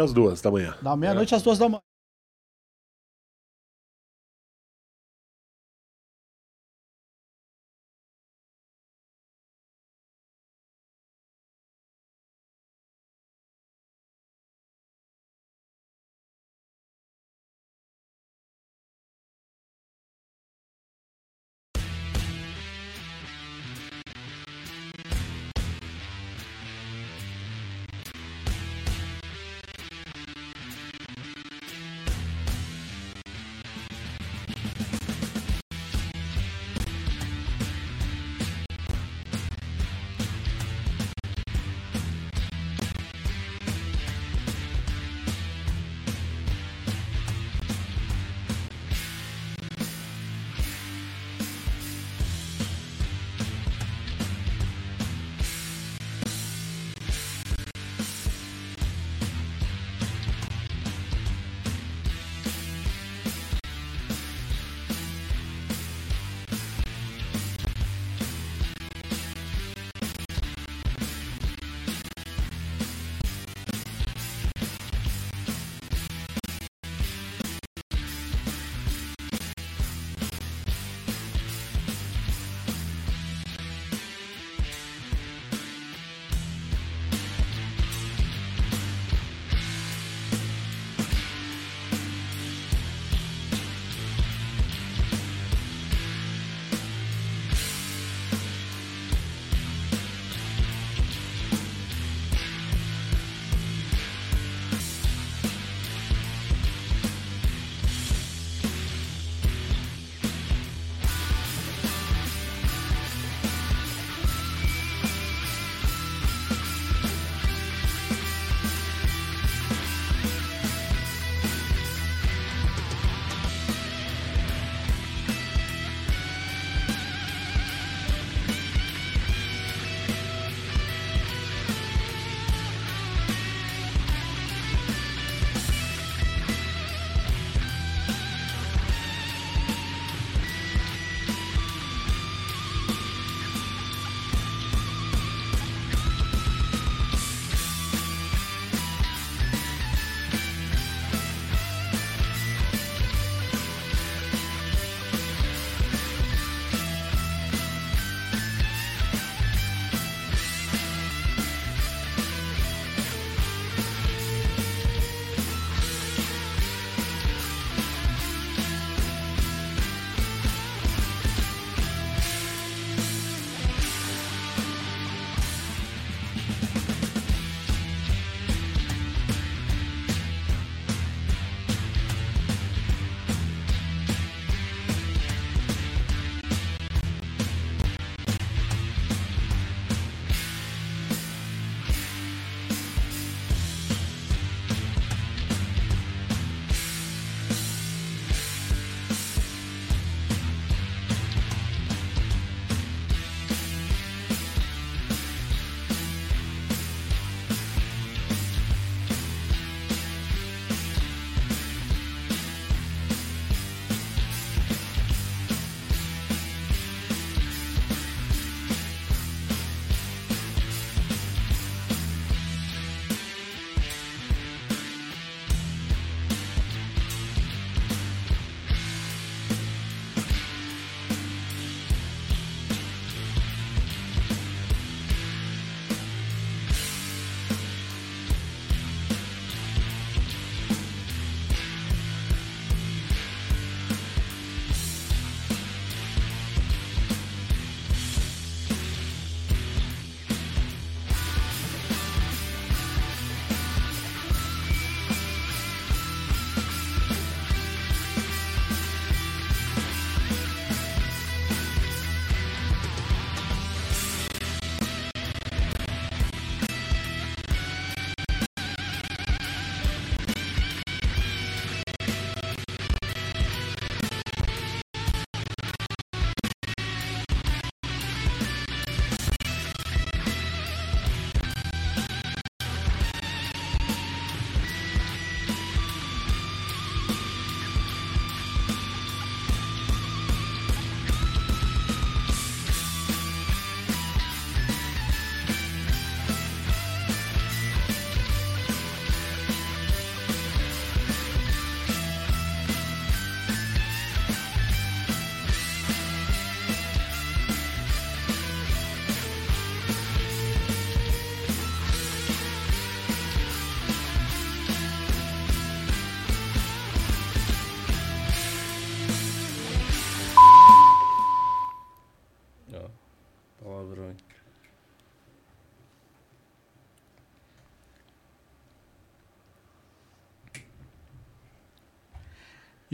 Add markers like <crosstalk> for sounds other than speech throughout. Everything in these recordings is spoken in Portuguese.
às duas da manhã. Da meia-noite às duas da manhã.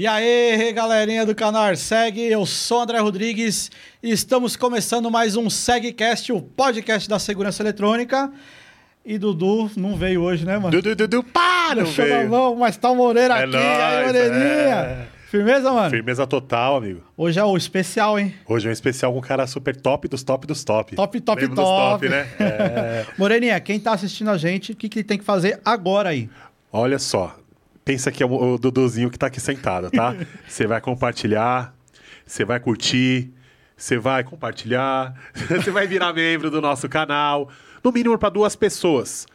E aí, galerinha do canal Segue, eu sou o André Rodrigues e estamos começando mais um SegCast, o podcast da segurança eletrônica. E Dudu não veio hoje, né, mano? Dudu, Dudu, pá, não Deixou na veio. mão, mas tá o Moreira É aqui, aí, nóis, Moreirinha. é. Firmeza, mano? Firmeza total, amigo. Hoje é o especial, hein? Hoje é um especial com um cara super top dos top dos top. Top, top, Lembra top. dos top, né? <laughs> É. Moreirinha, quem tá assistindo a gente, o que, que ele tem que fazer agora aí? Olha só, pensa que é o, o Duduzinho que tá aqui sentado, tá? <laughs> Você vai compartilhar, você vai curtir, você vai compartilhar, <laughs> você vai virar membro do nosso canal, no mínimo para duas pessoas.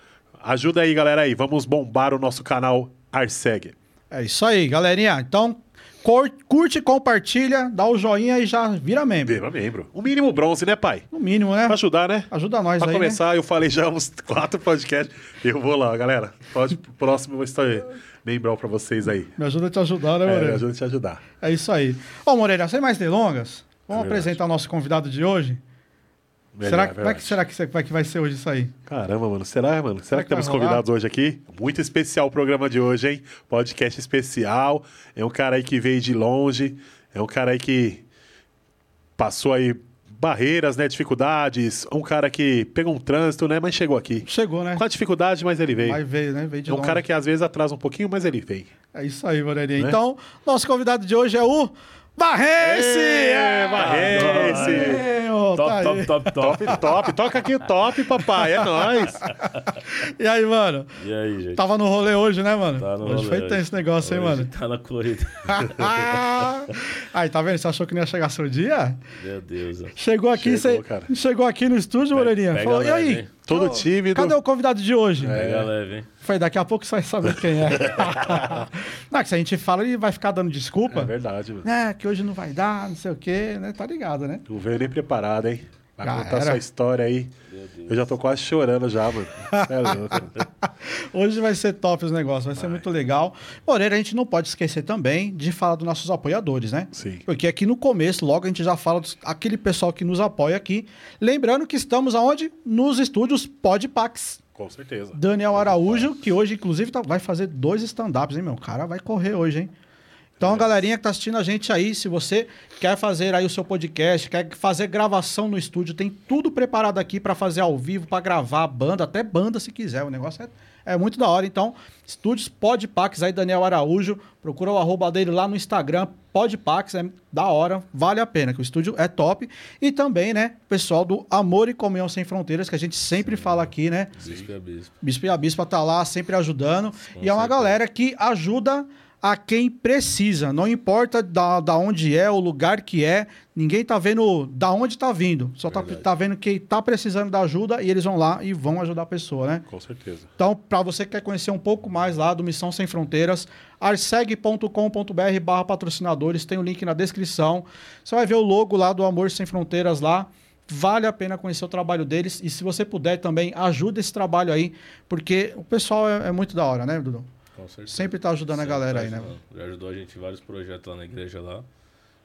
Ajuda aí, galera aí, vamos bombar o nosso canal Arseg. É isso aí, galerinha. Então, curte, compartilha, dá o joinha e já vira membro. Vira membro. O mínimo bronze, né, pai? No mínimo, né? Pra ajudar, né? Ajuda nós Pra aí, né? começar, eu falei já uns <laughs> quatro podcasts. Eu vou lá, galera. Pode, próximo eu vou estar lembrando pra vocês aí. Me ajuda a te ajudar, né, É, Moreira? ajuda a te ajudar. É isso aí. Ô, Moreira, sem mais delongas, vamos É apresentar o nosso convidado de hoje? Melhor, será, é que- como é verdade. que será que, como é que vai ser hoje isso aí? Caramba, mano. Será, mano? Será que que temos vai convidados hoje aqui? Muito especial o programa de hoje, hein? Podcast especial. É um cara aí que veio de longe. É um cara aí que passou aí barreiras, né? Dificuldades. Um cara que pegou um trânsito, né? Mas chegou aqui. Chegou, né? Com a dificuldade, mas ele veio. Vai ver, né? Veio de É um longe. cara que às vezes atrasa um pouquinho, mas ele vem. É isso aí, Moreirinha. Né? Então, nosso convidado de hoje é o Barrense! Ê, Barrense! Top, tá top, top, top. Top, top. Toca aqui o top, papai. É nóis. <laughs> E aí, mano? E aí, gente? Tava no rolê hoje, né, mano? Tá no hoje rolê foi tenso esse negócio, hein, Hoje mano? Tá na corrida. <laughs> aí, tá vendo? Você achou que não ia chegar seu dia? Meu Deus. ó. Chegou aqui, Chegou, você cara. chegou aqui no estúdio, Moreirinha. Falou, e aí? hein? Todo tímido. Cadê o convidado de hoje? Pega leve, hein? Foi daqui a pouco você vai saber quem é. <laughs> não, que se a gente fala, ele vai ficar dando desculpa. É verdade, mano. É, que hoje não vai dar, não sei o quê, né? Tá ligado, né? Não veio nem preparado, hein? Vai Já contar era. sua história aí. Eu já tô quase chorando já, mano. É. <laughs> Hoje vai ser top os negócios, vai, ser muito legal. Moreira, a gente não pode esquecer também de falar dos nossos apoiadores, né? Sim. Porque aqui no começo, logo a gente já fala dos, aquele pessoal que nos apoia aqui. Lembrando que estamos aonde? Nos estúdios Podpax. Com certeza. Daniel Araújo, que hoje, inclusive, tá- vai fazer dois stand-ups, hein, meu? O cara vai correr hoje, hein? Então, galerinha que tá assistindo a gente aí, se você quer fazer aí o seu podcast, quer fazer gravação no estúdio, tem tudo preparado aqui para fazer ao vivo, para gravar banda, até banda se quiser. O negócio é, é muito da hora. Então, estúdios Podpax aí, Daniel Araújo, procura o arroba dele lá no Instagram, Podpax, é da hora, vale a pena, que o estúdio é top. E também, né, o pessoal do Amor e Comunhão Sem Fronteiras, que a gente sempre fala aqui, né? Bispo e a bispo. Bispo e a Bispa tá lá sempre ajudando. Com e é uma certeza. galera que ajuda a quem precisa. Não importa da, da onde é, o lugar que é. Ninguém tá vendo da onde tá vindo. Só tá, Verdade. tá vendo que tá precisando da ajuda e eles vão lá e vão ajudar a pessoa, né? Com certeza. Então, para você que quer conhecer um pouco mais lá do Missão Sem Fronteiras, arseg.com.br barra patrocinadores, tem o link na descrição. Você vai ver o logo lá do Amor Sem Fronteiras lá. Vale a pena conhecer o trabalho deles. E se você puder também, ajuda esse trabalho aí, porque o pessoal é, é muito da hora, né, Dudu? Sempre tá ajudando a Sempre galera tá aí, né? Já ajudou a gente em vários projetos lá na igreja lá.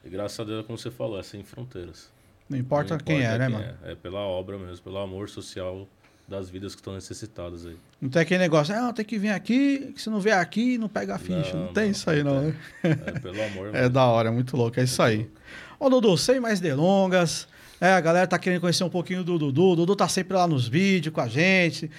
E graças a Deus, como você falou, é sem fronteiras. Não importa Não quem é, importa né, quem mano? É. É pela obra mesmo, pelo amor social das vidas que estão necessitadas aí. Não tem aquele negócio, ah, tem que vir aqui, que se não vier aqui, não pega a ficha. Não, Não, tem não, isso aí, não, né? É pelo amor <laughs> É da hora, é muito louco, é isso aí. Ô, Dudu, sem mais delongas. É, a galera tá querendo conhecer um pouquinho do Dudu. O Dudu tá sempre lá nos vídeos com a gente.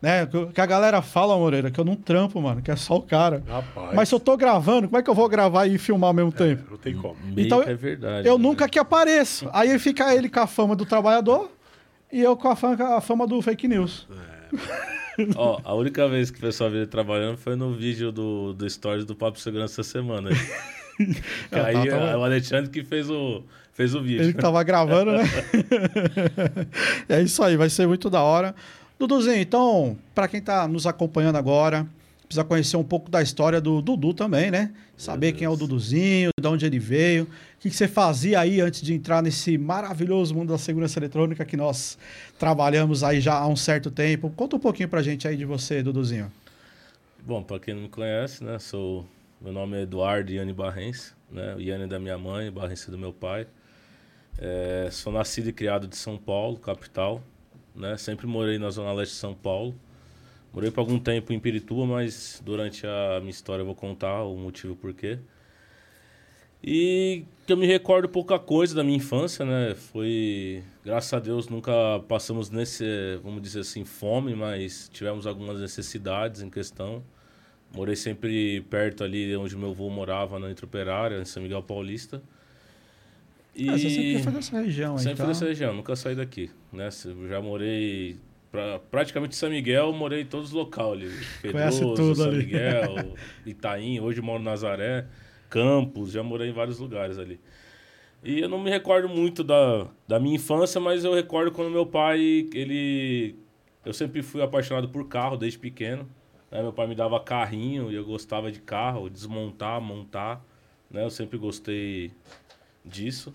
Né? Que a galera fala, Moreira, que eu não trampo, mano, que é só o cara. Rapaz. Mas se eu tô gravando, como é que eu vou gravar e filmar ao mesmo tempo? Não tem como. Meio Então, que é verdade. Eu né? nunca que apareço. Aí fica ele com a fama do trabalhador e eu com a fama, a fama do fake news. <laughs> Ó, a única vez que o pessoal viu ele trabalhando foi no vídeo do, do Stories do Papo Segurança essa semana. É, <laughs> Aí tá, tá. é o Alexandre que fez o, fez o vídeo. Ele que tava gravando, né? <laughs> é isso aí, vai ser muito da hora. Duduzinho, então, pra quem tá nos acompanhando agora, precisa conhecer um pouco da história do Dudu também, né? Saber quem é o Duduzinho, de onde ele veio, o que, que você fazia aí antes de entrar nesse maravilhoso mundo da segurança eletrônica que nós trabalhamos aí já há um certo tempo. Conta um pouquinho pra gente aí de você, Duduzinho. Bom, para quem não me conhece, né, sou meu nome é Eduardo Iane Barrense, né, o Iane é da minha mãe, Barrense do meu pai. É, sou nascido e criado de São Paulo, capital, né, sempre morei na zona leste de São Paulo. Morei por algum tempo em Pirituba, mas durante a minha história eu vou contar o motivo por quê. E que eu me recordo pouca coisa da minha infância, né? Foi, graças a Deus, nunca passamos nesse, vamos dizer assim, fome, mas tivemos algumas necessidades em questão. Morei sempre perto ali onde meu avô morava, na Introperária, em São Miguel Paulista. E... Ah, você sempre foi dessa região, Sempre então. foi dessa região, nunca saí daqui. Né? Eu já morei pra, praticamente em São Miguel, morei em todos os locais ali. <laughs> Pedroso, São ali. Miguel, <laughs> Itaim, hoje moro em Nazaré, Campos, já morei em vários lugares ali. E eu não me recordo muito da, da minha infância, mas eu recordo quando meu pai, ele... Eu sempre fui apaixonado por carro desde pequeno. Né? Meu pai me dava carrinho e eu gostava de carro, desmontar, montar. Né? Eu sempre gostei disso.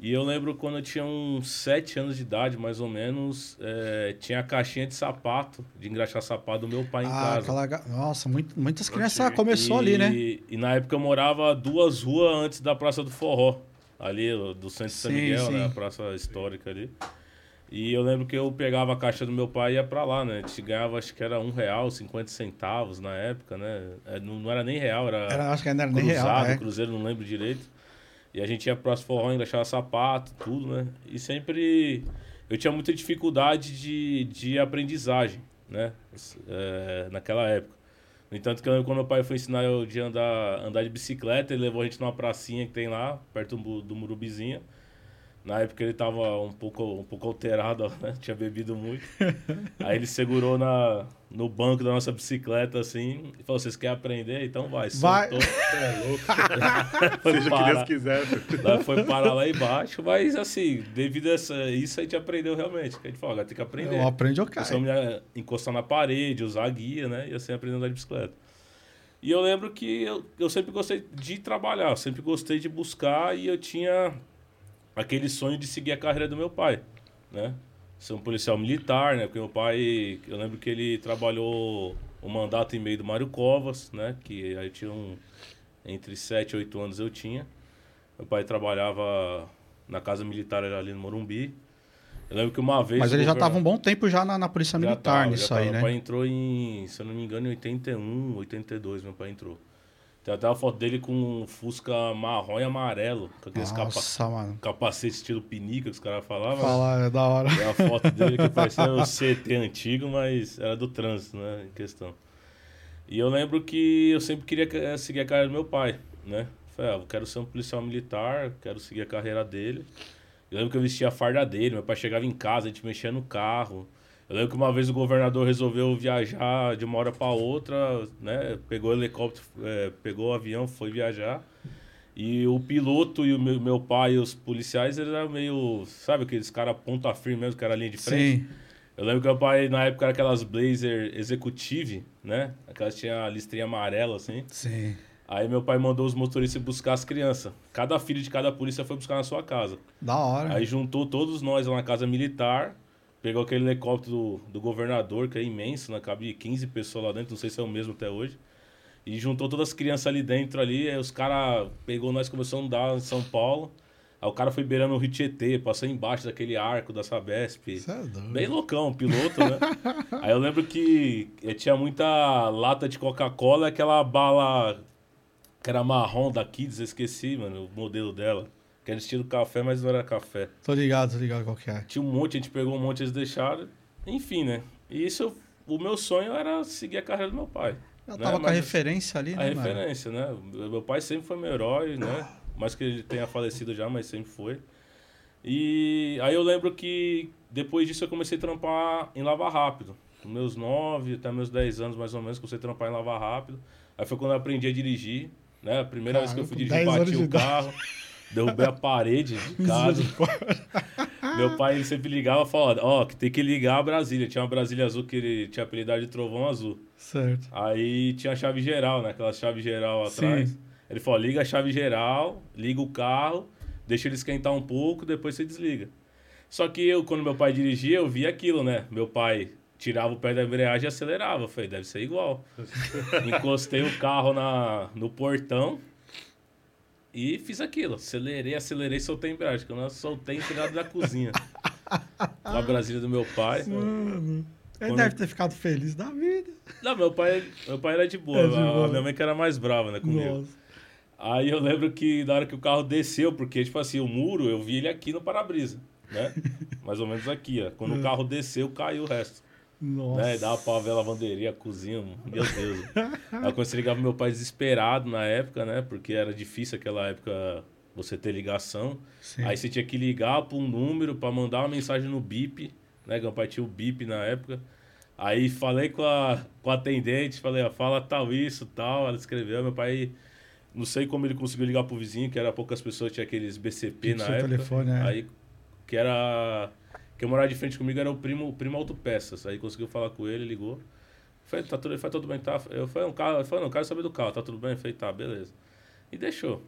E eu lembro quando eu tinha uns sete anos de idade, mais ou menos, é, tinha a caixinha de sapato, de engraxar sapato do meu pai em Ah, casa. aquela... Nossa, muito- muitas crianças começou e, ali, né? E na época eu morava duas ruas antes da Praça do Forró, ali do centro de São Sim, Miguel, sim. né? A praça histórica ali. E eu lembro que eu pegava a caixa do meu pai e ia pra lá, né? A gente ganhava, acho que era um real, 50 centavos na época, né? É, Não, não era nem real, era, Era, acho que ainda era nem cruzado, real, é. cruzeiro, não lembro direito. E a gente ia pro forró, engraxava sapato, tudo, né? E sempre eu tinha muita dificuldade de, de aprendizagem, né? É, naquela época. No entanto, que quando meu pai foi ensinar eu de andar, andar de bicicleta, ele levou a gente numa pracinha que tem lá, perto do, do Murubizinha. Na época ele tava um pouco, um pouco alterado, <laughs> né? Tinha bebido muito. Aí ele segurou na, no banco da nossa bicicleta, assim, e falou, vocês querem aprender? Então vai. Vai. <laughs> Soltou. É louco. <laughs> Foi Seja o que. Deus quiser. Lá foi parar lá embaixo, mas assim, devido a essa, isso a gente aprendeu realmente. Que a gente falou, agora tem que aprender. Eu aprendi o cara. Começamos a encostar na parede, usar guia, né? E assim aprender a andar de bicicleta. E eu lembro que eu, eu sempre gostei de trabalhar, sempre gostei de buscar e eu tinha aquele sonho de seguir a carreira do meu pai, né? Ser um policial militar, né? Porque meu pai, eu lembro que ele trabalhou o mandato e meio do Mário Covas, né? Que aí tinha um, entre 7 e 8 anos eu tinha. Meu pai trabalhava na casa militar ali no Morumbi. Eu lembro que uma vez... Mas ele já estava um bom tempo já na, na Polícia já Militar tava, nisso já tava. aí, Meu né? pai entrou em, se eu não me engano, em 81, 82, meu pai entrou. Tem até uma foto dele com um Fusca marrom e amarelo, com aqueles capa Nossa, mano. capacete estilo pinica que os caras falavam. Fala, é da hora. Tem a foto dele que parecia <laughs> o CT antigo, mas era do trânsito, né, em questão. E eu lembro que eu sempre queria eh, seguir a carreira do meu pai, né? Falei, ah, eu quero ser um policial militar, quero seguir a carreira dele. Eu lembro que eu vestia a farda dele, meu pai chegava em casa, a gente mexia no carro. Eu lembro que uma vez o governador resolveu viajar de uma hora para outra, né? Pegou o helicóptero, eh, pegou o avião, foi viajar. E o piloto e o meu, meu pai e os policiais, eles eram meio, sabe, aqueles caras ponta firme mesmo, que era linha de frente. Sim. Eu lembro que meu pai, na época, era aquelas Blazer Executive, né? Aquelas que tinha a listrinha amarela, assim. Sim. Aí meu pai mandou os motoristas buscar as crianças. Cada filho de cada polícia foi buscar na sua casa. Da hora. Aí juntou todos nós lá na casa militar, pegou aquele helicóptero do, do governador, que é imenso, né? Cabe 15 pessoas lá dentro, não sei se é o mesmo até hoje. E juntou todas as crianças ali dentro ali, aí os caras pegou nós começou a andar em São Paulo. Aí o cara foi beirando o Rio Tietê, passou embaixo daquele arco da Sabesp. Isso é. Bem loucão, piloto, né? <laughs> Aí eu lembro que eu tinha muita lata de Coca-Cola, aquela bala que era marrom da Kids, eu esqueci, mano, o modelo dela. Que era estilo café, mas não era café. Tô ligado, tô ligado qual que é. Tinha um monte, a gente pegou um monte, eles deixaram. Enfim, né? E isso, eu- o meu sonho era seguir a carreira do meu pai. Já né? tava com a referência ali, A né, mano? referência, né? Meu pai sempre foi meu herói, né? Mais que ele tenha falecido já, mas sempre foi. E aí eu lembro que depois disso eu comecei a trampar em Lava Rápido. Com meus 9 até meus 10 anos, mais ou menos, comecei a trampar em Lava Rápido. Aí foi quando eu aprendi a dirigir, né? A primeira vez que eu fui Caramba, dirigir, 10 anos bati o idade. carro, <laughs> derrubei a parede de <laughs> casa. Meu pai ele sempre ligava e falava, ó, que tem que ligar a Brasília. Tinha uma Brasília azul que ele tinha apelidado de Trovão Azul. Certo. Aí tinha a chave geral, né? Aquela chave geral Sim. atrás. Ele falou, liga a chave geral, liga o carro, deixa ele esquentar um pouco, depois você desliga. Só que eu, quando meu pai dirigia, eu via aquilo, né? Meu pai tirava o pé da embreagem e acelerava. Eu falei, deve ser igual. <laughs> Encostei o carro na, no portão e fiz aquilo. Acelerei, acelerei, soltei a embreagem. Quando eu soltei, lá da cozinha. <laughs> Na Brasília do meu pai. Mano. Ele deve ter ficado feliz da vida. Não, meu pai, meu pai era de boa. É de a- boa. A minha mãe que era mais brava, né, comigo. Nossa. Aí eu lembro que na hora que o carro desceu, porque, tipo assim, o muro, eu vi ele aqui no para-brisa, né? <laughs> Mais ou menos aqui, ó. Quando o carro desceu, caiu o resto. Nossa. Né? Dava pra ver a lavanderia, a cozinha, meu Deus. Aí eu comecei a ligar pro meu pai desesperado na época, né? Porque era difícil aquela época você ter ligação. Sim. Aí você tinha que ligar para um número para mandar uma mensagem no BIP, né? Que meu pai tinha o BIP na época. Aí falei com a, com a atendente, falei, ó, fala tal isso, tal. Ela escreveu, meu pai, não sei como ele conseguiu ligar pro vizinho, que era poucas pessoas, tinha aqueles BCP na época. telefone, é. Aí, que era... Quem morava de frente comigo era o primo, o primo Autopeças. Aí conseguiu falar com ele, ligou. Falei, tá tudo, ele falou, tudo bem, tá? Eu falei, um carro, eu falei, não, quero saber do carro, tá tudo bem? Eu falei, tá, beleza. E deixou.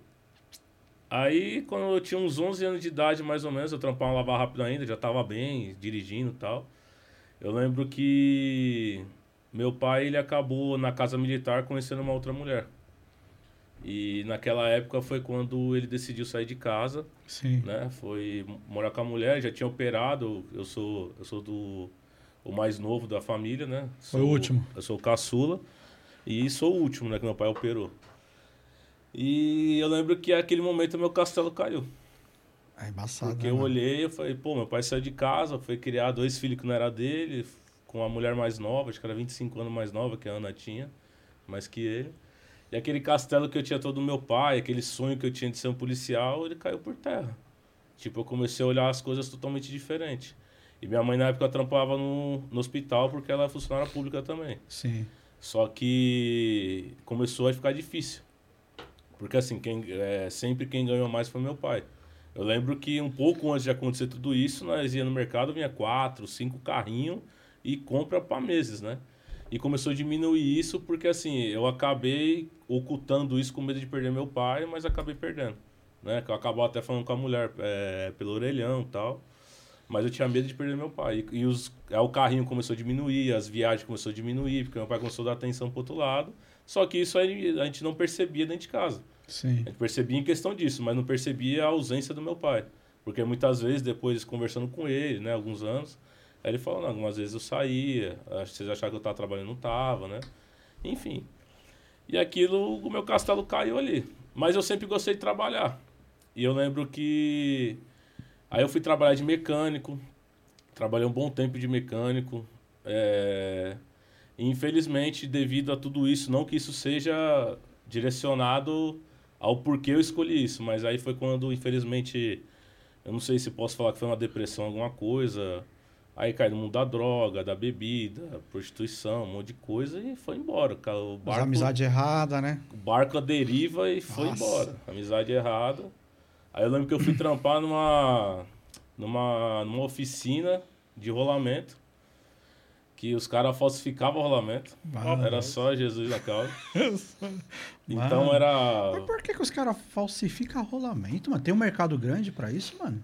Aí, quando eu tinha uns 11 anos de idade, mais ou menos, eu trampava lavar rápido ainda, já tava bem, dirigindo e tal. Eu lembro que meu pai, ele acabou na casa militar conhecendo uma outra mulher. E naquela época foi quando ele decidiu sair de casa, Sim. né? Foi morar com a mulher, já tinha operado, eu sou, eu sou do o mais novo da família, né? Foi Sou- o último. Eu sou o caçula e sou o último, né, que meu pai operou. E eu lembro que aquele momento meu castelo caiu. É embaçado, Porque né, eu mano? olhei e falei, pô, meu pai saiu de casa, foi criar dois filhos que não era dele, com uma mulher mais nova, acho que era 25 anos mais nova que a Ana tinha, mais que ele. E aquele castelo que eu tinha todo do meu pai, aquele sonho que eu tinha de ser um policial, ele caiu por terra. Tipo, eu comecei a olhar as coisas totalmente diferentes. E minha mãe na época trampava no, no hospital porque ela é funcionária pública também. Sim. Só que começou a ficar difícil. Porque assim, quem, é, sempre quem ganhou mais foi meu pai. Eu lembro que um pouco antes de acontecer tudo isso, nós ia no mercado, vinha quatro, cinco carrinhos e compra para meses, né? E começou a diminuir isso porque assim, eu acabei ocultando isso com medo de perder meu pai, mas acabei perdendo. Né? Que eu acabava até falando com a mulher é, pelo orelhão e tal. Mas eu tinha medo de perder meu pai. E, e os, aí o carrinho começou a diminuir, as viagens começou a diminuir, porque meu pai começou a dar atenção pro outro lado. Só que isso aí a gente não percebia dentro de casa. Sim. A gente percebia em questão disso, mas não percebia a ausência do meu pai. Porque muitas vezes, depois conversando com ele, né, alguns anos, aí ele falou, algumas vezes eu saía, vocês acharam que eu estava trabalhando, não estava, né? Enfim. E aquilo, o meu castelo caiu ali. Mas eu sempre gostei de trabalhar. E eu lembro que... Aí eu fui trabalhar de mecânico, trabalhei um bom tempo de mecânico. É... E, infelizmente, devido a tudo isso, não que isso seja direcionado ao porquê eu escolhi isso, mas aí foi quando, infelizmente, eu não sei se posso falar que foi uma depressão, alguma coisa. Aí cai no mundo da droga, da bebida, prostituição, um monte de coisa e foi embora. O As barco, amizade errada, né? o barco a deriva e foi Nossa. embora. Amizade errada. Aí eu lembro que eu fui trampar numa, numa, numa oficina de rolamento, que os caras falsificavam o rolamento. Mano. Era só Jesus na causa. <laughs> Então era. Mas por que, que os caras falsificam rolamento, mano? Tem um mercado grande pra isso, mano?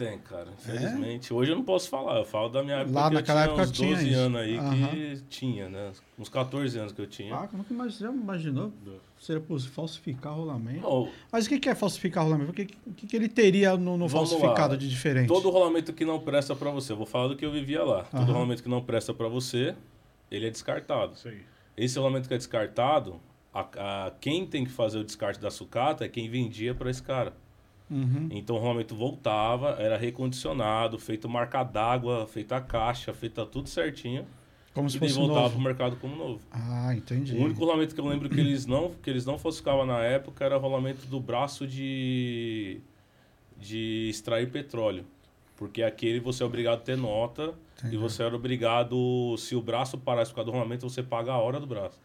Tem, cara, infelizmente. Hoje eu não posso falar, eu falo da minha época É? Lá que naquela eu tinha época uns 12 tinha anos aí Aham. que tinha, né? Uns 14 anos que eu tinha. Ah, nunca imaginou, imaginou seria possível falsificar rolamento? Não, Mas o que que é falsificar rolamento? O que, o que, que ele teria no, no falsificado lá. de diferente? todo rolamento que não presta pra você, eu vou falar do que eu vivia lá. Todo Aham. rolamento que não presta pra você, ele é descartado. Isso aí. Esse rolamento que é descartado, a, a- quem tem que fazer o descarte da sucata é quem vendia pra esse cara. Uhum. Então o rolamento voltava, era recondicionado, feito marca d'água, feita a caixa, feita tudo certinho. Como E se daí fosse voltava novo. pro mercado como novo. Ah, entendi. O único rolamento que eu lembro que eles não, que eles não falsificavam na época era o rolamento do braço de, de extrair petróleo. Porque aquele você é obrigado a ter nota Entendi. e você era obrigado, se o braço parasse por causa do rolamento, você paga a hora do braço.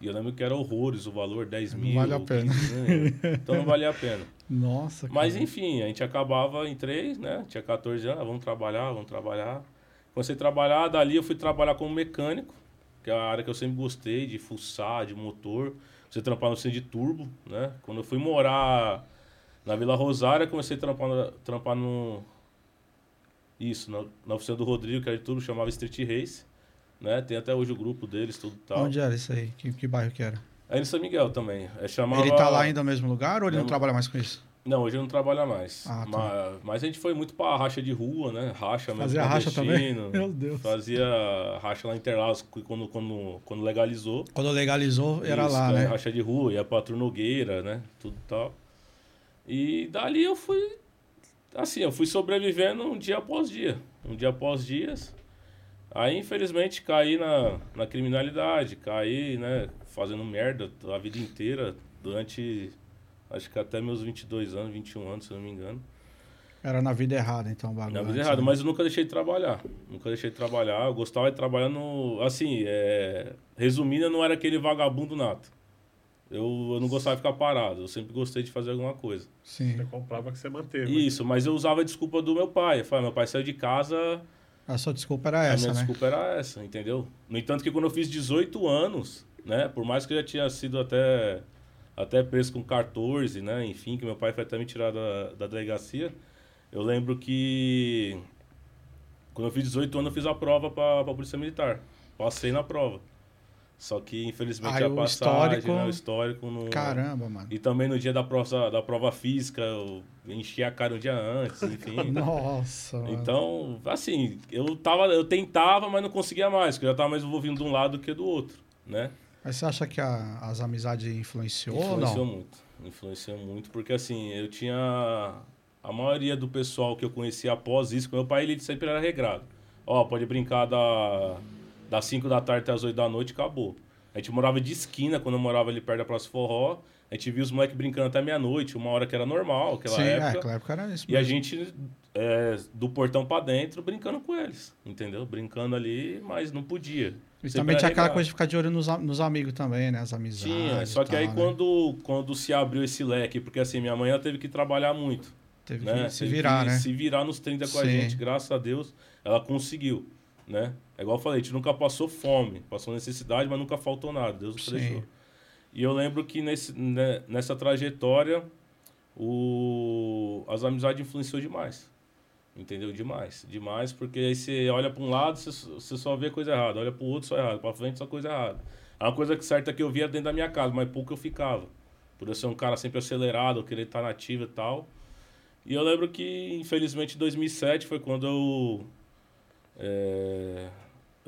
E eu lembro que era horrores o valor, 10 Não mil. vale a pena. 15 mil. Então não valia a pena. Nossa, Mas cara. enfim, a gente acabava em três, né? Tinha 14 anos, ah, vamos trabalhar, vamos trabalhar. Comecei a trabalhar, dali eu fui trabalhar como mecânico, que é a área que eu sempre gostei, de fuçar, de motor. Você trampar no centro de turbo, né? Quando eu fui morar na Vila Rosária, comecei a trampar, trampar no... Isso, na, na oficina do Rodrigo, que era de turbo, chamava Street Race. Né? Tem até hoje o grupo deles, tudo tal. Onde era isso aí? Que, que bairro que era? Aí em São Miguel também. É, chamava... Ele tá lá ainda no mesmo lugar ou ele não Não. trabalha mais com isso? Não, hoje eu não trabalho mais. Ah, tá. mas, mas a gente foi muito pra racha de rua, né? Racha mesmo. Fazia racha também? <laughs> Meu Deus. Fazia racha lá em Interlagos quando, quando, quando legalizou. Quando legalizou, era Isso, lá, é, né? Racha de rua, ia pra Turnogueira, né? Tudo tal. E dali eu fui. Assim, eu fui sobrevivendo um dia após dia. Um dia após dias. Aí, infelizmente, caí na, na criminalidade. Caí, né? Fazendo merda a vida inteira. Durante. Acho que até meus 22 anos, 21 anos, se eu não me engano. Era na vida errada, então, o bagulho. Na vida errada, né? mas eu nunca deixei de trabalhar. Nunca deixei de trabalhar. Eu gostava de trabalhar no. Assim, é, resumindo, eu não era aquele vagabundo nato. Eu, eu não gostava de ficar parado. Eu sempre gostei de fazer alguma coisa. Sim. Você comprava que você manteve. Isso, mas eu usava a desculpa do meu pai. Eu falava, meu pai saiu de casa, A sua desculpa era a essa, minha né? desculpa era essa, entendeu? No entanto, que quando eu fiz 18 anos, né? Por mais que eu já tinha sido até, até preso com 14, né? Enfim, que meu pai foi até me tirar da, da delegacia. Eu lembro que quando eu fiz 18 anos, eu fiz a prova para a Polícia Militar. Passei na prova. Só que, infelizmente, Aí a passagem, histórico- né, o histórico não... Caramba, mano. E também no dia da prova, da prova física, eu enchi a cara um dia antes, enfim. <laughs> Nossa, mano. Então, assim, eu tava, eu tentava, mas não conseguia mais, porque eu já tava mais envolvido de um lado do que do outro, né? Mas você acha que a- as amizades influenciou, ou Influenciou muito. Influenciou muito, porque assim, eu tinha. A maioria do pessoal que eu conhecia após isso, meu pai ele sempre era regrado. Ó, pode brincar da, das 5 da tarde até as 8 da noite, acabou. A gente morava de esquina quando eu morava ali perto da Praça Forró. A gente via os moleques brincando até meia-noite, uma hora que era normal, aquela Sim, é, época. aquela época era isso. E a mesmo. gente, é, do portão pra dentro, brincando com eles, entendeu? Brincando ali, mas não podia. E Sempre também tinha aquela coisa de ficar de olho nos, a- nos amigos também, né? As amizades. Tinha, só que aí tal, né? quando, quando se abriu esse leque, porque assim, minha mãe ela teve que trabalhar muito, Teve né? que se Teve virar, que né? Se virar nos 30 com a Sim. gente, graças a Deus, ela conseguiu, né? É igual eu falei, a gente nunca passou fome, passou necessidade, mas nunca faltou nada, Deus nos deixou. E eu lembro que nesse, né, nessa trajetória, o, as amizades influenciou demais. Entendeu? Demais. Demais, porque aí você olha para um lado, você, você só vê coisa errada. Olha para o outro, só errado. Para frente, só coisa errada. A uma coisa que certa que eu via dentro da minha casa, mas pouco eu ficava. Por eu ser um cara sempre acelerado, eu querer estar nativo e tal. E eu lembro que, infelizmente, em 2007 foi quando eu... é,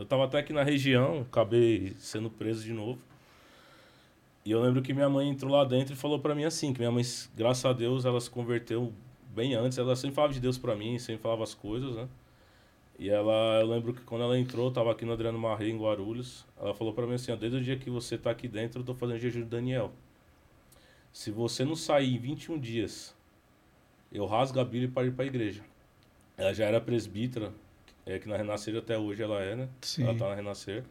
eu tava até aqui na região, acabei sendo preso de novo. E eu lembro que minha mãe entrou lá dentro e falou pra mim assim, que minha mãe, graças a Deus, ela se converteu bem antes, ela sempre falava de Deus pra mim, sempre falava as coisas, né? E ela, eu lembro que quando ela entrou, eu tava aqui no Adriano Marrei, em Guarulhos, ela falou pra mim assim, desde o dia que você tá aqui dentro, eu tô fazendo jejum de Daniel. Se você não sair em 21 dias, eu rasgo a Bíblia para ir pra igreja. Ela já era presbítera, é que na Renascer até hoje ela é, né? Sim. Ela tá na Renascer.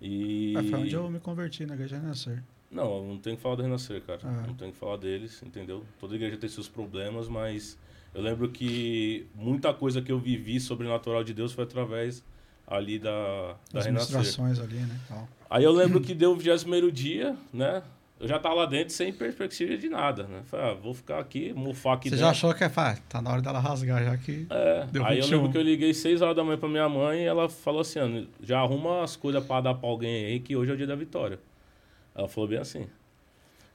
E... É, foi onde eu me converti na igreja Renascer. Não, não tenho que falar do Renascer, cara. Ah. Não tenho que falar deles, entendeu? Toda igreja tem seus problemas, mas eu lembro que muita coisa que eu vivi sobrenatural de Deus foi através ali da, da As Renascer. ali, né? Tal. Aí eu lembro que deu o 21 dia, né? Eu já tava lá dentro sem perspectiva de nada, né? Falei, ah, vou ficar aqui, mofar aqui Você dentro. já achou que é, pá, tá na hora dela rasgar já que. É, Deu aí eu 21. lembro que eu liguei 6 horas da manhã pra minha mãe e ela falou assim, "Ana, já arruma as coisas pra dar pra alguém aí que hoje é o dia da vitória. Ela falou bem assim.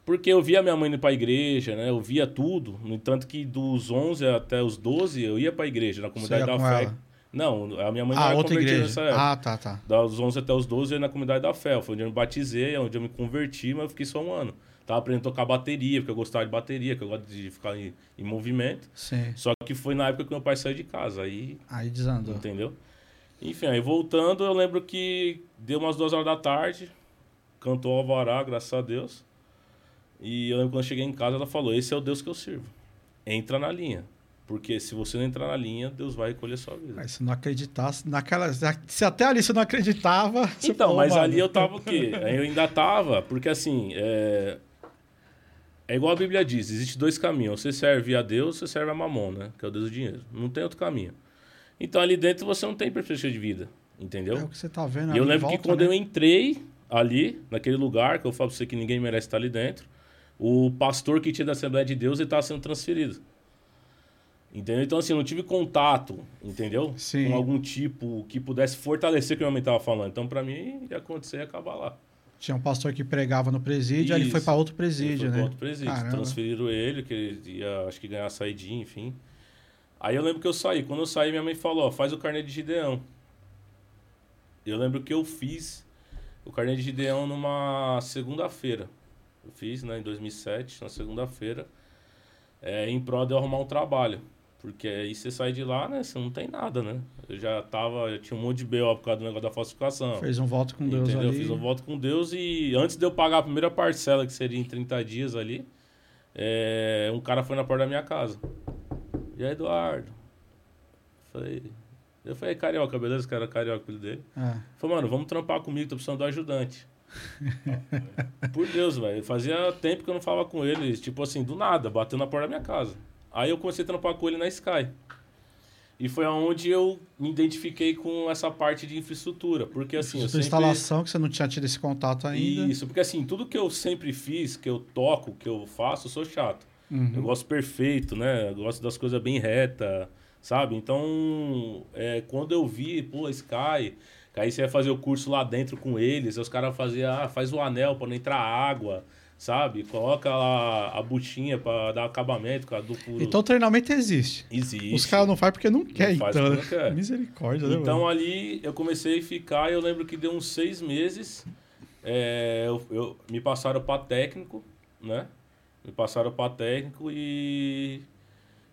Porque eu via minha mãe indo pra igreja, né? Eu via tudo. No entanto que dos 11 até os 12 eu ia pra igreja, na comunidade da fé. ela? Não, a minha mãe não Ah, era outra convertida igreja. nessa época. Ah, tá, tá. Das 11 até os 12 eu ia na comunidade da fé. Foi onde eu me batizei, é onde eu me converti, mas eu fiquei só um ano. Tava aprendendo a tocar bateria, porque eu gostava de bateria, que eu gosto de ficar em, em movimento. Sim. Só que foi na época que meu pai saiu de casa. Aí Aí desandou. Entendeu? Enfim, aí voltando, eu lembro que deu umas duas horas da tarde, cantou o alvará, graças a Deus. E eu lembro quando eu cheguei em casa, ela falou: Esse é o Deus que eu sirvo. Entra na linha. Porque se você não entrar na linha, Deus vai recolher sua vida. Mas se não acreditasse, naquela. Se até ali você não acreditava. <laughs> você Então, falou, mas mano, ali eu tava o quê? Aí Eu ainda tava, porque assim, é... é igual a Bíblia diz: existe dois caminhos. Você serve a Deus, você serve a Mamon, né? Que é o Deus do dinheiro. Não tem outro caminho. Então ali dentro você não tem perspectiva de vida. Entendeu? É o que você tá vendo eu lembro que volta, quando né? eu entrei ali, naquele lugar, que eu falo pra você que ninguém merece estar ali dentro, o pastor que tinha da Assembleia de Deus, ele estava sendo transferido. Entendeu? Então, assim, eu não tive contato, entendeu? Sim. Com algum tipo que pudesse fortalecer o que minha mãe estava falando. Então, pra mim, ia acontecer e ia acabar lá. Tinha um pastor que pregava no presídio, aí ele foi Isso. para outro Ele presídio, foi né? pra outro presídio. Caramba. Transferiram ele, que ele ia, acho que ganhar saidinha, enfim. Aí eu lembro que eu saí. Quando eu saí, minha mãe falou, ó, faz o carnê de Gideão. Eu lembro que eu fiz o carnê de Gideão numa segunda-feira. Eu fiz, né, em 2007, na segunda-feira, é, em prol de eu arrumar um trabalho. Porque aí você sai de lá, né, você não tem nada, né? Eu já tava, eu tinha um monte de BO por causa do negócio da falsificação. Fez um voto com Deus Entendeu? ali. Fiz um voto com Deus e antes de eu pagar a primeira parcela, que seria em 30 dias ali, é, um cara foi na porta da minha casa. E aí, Eduardo? Falei. Eu falei, carioca, beleza? Que era carioca, filho dele. É. Falei, mano, vamos trampar comigo, tô precisando do ajudante. <laughs> Por Deus, velho. Fazia tempo que eu não falava com ele, tipo assim, do nada, bateu na porta da minha casa. Aí eu comecei a trampar com ele na Sky. E foi aonde eu me identifiquei com essa parte de infraestrutura. Porque assim, eu Sua sempre... instalação, que você não tinha tido esse contato ainda. Isso, porque assim, tudo que eu sempre fiz, que eu toco, que eu faço, eu sou chato. Uhum. Eu gosto perfeito, né? Eu gosto das coisas bem reta, sabe? Então, é, quando eu vi, pô, Sky, que aí você ia fazer o curso lá dentro com eles, aí os caras faziam, ah, faz o anel pra não entrar água, sabe? Coloca lá a buchinha pra dar acabamento, com a duplo... Então o treinamento existe. Existe. Os caras não fazem porque não quer, faz então. porque não quer. Misericórdia, né, Então mano? ali eu comecei a ficar, eu lembro que deu uns seis meses, é, eu, eu- me passaram para técnico, né? Me passaram para técnico e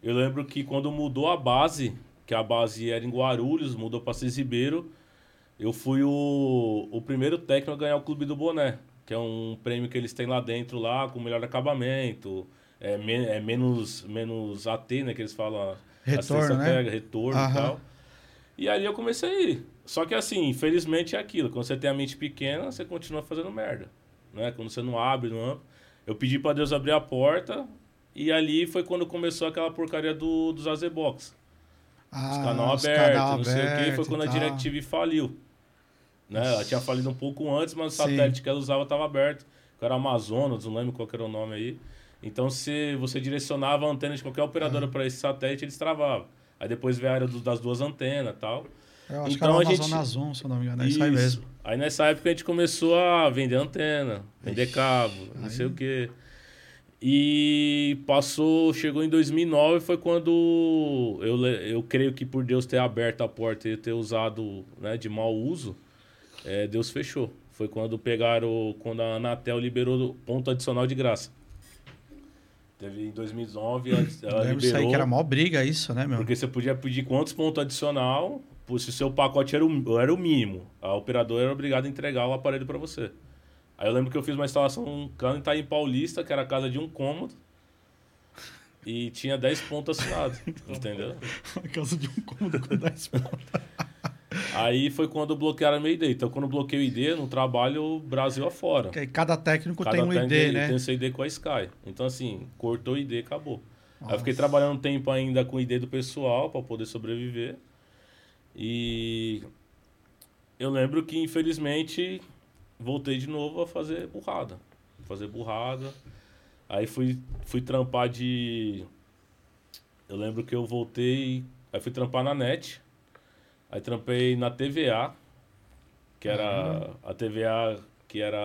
eu lembro que quando mudou a base, que a base era em Guarulhos, mudou para Cis Ribeiro, eu fui o, o primeiro técnico a ganhar o Clube do Boné, que é um prêmio que eles têm lá dentro, lá com melhor acabamento, é, men- é menos, menos AT, né, que eles falam. Retorno, né? pega, retorno Aham. e tal. E aí eu comecei a ir. Só que assim, infelizmente é aquilo. Quando você tem a mente pequena, você continua fazendo merda. Né? Quando você não abre, não abre. Eu pedi pra Deus abrir a porta. E ali foi quando começou aquela porcaria do, dos Azebox. Ah, Os canal aberto, canal não sei o que. aberto Foi quando a. DirecTV faliu. Né? Ela tinha falido um pouco antes, mas o Sim. satélite que ela usava estava aberto. Que era Amazonas, não lembro qual era o nome aí. Então, se você direcionava a antena de qualquer operadora Ah. para esse satélite, eles travavam. Aí depois veio a área do- das duas antenas e tal. Eu acho Então que a era o gente- se eu não me engano. É isso aí mesmo. Aí nessa época a gente começou a vender antena, vender cabo, não sei o quê. E passou, chegou em 2009, foi quando eu, eu creio que por Deus ter aberto a porta e ter usado né, de mau uso, é, Deus fechou. Foi quando pegaram, quando a Anatel liberou ponto adicional de graça. Teve em 2009, ela, ela Lembro isso aí liberou. que era mó briga isso, né, meu? Porque você podia pedir quantos pontos adicional, se o seu pacote era o, era o mínimo, a operadora era obrigada a entregar o aparelho para você. Aí eu lembro que eu fiz uma instalação lá em Itaim Paulista, que era a casa de um cômodo, e tinha 10 pontos assinados, <laughs> entendeu? <laughs> Por causa de um cômodo com 10 pontos. Aí foi quando bloquearam meu ID. Então quando bloqueei o ID, não trabalho Brasil afora. Porque aí cada técnico Cada tem um ID, né? Tem seu ID com a Sky. Então assim, cortou o ID, acabou. Aí eu fiquei Nossa. trabalhando um tempo ainda com o ID do pessoal para poder sobreviver. E eu lembro que infelizmente voltei de novo a fazer burrada. Fazer burrada. Aí fui, fui trampar de. Eu lembro que eu voltei. Aí fui trampar na net. Aí trampei na TVA, que era a TVA que era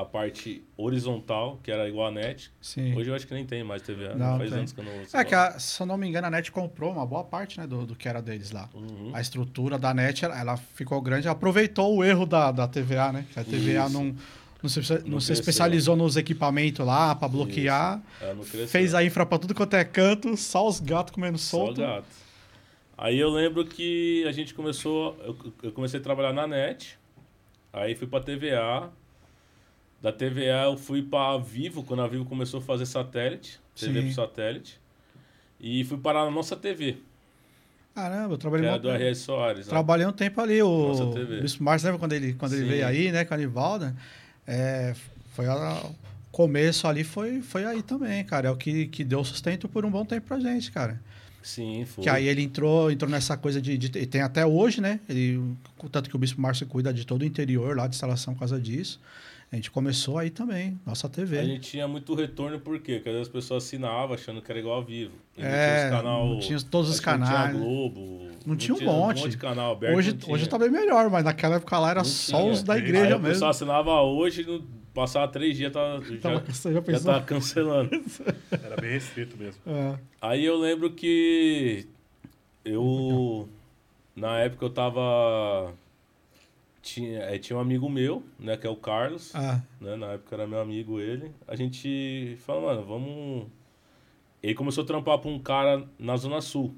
a parte horizontal, que era igual a net. Sim. Hoje eu acho que nem tem mais TVA, Não, faz tem. anos que eu não uso. É que, a- se eu não me engano, a NET comprou uma boa parte né, do, do que era deles lá. Uhum. A estrutura da NET, ela, ficou grande, aproveitou o erro da, da TVA, né? Que a TVA Isso. não, não, se, não se cresceu. especializou nos equipamentos lá para bloquear. Não. Fez a infra pra tudo quanto é canto, só os gatos comendo Só solto. gato. Aí eu lembro que a gente começou. Eu, eu comecei a trabalhar na net. Aí fui pra TVA. Da TVA eu fui pra Vivo, quando a Vivo começou a fazer satélite. TV Sim. pro satélite. E fui parar na nossa TV, Caramba, eu que trabalhei, era um, do R.S. Soares. trabalhei um tempo ali. O Nossa TV. Bispo Márcio, lembra quando ele, quando ele veio aí, né? Com a Nivalda? É, foi a- o começo ali, foi, foi aí também, cara. É o que, que deu sustento por um bom tempo pra gente, cara. Sim, foi. Que aí ele entrou, entrou nessa coisa de, de- e Tem até hoje, né? Ele, tanto que o Bispo Márcio cuida de todo o interior lá de instalação por causa disso. A gente começou aí também, nossa TV. A gente tinha muito retorno, por quê? Porque às vezes as pessoas assinavam achando que era igual a Vivo. E É, tinha canal, não tinha todos os que não canais. Tinha Globo. Não Não tinha um monte. Um monte de canal aberto. Hoje, hoje tá bem melhor, mas naquela época lá era Não só tinha. os da igreja Aí mesmo. pessoal assinava hoje, no, passava três dias, <laughs> tava, Tava- já, já já tava cancelando. <laughs> Era bem restrito mesmo. É. Aí eu lembro que eu. Na época eu tava. Tinha, eh, tinha um amigo meu, né, que é o Carlos. Ah, né? Na época era meu amigo ele. A gente falou, mano, vamos. Ele começou a trampar pra um cara na Zona Sul,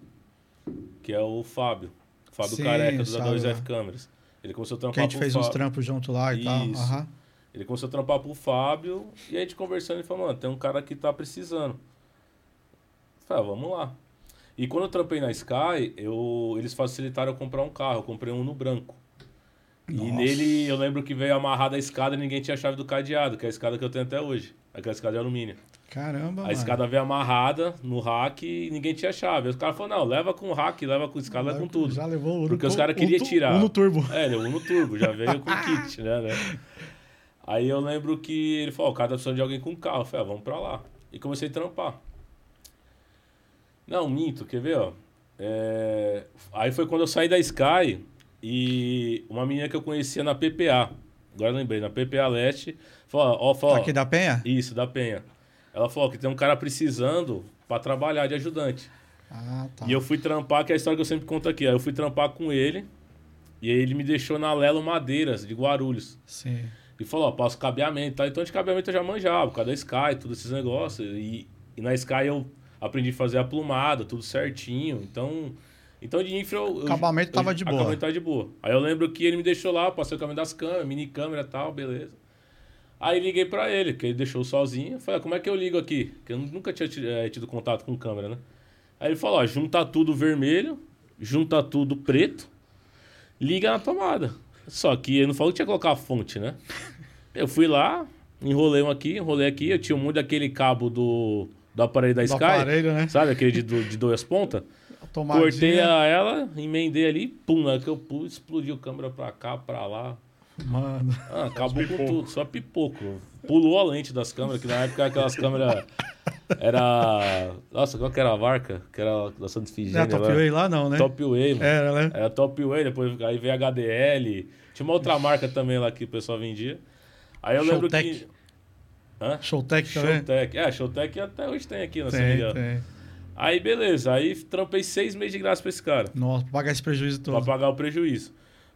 que é o Fábio. Fábio Sim, Careca, dos sabe A2F lá. Câmeras. Ele começou a que a trampar gente fez uns Fábio. trampos junto lá e tal. Isso. Ele começou a trampar pro Fábio e a gente conversando, ele falou, mano, tem um cara que tá precisando. Eu Falei, ah, vamos lá. E quando eu trampei na Sky, eu, eles facilitaram eu comprar um carro. Eu comprei um no branco. E Nossa. nele eu lembro que veio amarrada a escada e ninguém tinha a chave do cadeado, que é a escada que eu tenho até hoje. Aquela escada de alumínio. Caramba, A mano. escada veio amarrada no rack e ninguém tinha chave. Os caras falaram, não, leva com o rack, leva com escada, leva com tudo. Já levou o Porque os caras queriam tirar. Uno Turbo. É, ele é o Uno Turbo, já veio com <laughs> kit, né, né? Aí eu lembro que ele falou, o cara tá precisando de alguém com carro. Eu falei, ah, vamos pra lá. E comecei a trampar. Não, minto, quer ver, ó? É, Aí foi quando eu saí da Sky e uma menina que eu conhecia na PPA. Agora eu lembrei, na PPA Leste. Falou, ó, falou, Aqui da Penha? isso, da Penha. Ela falou que tem um cara precisando pra trabalhar de ajudante. Ah, tá. E eu fui trampar, que é a história que eu sempre conto aqui. Aí eu fui trampar com ele. E aí ele me deixou na Lelo Madeiras, de Guarulhos. Sim. E falou, ó, passo cabeamento, tá? Então de cabeamento eu já manjava, por causa da Sky, todos esses negócios. E, e na Sky eu aprendi a fazer a plumada, tudo certinho. Então, então de infra eu... Acabamento eu- tava de boa. Acabamento tava de boa. Aí eu lembro que ele me deixou lá, passei o caminho das câmeras, mini câmera e tal, beleza. Aí liguei pra ele, que ele deixou sozinho. Falei, ah, como é que eu ligo aqui? Porque eu nunca tinha ti- eh, tido contato com câmera, né? Aí ele falou, ó, junta tudo vermelho, junta tudo preto, liga na tomada. Só que ele não falou que tinha que colocar a fonte, né? Eu fui lá, enrolei um aqui, enrolei aqui. Eu tinha muito daquele cabo do, do aparelho da Do Sky. aparelho, né? Sabe, aquele de, de duas pontas? Tomadinha. Cortei a ela, emendei ali, pum, na que eu pus, explodiu câmera pra cá, pra lá. Mano. Ah, acabou com tudo, só pipoco. Pulou a lente das câmeras, que na época aquelas câmeras. Era. Nossa, qual que era a marca? Que era da Santa Ifigênia. é Top lá. Way lá não, né? Top Way, mano. Era, né? Era Top Way, depois aí veio HDL. Tinha uma outra marca também lá que o pessoal vendia. Aí eu lembro Showtech. que. Hã? Showtech também? Showtech. É, Showtech até hoje tem aqui, né? não me Tem. Aí beleza, aí trampei seis meses de graça pra esse cara. Nossa, pra pagar esse prejuízo Pra todo. pagar o prejuízo.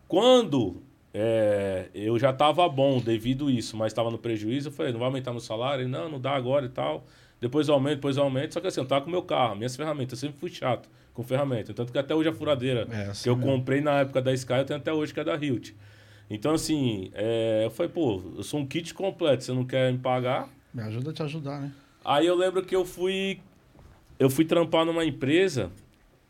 Quando é, eu já tava bom devido isso, mas tava no prejuízo, eu falei, não vai aumentar meu salário? Ele, não, não dá agora e tal. Depois eu aumento, depois eu aumento. Só que assim, eu tava com meu carro, minhas ferramentas. Eu sempre fui chato com ferramenta. Tanto que até hoje a furadeira É, assim que eu mesmo. comprei na época da Sky, eu tenho até hoje, que é da Hilt. Então, assim, é, eu falei, pô, eu sou um kit completo, você não quer me pagar? Me ajuda a te ajudar, né? Aí eu lembro que eu fui. Eu fui trampar numa empresa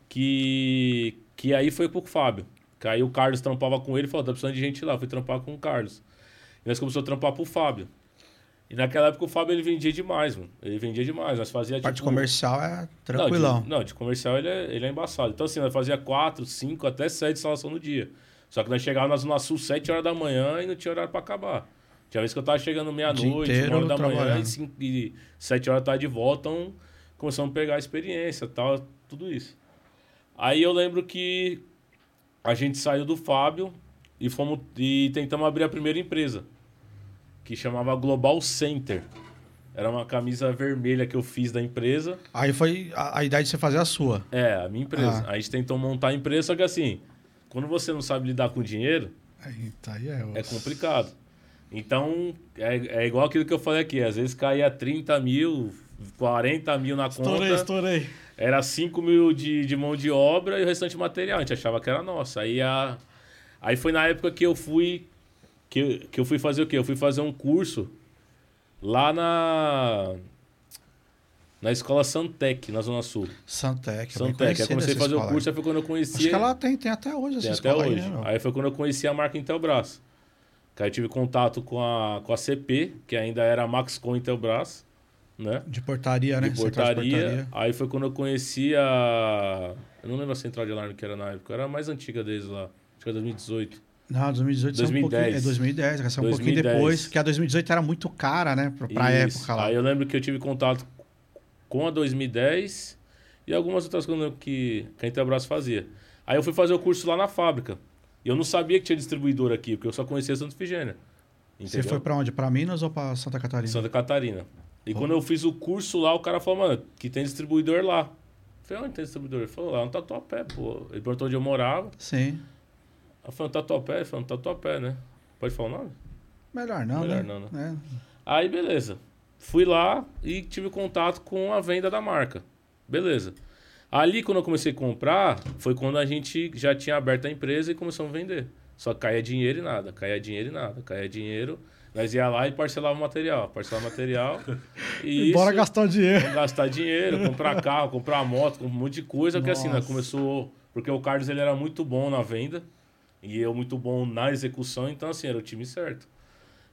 que. Que aí foi pro Fábio. Que aí o Carlos trampava com ele e falou: tá precisando de gente lá. Eu fui trampar com o Carlos. E nós começamos a trampar pro Fábio. E naquela época o Fábio ele vendia demais, mano. Ele vendia demais. Nós fazia A parte tipo. comercial é Não, tranquilão. de, não, de comercial ele é, ele é embaçado. Então, assim, nós fazia quatro, cinco, até sete instalações no dia. Só que nós chegávamos na Zona Sul 7 horas da manhã e não tinha horário pra acabar. Tinha vez que eu tava chegando meia-noite, uma hora da manhã, e, cinco, e sete horas tarde de volta, então começamos a pegar a experiência tal, tudo isso. Aí eu lembro que a gente saiu do Fábio e fomos e tentamos abrir a primeira empresa, que chamava Global Center. Era uma camisa vermelha que eu fiz da empresa. Aí foi a, a ideia de você fazer a sua. É, a minha empresa. Ah. A gente tentou montar a empresa, só que assim, quando você não sabe lidar com dinheiro, Eita, aí é, é complicado. Então, é, é igual aquilo que eu falei aqui. Às vezes caía 30 mil, 40 mil na Estourei, conta. estourei. Era 5 mil de, de mão de obra e o restante material. A gente achava que era nossa. Aí, a, aí foi na época que eu fui. Que, que eu fui fazer o quê? Eu fui fazer um curso lá na. Na escola Santec, na Zona Sul. Santec. Santec. Aí comecei a fazer o curso, aí. foi quando eu conheci. Acho que ela tem, tem até hoje essa Tem até escola hoje. aí, né, aí foi quando eu conheci a marca Intelbras. Que aí eu tive contato com a, com a CP, que ainda era a Maxcom Intelbras, né? De portaria, né? De Central portaria. Aí foi quando eu conheci a. Eu não lembro a central de alarme que era na época, era a mais antiga deles lá. Acho que era 2018. Não, 2018 saiu um 2010. pouquinho. É 2010, vai ser um pouquinho 2010. depois, que a 2018 era muito cara, né? Pra, época lá. Aí eu lembro que eu tive contato com a 2010 e algumas outras coisas que, que a Intelbras fazia. Aí eu fui fazer o curso lá na fábrica. E eu não sabia que tinha distribuidor aqui, porque eu só conhecia Santa Efigênia. Você foi pra onde? Pra Minas ou pra Santa Catarina? Santa Catarina. E quando eu fiz o curso lá, o cara falou, mano, que tem distribuidor lá. Eu falei, onde tem distribuidor? Ele falou, lá no Tatuapé, pô. Ele perguntou onde eu morava. Sim. Eu falei, no Tatuapé? Ele falou, no Tatuapé, né? Pode falar o nome? Melhor não, Melhor né? não, É. Aí, beleza. Fui lá e tive contato com a venda da marca. Beleza. Ali, quando eu comecei a comprar, foi quando a gente já tinha aberto a empresa e começamos a vender. Só caía dinheiro e nada, caía dinheiro e nada, caía dinheiro. Nós ia lá e parcelava o material, parcelava o material. E <laughs> Bora isso- gastar o dinheiro. Vamos gastar dinheiro, comprar carro, comprar moto, um monte de coisa, porque assim, né, Nossa. começou. Porque o Carlos ele era muito bom na venda e eu muito bom na execução, então assim, era o time certo.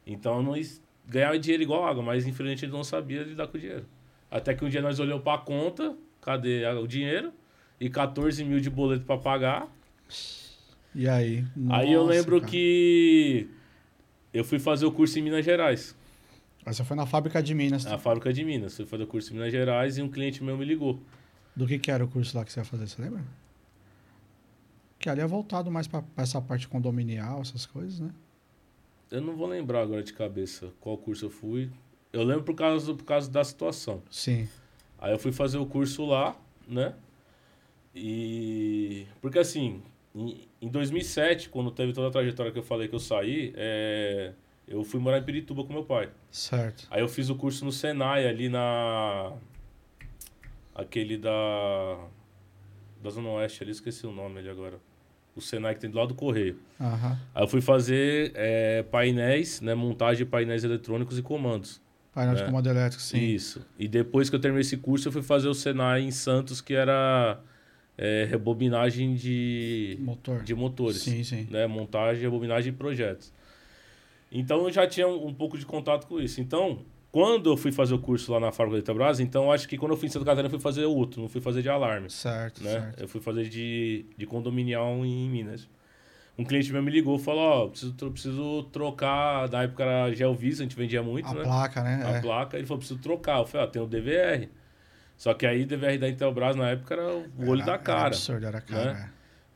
Então nós ganhava dinheiro igual água, mas infelizmente ele não sabia lidar com o dinheiro. Até que um dia nós olhamos pra conta, cadê a- o dinheiro? E 14 mil de boleto pra pagar. E aí? Aí eu Nossa, lembro cara. que eu fui fazer o curso em Minas Gerais. Aí você foi na fábrica de Minas. Na fábrica de Minas. Fui fazer o curso em Minas Gerais e um cliente meu me ligou. Do que, que era o curso lá que você ia fazer, você lembra? Que ali é voltado mais pra essa parte condominial, essas coisas, né? Eu não vou lembrar agora de cabeça qual curso eu fui. Eu lembro por causa, por causa da situação. Sim. Aí eu fui fazer o curso lá, né? E. Porque assim, em, em 2007, quando teve toda a trajetória que eu falei que eu saí, é, eu fui morar em Pirituba com meu pai. Certo. Aí eu fiz o curso no Senai, ali na. Aquele da. Da Zona Oeste ali, esqueci o nome ali agora. O Senai que tem do lado do Correio. Aham. Aí eu fui fazer é, painéis, né? Montagem de painéis eletrônicos e comandos. Painel de É. comando elétrico, sim. Isso. E depois que eu terminei esse curso, eu fui fazer o Senai em Santos, que era é, rebobinagem de, Motor. de motores. Sim, sim. Né? Montagem, rebobinagem de projetos. Então eu já tinha um, um pouco de contato com isso. Então, quando eu fui fazer o curso lá na fábrica da Eletrobras, então acho que quando eu fui em Santa Catarina, eu fui fazer outro, não fui fazer de alarme. Certo, Né? certo. Eu fui fazer de, de condominial em Minas. Um cliente meu me ligou e falou, ó, preciso, tro- preciso trocar, na época era Gelvisa, a gente vendia muito, A né? placa, né? a É. placa, ele falou, preciso trocar. Eu falei, ó, tem o DVR. Só que aí DVR da Intelbras na época era o olho Era- da Era cara, absurdo, era cara.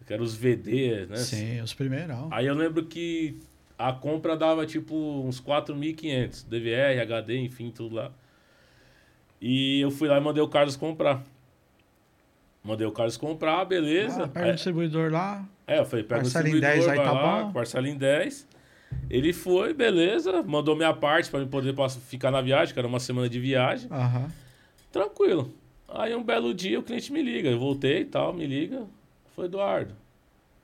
que era os VD, né? é. Sim, os primeirão. Aí eu lembro que a compra dava tipo uns 4.500, DVR, HD, enfim, tudo lá. E eu fui lá e mandei o Carlos comprar. Mandei o Carlos comprar, beleza. Ah, pega o Aí- distribuidor lá. é, eu falei, pega o em 10 distribuidor, aí tá lá, bom? parcela em 10. Ele foi, beleza, mandou minha parte pra eu poder ficar na viagem, que era uma semana de viagem. Aham. Tranquilo. Aí um belo dia o cliente me liga. Eu voltei e tal, me liga. Foi, Eduardo,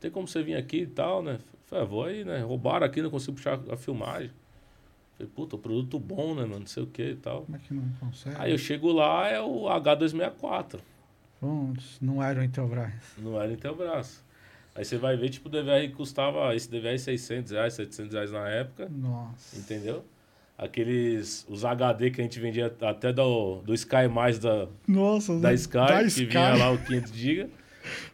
tem como você vir aqui e tal, né? Falei, ah, vou aí, né? Roubaram aqui, não consigo puxar a filmagem. Falei, puta, produto bom, né, mano? Não sei o que e tal. Como é que não consegue? Aí eu chego lá, é o H264. Prontos, não era o Intelbras. Não era Intelbras. Aí você vai ver, tipo, o DVR custava, esse DVR 600 reais, 700 reais na época, Nossa. entendeu? Aqueles, os HD que a gente vendia até do, do Sky Mais da, Nossa, da Sky, da que Sky. vinha lá o 500 GB,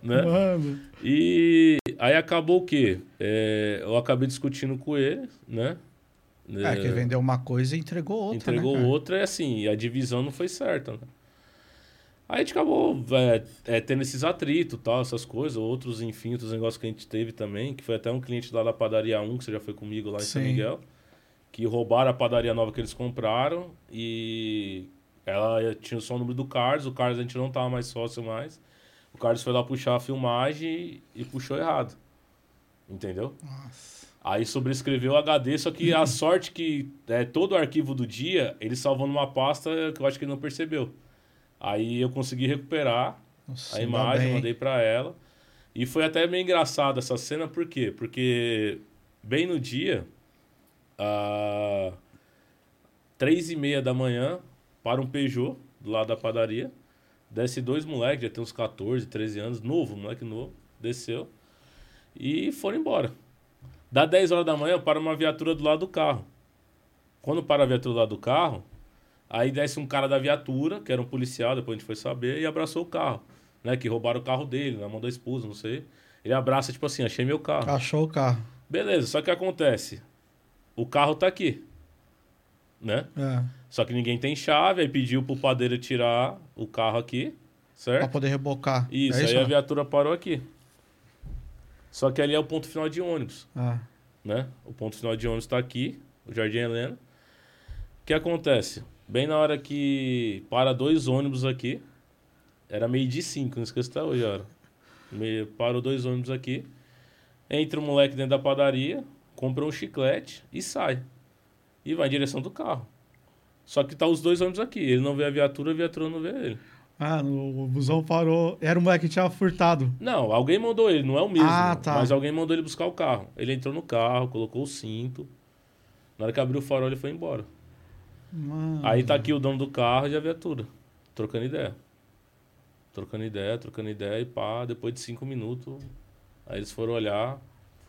né? Mano. E aí acabou o quê? É, eu acabei discutindo com ele, né? É, que vendeu uma coisa e entregou outra. Entregou né, outra e assim, a divisão não foi certa, né? Aí a gente acabou é, é, tendo esses atritos, tal, essas coisas, outros, enfim, outros negócios que a gente teve também, que foi até um cliente lá da padaria 1, que você já foi comigo lá em São Sim. Miguel, que roubaram a padaria nova que eles compraram e ela tinha só o número do Carlos, o Carlos a gente não tava mais sócio mais. O Carlos foi lá puxar a filmagem e puxou errado. Entendeu? Nossa. Aí sobrescreveu o HD, só que a <laughs> sorte que é, todo o arquivo do dia, ele salvou numa pasta que eu acho que ele não percebeu. Aí eu consegui recuperar Nossa, a imagem, mandei pra ela. E foi até meio engraçado essa cena, por quê? Porque bem no dia, três e meia da manhã, para um Peugeot, do lado da padaria. Desce dois moleques, já tem uns 14, 13 anos, novo, moleque novo, desceu. E foram embora. Dá 10 horas da manhã, para uma viatura do lado do carro. Quando para a viatura do lado do carro, aí desce um cara da viatura, que era um policial, depois a gente foi saber, e abraçou o carro. Né, que roubaram o carro dele, na mão da esposa, não sei. Ele abraça, tipo assim, achei meu carro. Achou o carro. Beleza, só que acontece. O carro tá aqui. Né? É. Só que ninguém tem chave, aí pediu pro padeiro tirar o carro aqui, Pra certo? poder rebocar. Isso, é aí isso a né? viatura parou aqui. Só que ali é o ponto final de ônibus, Ah, né? O ponto final de ônibus está aqui, o Jardim Helena. O que acontece? Bem na hora que para dois ônibus aqui, era meio de cinco, não esqueça até hoje a hora. Meio, parou dois ônibus aqui, entra o moleque dentro da padaria, compra um chiclete e sai. E vai em direção do carro. Só que tá os dois ônibus aqui. Ele não vê a viatura, a viatura não vê ele. ah o busão parou. Era o moleque que tinha furtado. Não, alguém mandou ele, não é o mesmo. Ah, tá. Mas alguém mandou ele buscar o carro. Ele entrou no carro, colocou o cinto. Na hora que abriu o farol, ele foi embora. Mano. Aí tá aqui o dono do carro e a viatura. Trocando ideia. Trocando ideia, trocando ideia e pá, depois de cinco minutos. Aí eles foram olhar.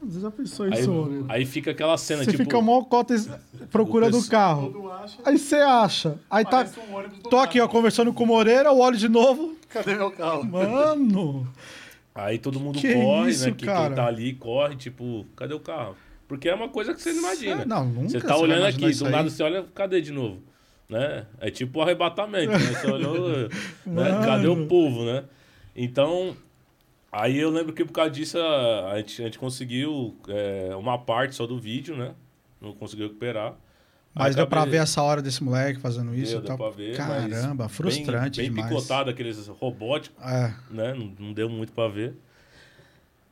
Você já pensou Aí, isso, Moreira? aí fica aquela cena, Você tipo. fica mó cota procurando o carro. Aí você acha. Aí tá. um Tô aqui, ó, conversando com o Moreira, eu olho de novo. Cadê meu carro? Mano. Aí todo mundo Que corre, isso, né? Que cara? quem tá ali corre, tipo, cadê o carro? Porque é uma coisa que você não imagina. Não, nunca Você tá olhando aqui, do nada você olha, cadê de novo? Né? É tipo o arrebatamento, né? Você olhou, né? <laughs> Cadê o povo, né? Então, aí eu lembro que por causa disso a, a gente, a gente conseguiu é, uma parte só do vídeo, né? Não conseguiu recuperar. Mas deu pra ver essa hora desse moleque fazendo isso Deu, e deu tal. pra ver, Caramba, frustrante bem, bem demais. picotado, aqueles robóticos É. né? Não, não deu muito pra ver.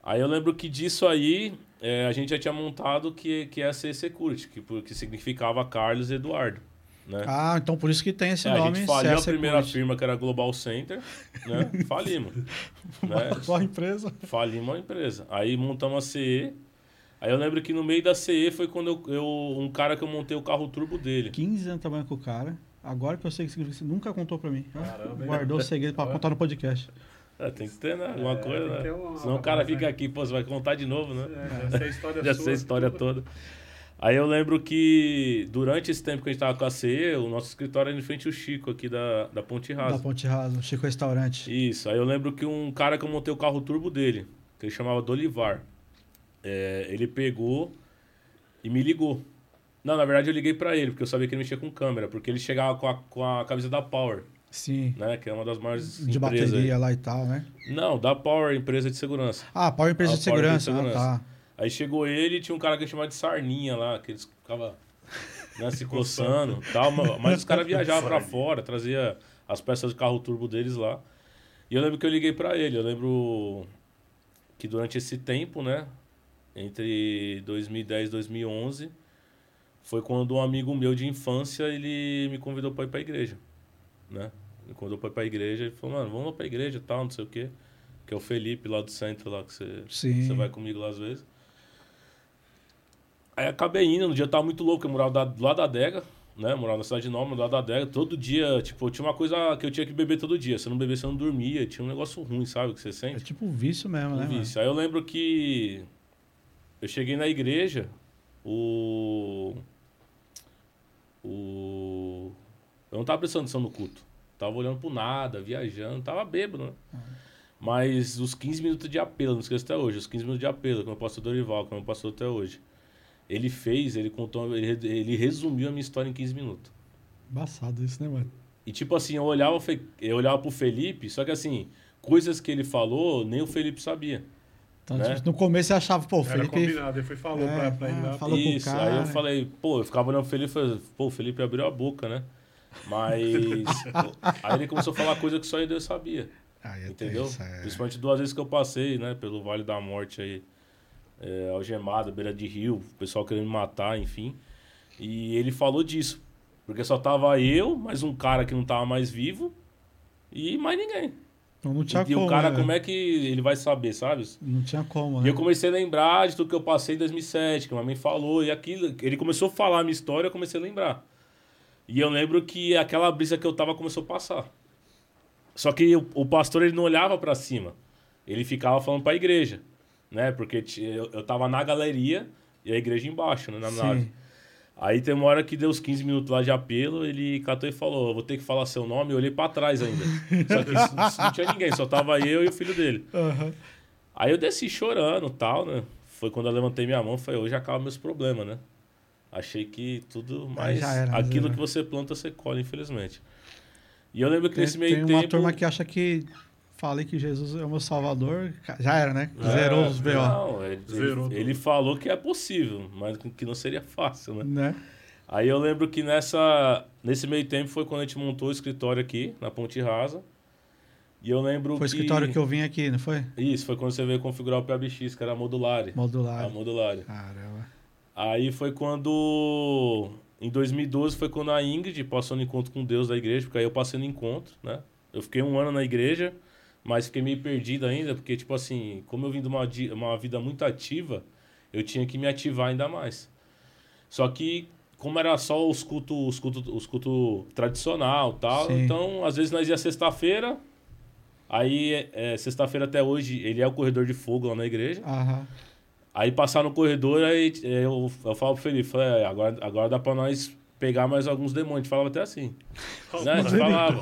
Aí eu lembro que disso aí é, a gente já tinha montado que, que ia ser Security, que, que significava Carlos Eduardo. Né? Ah, então por isso que tem esse É, a nome. gente faliu a primeira Security. firma que era Global Center, né? <laughs> Falimos. né? Só a empresa. Falimos a empresa. Aí montamos a CE. Aí eu lembro que no meio da CE foi quando eu, eu- um cara que eu montei o carro turbo dele. 15 anos trabalhando com o cara. Agora que eu sei que significa, você nunca contou pra mim. Caramba? Guardou o segredo pra contar no podcast. É, tem que ter, né? Alguma É, coisa, né? uma- Senão o cara fica aqui, pô, você vai contar de novo, né? É, já sei a história <laughs> Já sua. sei a história toda. Aí eu lembro que durante esse tempo que a gente tava com a CE, o nosso escritório era em frente ao Chico aqui da, da Ponte Rasa. Da Ponte Rasa, Chico Restaurante. Isso, aí eu lembro que um cara que eu montei o carro turbo dele, que ele chamava Dolivar, é, ele pegou e me ligou. Não, na verdade eu liguei pra ele, porque eu sabia que ele mexia com câmera, porque ele chegava com a, com a camisa da Power, Sim. né? Que é uma das maiores De empresas. bateria aí. lá e tal, né? Não, da Power, empresa de segurança. Ah, Power Empresa Ah, de Power Segurança. De Ah, tá. Aí chegou ele e tinha um cara que chamava de Sarninha lá, que eles ficavam né, se <laughs> coçando e tal. ma- Mas os caras viajavam pra fora, trazia as peças de carro turbo deles lá. E eu lembro que eu liguei pra ele. Eu lembro que durante esse tempo, né, entre 2010 e 2011, foi quando um amigo meu de infância, ele me convidou pra ir pra igreja, né? Me convidou pra ir pra igreja. Ele falou, mano, vamos lá pra igreja e tal, não sei o quê. Que é o Felipe lá do centro lá, que você... Sim. Você vai comigo lá às vezes. Aí acabei indo, no dia eu tava muito louco, eu morava do lado da adega, né? Morava na cidade nova, do lado da adega. Todo dia, tipo, tinha uma coisa que eu tinha que beber todo dia. Se eu não bebesse, eu não dormia. Tinha um negócio ruim, sabe? Que você É sente. tipo um vício mesmo, né? Um mano? vício. Aí eu lembro que eu cheguei na igreja, o. O. Eu não tava prestando atenção no culto. Tava olhando pro nada, viajando, tava bêbado, né? Mas os 15 minutos de apelo, não esqueço até hoje, os 15 minutos de apelo, que meu pastor Dorival, que meu pastor até hoje. Ele fez, ele contou, ele, ele resumiu a minha história em 15 minutos. Embaçado isso, né, mano? E tipo assim, eu olhava, o eu olhava pro Felipe, só que assim, coisas que ele falou, nem o Felipe sabia. Então, Né? tipo, no começo você achava, pô, o Era Felipe. combinado, ele foi falou É, pra, pra ele ah, lá. falou com o Isso, cara. aí eu falei, pô, eu ficava olhando pro Felipe e falei, pô, o Felipe abriu a boca, né? Mas. <laughs> aí ele começou a falar coisa que só Deus sabia. É Entendeu? é. Principalmente duas vezes que eu passei, né? Pelo Vale da Morte aí. É, algemado, beira de rio, o pessoal querendo me matar, enfim. E ele falou disso. Porque só tava eu, mais um cara que não tava mais vivo, e mais ninguém. Então não tinha e como. o cara, né? como é que ele vai saber, sabe? Não tinha como, E né? eu comecei a lembrar de tudo que eu passei em 2007, que a mamãe falou, e aquilo. Ele começou a falar a minha história, eu comecei a lembrar. E eu lembro que aquela brisa que eu tava começou a passar. Só que o, o pastor ele não olhava pra cima. Ele ficava falando pra igreja, né? Porque eu, eu tava na galeria e a igreja embaixo, né? Na nave. Aí tem uma hora que deu uns 15 minutos lá de apelo, ele catou e falou: "Eu Vou ter que falar seu nome. Eu olhei pra trás ainda. <laughs> Só que não, não tinha ninguém, só tava eu e o filho dele. Aham. Aí eu desci chorando e tal, né? Foi quando eu levantei minha mão e falei, hoje acaba meus problemas, né? Achei que tudo, mas já era, aquilo que você planta, você colhe, infelizmente. E eu lembro que Tem, nesse meio tem tempo... uma turma que acha que falei que Jesus é o meu salvador, já era, né? Zerou os BO. Não, ele, Zerou ele, ele falou que é possível, mas que não seria fácil, né? Né? Aí eu lembro que nessa, nesse meio tempo foi quando a gente montou o escritório aqui, na Ponte Rasa. E eu lembro Foi o que... escritório que eu vim aqui, não foi? Isso, foi quando você veio configurar o PBX, que era a Modulare. Modular. A Modulare. Caramba. Aí foi quando... Em 2012 foi quando a Ingrid passou no encontro com Deus da igreja, porque aí eu passei no encontro, né? Eu fiquei um ano na igreja, mas fiquei meio perdido ainda, porque, tipo assim, como eu vim de uma, uma vida muito ativa, eu tinha que me ativar ainda mais. Só que, como era só os cultos os culto, os culto tradicional e tal, Sim. então, às vezes nós ia sexta-feira, aí, é, sexta-feira até hoje, ele é o corredor de fogo lá na igreja, Aham. Aí passar no corredor, aí é, eu, eu falo pro Felipe, falei, "É, agora, agora dá pra nós pegar mais alguns demônios. A gente falava até assim. <laughs> né? A gente falava.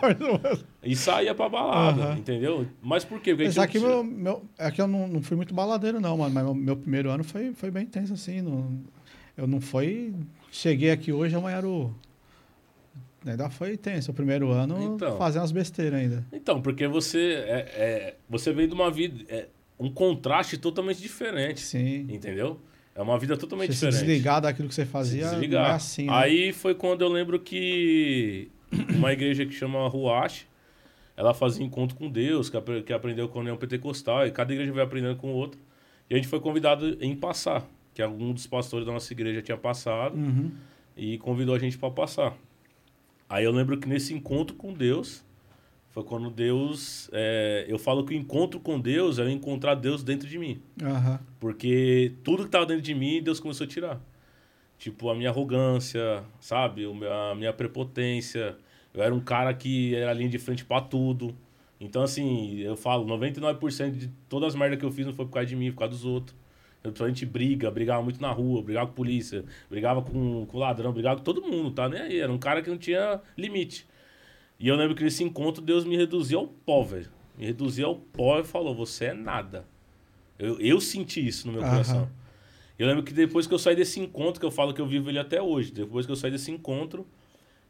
E saía pra balada, entendeu? Mas por quê? Porque a Mas gente aqui, não meu, meu, aqui eu não, não fui muito baladeiro, não, mano. Mas meu, meu primeiro ano foi, foi bem tenso, assim. Não, eu não foi. Cheguei aqui hoje, amanhã era o. Ainda foi tenso. O primeiro ano, Então. fazendo umas besteiras ainda. Então, porque você é, é- você veio de uma vida. É, um contraste totalmente diferente. Sim. Entendeu? É uma vida totalmente Você se diferente. desligar daquilo que você fazia, Se não desligar. é assim, né? Aí foi quando eu lembro que <coughs> uma igreja que chama Ruach, ela fazia encontro com Deus, que, apre- que aprendeu com a União Pentecostal, e cada igreja vai aprendendo com o outro. E a gente foi convidado em passar, que algum dos pastores da nossa igreja tinha passado Uhum. e convidou a gente para passar. Aí eu lembro que nesse encontro com Deus, foi quando Deus. é, eu falo que o encontro com Deus é eu encontrar Deus dentro de mim. Aham. Porque tudo que tava dentro de mim, Deus começou a tirar. Tipo, a minha arrogância, sabe? A minha prepotência. Eu era um cara que era linha de frente pra tudo. Então, assim, eu falo, 99% de todas as merdas que eu fiz não foi por causa de mim, foi por causa dos outros. Eu, a gente briga, brigava muito na rua, brigava com polícia, brigava com, com ladrão, brigava com todo mundo, tá? Nem aí. Era um cara que não tinha limite. E eu lembro que nesse encontro Deus me reduziu ao pó, velho. Me reduziu ao pó e falou: Você é nada. Eu, eu senti isso no meu coração. Eu lembro que depois que eu saí desse encontro, que eu falo que eu vivo ele até hoje, depois que eu saí desse encontro,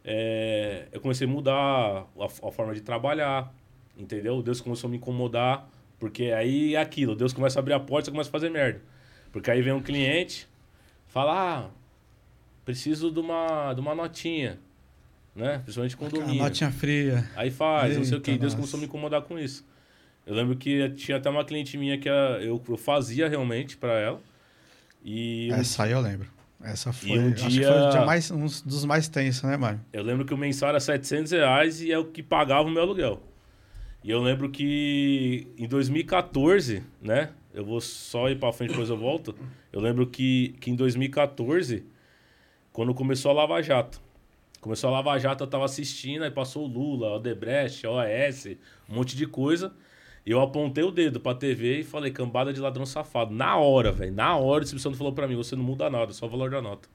é, eu comecei a mudar a, a forma de trabalhar, entendeu? Deus começou a me incomodar, porque aí é aquilo, Deus começa a abrir a porta, você começa a fazer merda. Porque aí vem um cliente, fala, ah, preciso de uma, de uma notinha, né? Principalmente A condomínio. notinha fria. Aí faz, não sei o que. Eita, Deus começou a me incomodar com isso. Eu lembro que tinha até uma cliente minha que a- eu, eu fazia realmente pra ela. E um- Essa aí eu lembro. Essa foi. um Acho que dia- foi dia mais, um dos mais tensos, né, mano? eu lembro que o mensal era 700 reais e é o que pagava o meu aluguel. E eu lembro que em 2014, né? Eu vou só ir pra frente, depois eu volto. Eu lembro que, que em 2014, quando começou a Lava Jato. Começou a Lava Jato, eu tava assistindo, aí passou o Lula, o Odebrecht, a OAS, um monte de coisa. E eu apontei o dedo pra TV e falei, cambada de ladrão safado. Na hora, velho. Na hora, o Santo falou pra mim, você não muda nada, só o valor da nota.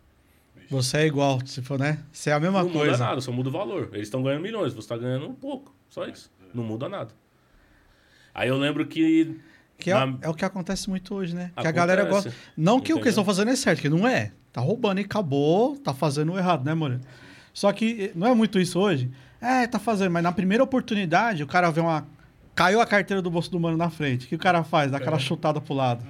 Você é igual, se for, né? Você é a mesma não muda coisa. nada, só muda o valor. Eles estão ganhando milhões, você está ganhando um pouco. Só isso. Não muda nada. Aí eu lembro que. Que é, Na- é o que acontece muito hoje, né? Que a Acontece. galera gosta. Não que o que Entendeu? eles estão fazendo é certo, que não é. Tá roubando e acabou, tá fazendo o errado, né, Moreno? Só que eh, não é muito isso hoje. É, tá fazendo, mas na primeira oportunidade, o cara vê uma. Caiu a carteira do bolso do mano na frente. O que o cara faz? Dá aquela chutada pro lado.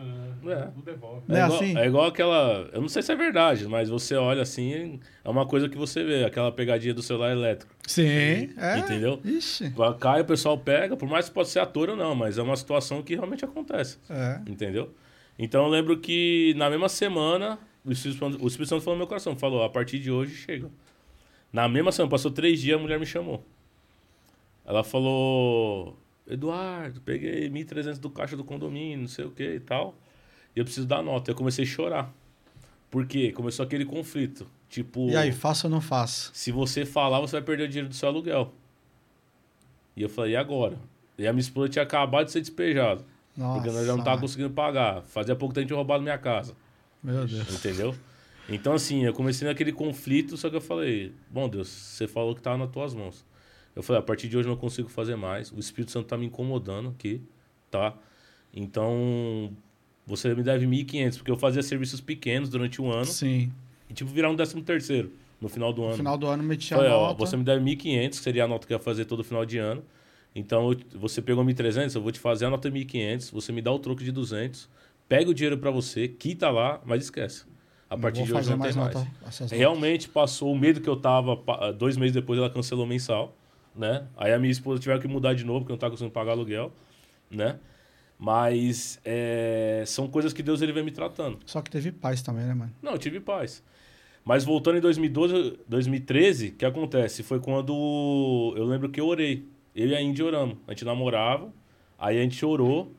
É. Não devolve. Não é igual, assim? é igual aquela. Eu não sei se é verdade, mas você olha assim, é uma coisa que você vê, aquela pegadinha do celular elétrico. Sim, é. Entendeu? Ixi. Cai, o pessoal pega, por mais que pode ser ator ou não, mas é uma situação que realmente acontece. É. Entendeu? Então eu lembro que na mesma semana, o Espírito Santo, o Espírito Santo falou no meu coração, falou, a partir de hoje chega. Na mesma semana, passou três dias, a mulher me chamou. Ela falou, Eduardo, peguei 1.300 do caixa do condomínio, não sei o que e tal, e eu preciso dar nota. Eu comecei a chorar. Por quê? Começou aquele conflito. Tipo, E aí, faço ou não faço? se você falar, você vai perder o dinheiro do seu aluguel. E eu falei, e agora? E a minha esposa tinha acabado de ser despejada. Nossa. Porque nós já não tava conseguindo pagar. Fazia pouco tempo tinha roubado minha casa. Meu Deus. Entendeu? Então, assim, eu comecei naquele conflito, só que eu falei, bom Deus, você falou que tava nas tuas mãos. Eu falei, a partir de hoje eu não consigo fazer mais. O Espírito Santo tá me incomodando aqui, tá? Então, você me deve 1.500, porque eu fazia serviços pequenos durante um ano Sim. e, tipo, virar um décimo terceiro no final do ano. No final do ano, meti a Falei, ó, nota. você me deve 1.500, que seria a nota que eu ia fazer todo final de ano. Então, eu- você pegou 1.300, eu vou te fazer a nota 1.500, você me dá o troco de 200, pega o dinheiro pra você, quita lá, mas esquece. A Não partir de hoje não tem mais. nota, notas. Realmente passou o medo que eu tava. Dois meses depois ela cancelou mensal, né? Aí a minha esposa tiveram que mudar de novo, porque eu não tava conseguindo pagar aluguel, né? Mas é, são coisas que Deus ele vem me tratando. Só que teve paz também, né, mano? Não, eu tive paz. Mas voltando em 2012, 2013, o que acontece? Foi quando eu lembro que eu orei. Eu e a Indy oramos. A gente namorava, aí a gente orou.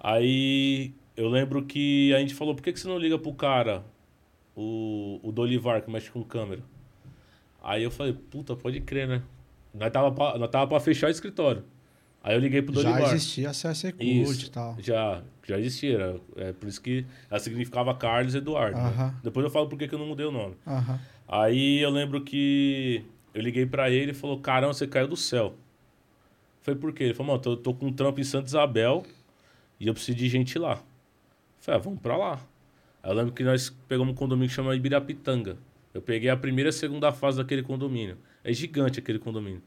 Aí eu lembro que a gente falou: por que, que você não liga pro cara, o, o Dolivar, que mexe com câmera? Aí eu falei: puta, pode crer, né? Nós tava pra, nós tava pra fechar o escritório. Aí eu liguei pro Já Dolivar. existia a CSC Cult e tal. Já, já existia. Era, é por isso que ela significava Carlos Eduardo. né? Aham. Depois eu falo por que eu não mudei o nome. Aham. Aí eu lembro que eu liguei pra ele e falou: Caramba, você caiu do céu. Foi por quê? Ele falou: Mano, tô, tô com um trampo em Santa Isabel e eu preciso de gente lá. Eu falei: ah, vamos pra lá. Eu lembro que nós pegamos um condomínio que chama Ibirapitanga. Eu peguei a primeira e a segunda fase daquele condomínio. É gigante aquele condomínio.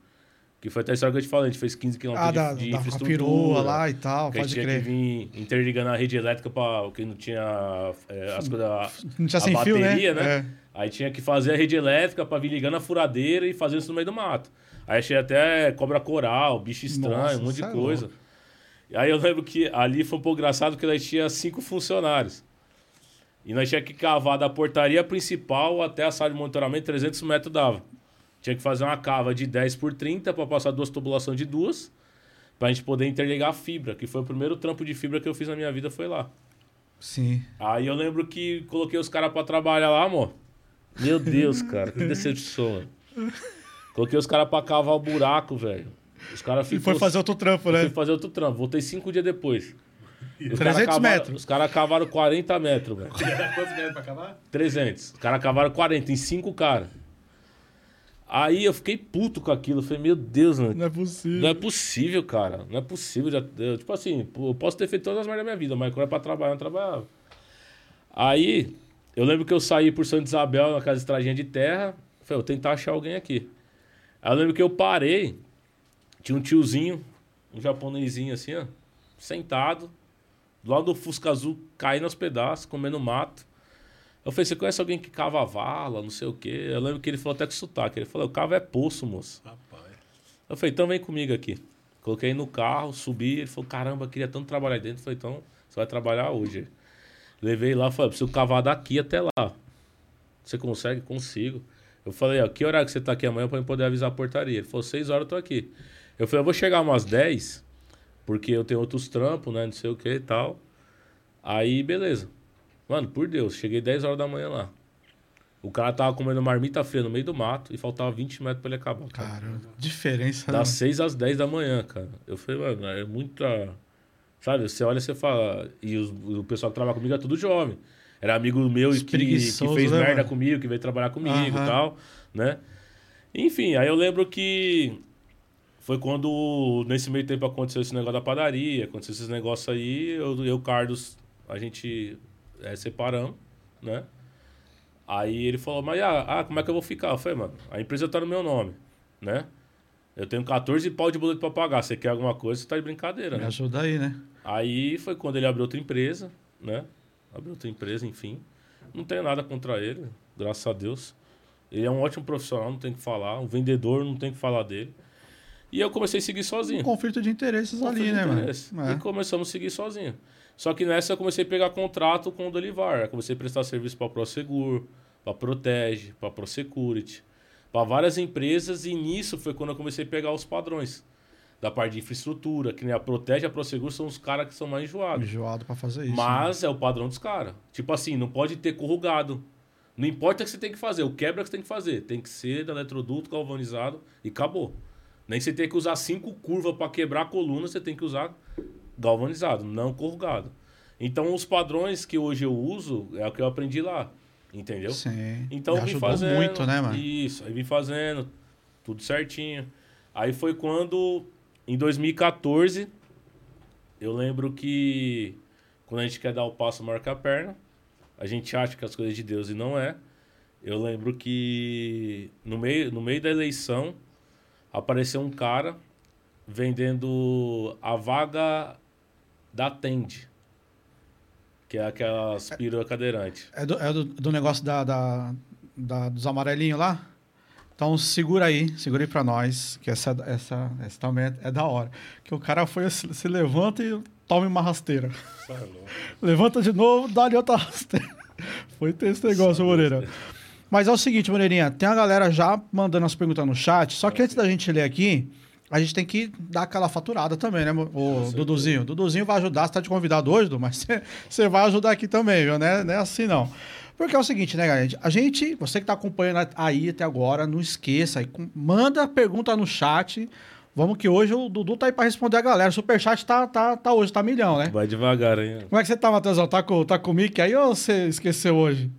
Que foi até a história que eu te falei: a gente fez 15 quilômetros Ah, de, da, de da infraestrutura. lá e tal, Que pode tinha que crer. vir interligando a rede elétrica para que não tinha é, as coisas. Não tinha sem fio, bateria, né? né? É. Aí tinha que fazer a rede elétrica para vir ligando a furadeira e fazer isso no meio do mato. Aí achei até cobra coral, bicho estranho, Nossa, um monte de é coisa. E aí eu lembro que ali foi um pouco engraçado porque nós tinha cinco funcionários. E nós tinha que cavar da portaria principal até a sala de monitoramento, 300 metros dava. Tinha que fazer uma cava de 10 por 30 para passar duas tubulações de duas, pra gente poder interligar a fibra, que foi o primeiro trampo de fibra que eu fiz na minha vida, foi lá. Sim. Aí eu lembro que coloquei os caras pra trabalhar lá, amor. Meu Deus, cara, que decepção. mano. Coloquei os caras pra cavar o buraco, velho. Os caras E ficou... foi fazer outro trampo, né? fui fazer outro trampo. Voltei cinco dias depois. Os 300 caras cavaram- metros. Os caras cavaram 40 metros, velho. Quantos metros pra acabar? 300. Os caras cavaram 40 em cinco caras. Aí eu fiquei puto com aquilo. Eu falei, meu Deus, mano. Não é possível. Não é possível, cara. Não é possível. Já, eu, tipo assim, eu posso ter feito todas as merdas da minha vida, mas quando é pra trabalhar, eu não trabalhava. Aí, eu lembro que eu saí por Santa Isabel, naquela estradinha de terra. Falei, vou tentar achar alguém aqui. Aí eu lembro que eu parei. Tinha um tiozinho, um japonesinho assim, ó, sentado, do lado do Fusca Azul, caindo aos pedaços, comendo mato. Eu falei, você conhece alguém que cava vala, não sei o quê? Eu lembro que ele falou até com sotaque. Ele falou, o cavo é poço, moço. Rapaz. Eu falei, então vem comigo aqui. Coloquei no carro, subi. Ele falou, caramba, queria tanto trabalhar aí dentro. Eu falei, então você vai trabalhar hoje. Levei lá, falei, preciso cavar daqui até lá. Você consegue? Consigo. Eu falei, ó, que horário que você tá aqui amanhã pra eu poder avisar a portaria? Ele falou, seis horas eu tô aqui. Eu falei, eu vou chegar umas 10, porque eu tenho outros trampos, né? Não sei o que e tal. Aí, beleza. Mano, por Deus, cheguei 10 horas da manhã lá. O cara tava comendo marmita fria no meio do mato e faltava 20 metros pra ele acabar. cara. Cara, diferença. né? Das 6 às 10 da manhã, cara. Eu falei, mano, é muita. Sabe, você olha e você fala. E os- o pessoal que trabalha comigo é tudo jovem. Era amigo meu e que, que fez né, merda mano? comigo, que veio trabalhar comigo e tal, né? Enfim, aí eu lembro que foi quando, nesse meio tempo, aconteceu esse negócio da padaria, aconteceu esses negócios aí, eu e o Carlos, a gente é, separamos, né? Aí ele falou, mas ah, ah, como é que eu vou ficar? Eu falei, mano, a empresa tá no meu nome, né? Eu tenho 14 pau de boleto pra pagar. Você quer alguma coisa, você tá de brincadeira, Me né? ajuda aí, né? Aí foi quando ele abriu outra empresa, né? Abriu outra empresa, enfim. Não tenho nada contra ele, graças a Deus. Ele é um ótimo profissional, não tem o que falar. Um vendedor, não tem o que falar dele. E eu comecei a seguir sozinho. Um conflito de interesses ali, Conflito de né, mano? É. E começamos a seguir sozinho. Só que nessa eu comecei a pegar contrato com o Dolivar. Eu comecei a prestar serviço para Prosegur, para Protege, para Prosecurity, para várias empresas. E nisso foi quando eu comecei a pegar os padrões da parte de infraestrutura, que nem a Protege e a Prosegur são os caras que são mais enjoados. Enjoado pra fazer isso. né? Mas é o padrão dos caras. Tipo assim, não pode ter corrugado. Não importa o que você tem que fazer, o quebra que você tem que fazer. Tem que ser de eletroduto galvanizado e acabou. Nem você tem que usar cinco curvas para quebrar a coluna, você tem que usar galvanizado, não corrugado. Então, os padrões que hoje eu uso é o que eu aprendi lá. Entendeu? Sim. Então E eu vim ajudou fazendo. muito, né, mano? Isso, aí vim fazendo, tudo certinho. Aí foi quando, em 2014, eu lembro que quando a gente quer dar o passo que a perna, a gente acha que as coisas de Deus e não é. Eu lembro que no meio, no meio da eleição apareceu um cara vendendo a vaga da Tende, que é aquelas perua cadeirante. É do, é do, do negócio da, da- da- dos amarelinhos lá? Então segura aí, segura aí pra nós, que essa, essa, essa também é, é da hora. Que o cara foi, se, se levanta e toma uma rasteira. <laughs> Levanta de novo, dá-lhe outra rasteira. Foi ter esse negócio, Moreira. Mas é o seguinte, Moreirinha, tem a galera já mandando as perguntas no chat, só que antes da gente ler aqui, a gente tem que dar aquela faturada também, né, o. Duduzinho? Duduzinho vai ajudar, você tá de convidado hoje, Du, mas <laughs> você- vai ajudar aqui também, viu? Não é, não é assim, não. Porque é o seguinte, né, galera? A gente, você que tá acompanhando aí até agora, não esqueça, manda pergunta no chat. Vamos que hoje o Dudu tá aí pra responder a galera. O superchat tá, tá, tá hoje, tá milhão, né? Vai devagar, hein? Como é que você tá, Matheusão? Tá com, tá com o mic aí ou você esqueceu hoje?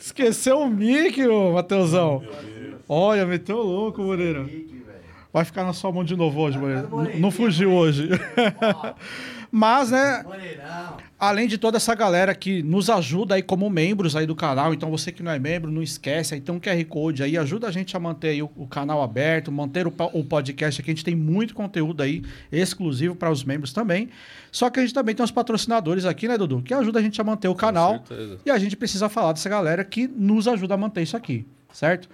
Esqueceu o mic, ô, Matheusão. Olha, meteu louco, Moreira. Vai ficar na sua mão de novo hoje, Moreira. Não fugiu hoje. <laughs> Mas, né, Moreirão. Além de toda essa galera que nos ajuda aí como membros aí do canal, então você que não é membro, não esquece, aí tem um QR Code aí, ajuda a gente a manter aí o, o canal aberto, manter o, o podcast aqui, a gente tem muito conteúdo aí exclusivo para os membros também. Só que a gente também tem os patrocinadores aqui, né, Dudu, que ajuda a gente a manter o canal. Com certeza. E a gente precisa falar dessa galera que nos ajuda a manter isso aqui, certo?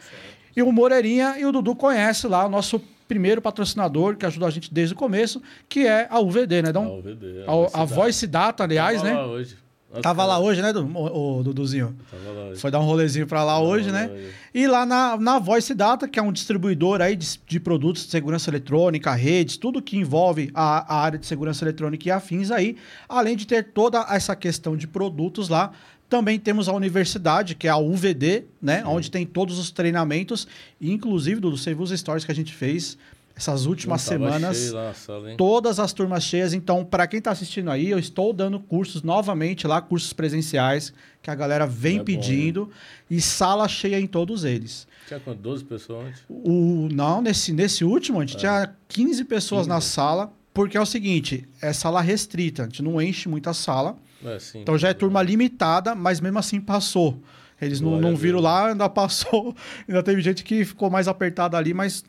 E o Moreirinha e o Dudu conhece lá o nosso primeiro patrocinador que ajudou a gente desde o começo, que é a UVD, né? A Então, UVD, a, a Voice Data, aliás, Tava né? Lá hoje. Nossa, Tava lá hoje, né, Duduzinho? Tava lá hoje. Foi dar um rolezinho pra lá hoje, lá né? hoje. E lá na, na Voice Data, que é um distribuidor aí de, de produtos de segurança eletrônica, redes, tudo que envolve a, a área de segurança eletrônica e afins aí, além de ter toda essa questão de produtos lá, também temos a universidade, que é a UVD, né? Onde tem todos os treinamentos, inclusive, Dudu, você viu os stories que a gente fez essas últimas semanas. a sala? Todas as turmas cheias. Então, para quem está assistindo aí, eu estou dando cursos novamente lá, cursos presenciais, que a galera vem É bom, pedindo, e sala cheia em todos eles. Tinha quanto? 12 pessoas antes? O, não, nesse, nesse último, a gente tinha 15 pessoas 15. na sala, porque é o seguinte, é sala restrita, a gente não enche muita sala. É, sim. Então já é turma limitada, mas mesmo assim passou. Eles não, Glória não viram lá, ainda passou. <laughs> Ainda teve gente que ficou mais apertada ali, mas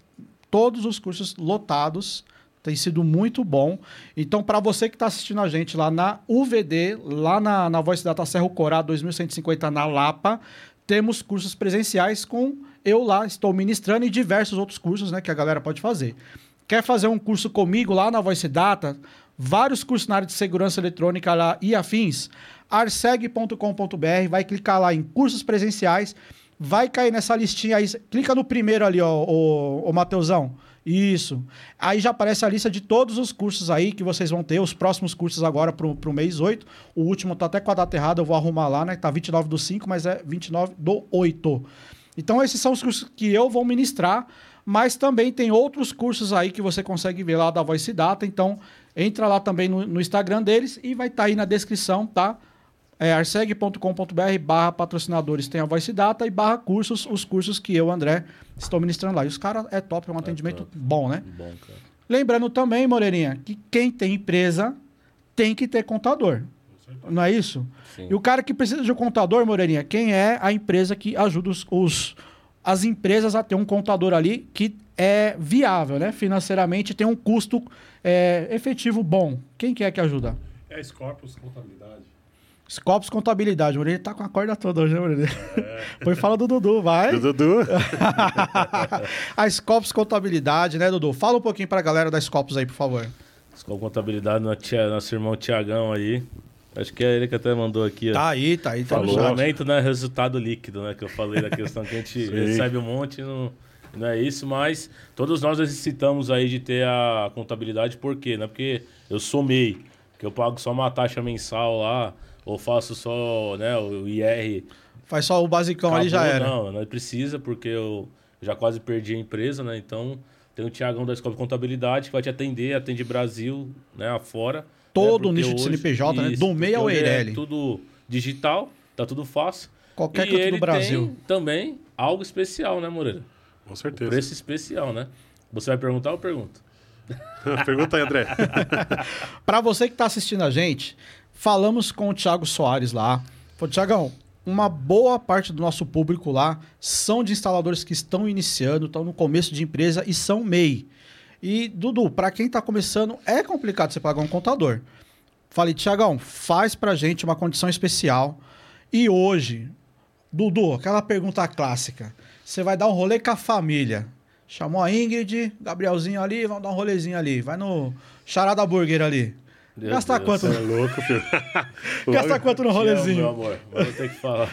todos os cursos lotados. Tem sido muito bom. Então, para você que está assistindo a gente lá na UVD, lá na, na Voice Data Serra Corá 2150 na Lapa, temos cursos presenciais com eu lá, estou ministrando e diversos outros cursos né, que a galera pode fazer. Quer fazer um curso comigo lá na Voice Data? Vários cursos na área de segurança eletrônica lá e afins. arseg.com.br, vai clicar lá em cursos presenciais, vai cair nessa listinha aí. Clica no primeiro ali, ó, o, o Mateusão. Isso. Aí já aparece a lista de todos os cursos aí que vocês vão ter, os próximos cursos agora pro, pro mês 8. O último tá até com a data errada, eu vou arrumar lá, né? Tá 29 do 5, mas é 29 do 8. Então esses são os cursos que eu vou ministrar, mas também tem outros cursos aí que você consegue ver lá da Voice Data. Então entra lá também no, no Instagram deles e vai estar aí na descrição, tá? É arseg.com.br barra patrocinadores tem a Voice Data e barra cursos, os cursos que eu, André, estou ministrando lá. E os caras é top, é um atendimento top. bom, né? Bom. Lembrando também, Moreirinha, que quem tem empresa tem que ter contador. Não é isso? Sim. E o cara que precisa de um contador, Moreirinha, quem é a empresa que ajuda os, os- as empresas a ter um contador ali que é viável, né? Financeiramente tem um custo é, efetivo bom. Quem que é que ajuda? É a Scorpius Contabilidade. Scopus Contabilidade. O Moreirinha tá com a corda toda hoje, né, Moreirinha? <laughs> Depois fala do Dudu, vai. Do Dudu. <laughs> a Scopus Contabilidade, né, Dudu? Fala um pouquinho pra galera da Scopus aí, por favor. Com contabilidade, nosso irmão Tiagão aí. Acho que é ele que até mandou aqui. ó. Tá aí, tá aí. Tá Falou. chat. Aumento não é resultado líquido, né? Que eu falei da questão que a gente <laughs> Sim. recebe um monte e não, não é isso, mas todos nós necessitamos aí de ter a contabilidade, por quê? Não é porque eu sou MEI, que eu pago só uma taxa mensal lá, ou faço só né, o IR. Faz só o basicão ali já era. Não, não precisa, porque eu já quase perdi a empresa, né? Então tem o Tiagão da Escola de Contabilidade que vai te atender, atende Brasil, né, afora. Todo o nicho de CNPJ, né? Do porque MEI ao é Eireli. tudo digital, tá tudo fácil. Qualquer e canto ele do Brasil. tem também algo especial, né, Moreira? Com certeza. Preço especial, né? Você vai perguntar ou pergunta? <laughs> Pergunta aí, André. <laughs> Para você que está assistindo a gente, falamos com o Thiago Soares lá. Falou, Thiagão, uma boa parte do nosso público lá são de instaladores que estão iniciando, estão no começo de empresa e são MEI. E, Dudu, para quem tá começando, é complicado você pagar um contador. Falei, Tiagão, faz pra gente uma condição especial. E hoje, Dudu, aquela pergunta clássica. Você vai dar um rolê com a família. Chamou a Ingrid, Gabrielzinho ali, vamos dar um rolezinho ali. Vai no Charada Burger ali. Meu Gasta Deus, quanto? Você é louco, filho. <laughs> Gasta quanto no Te amo, meu rolezinho? amor. Vou ter que falar.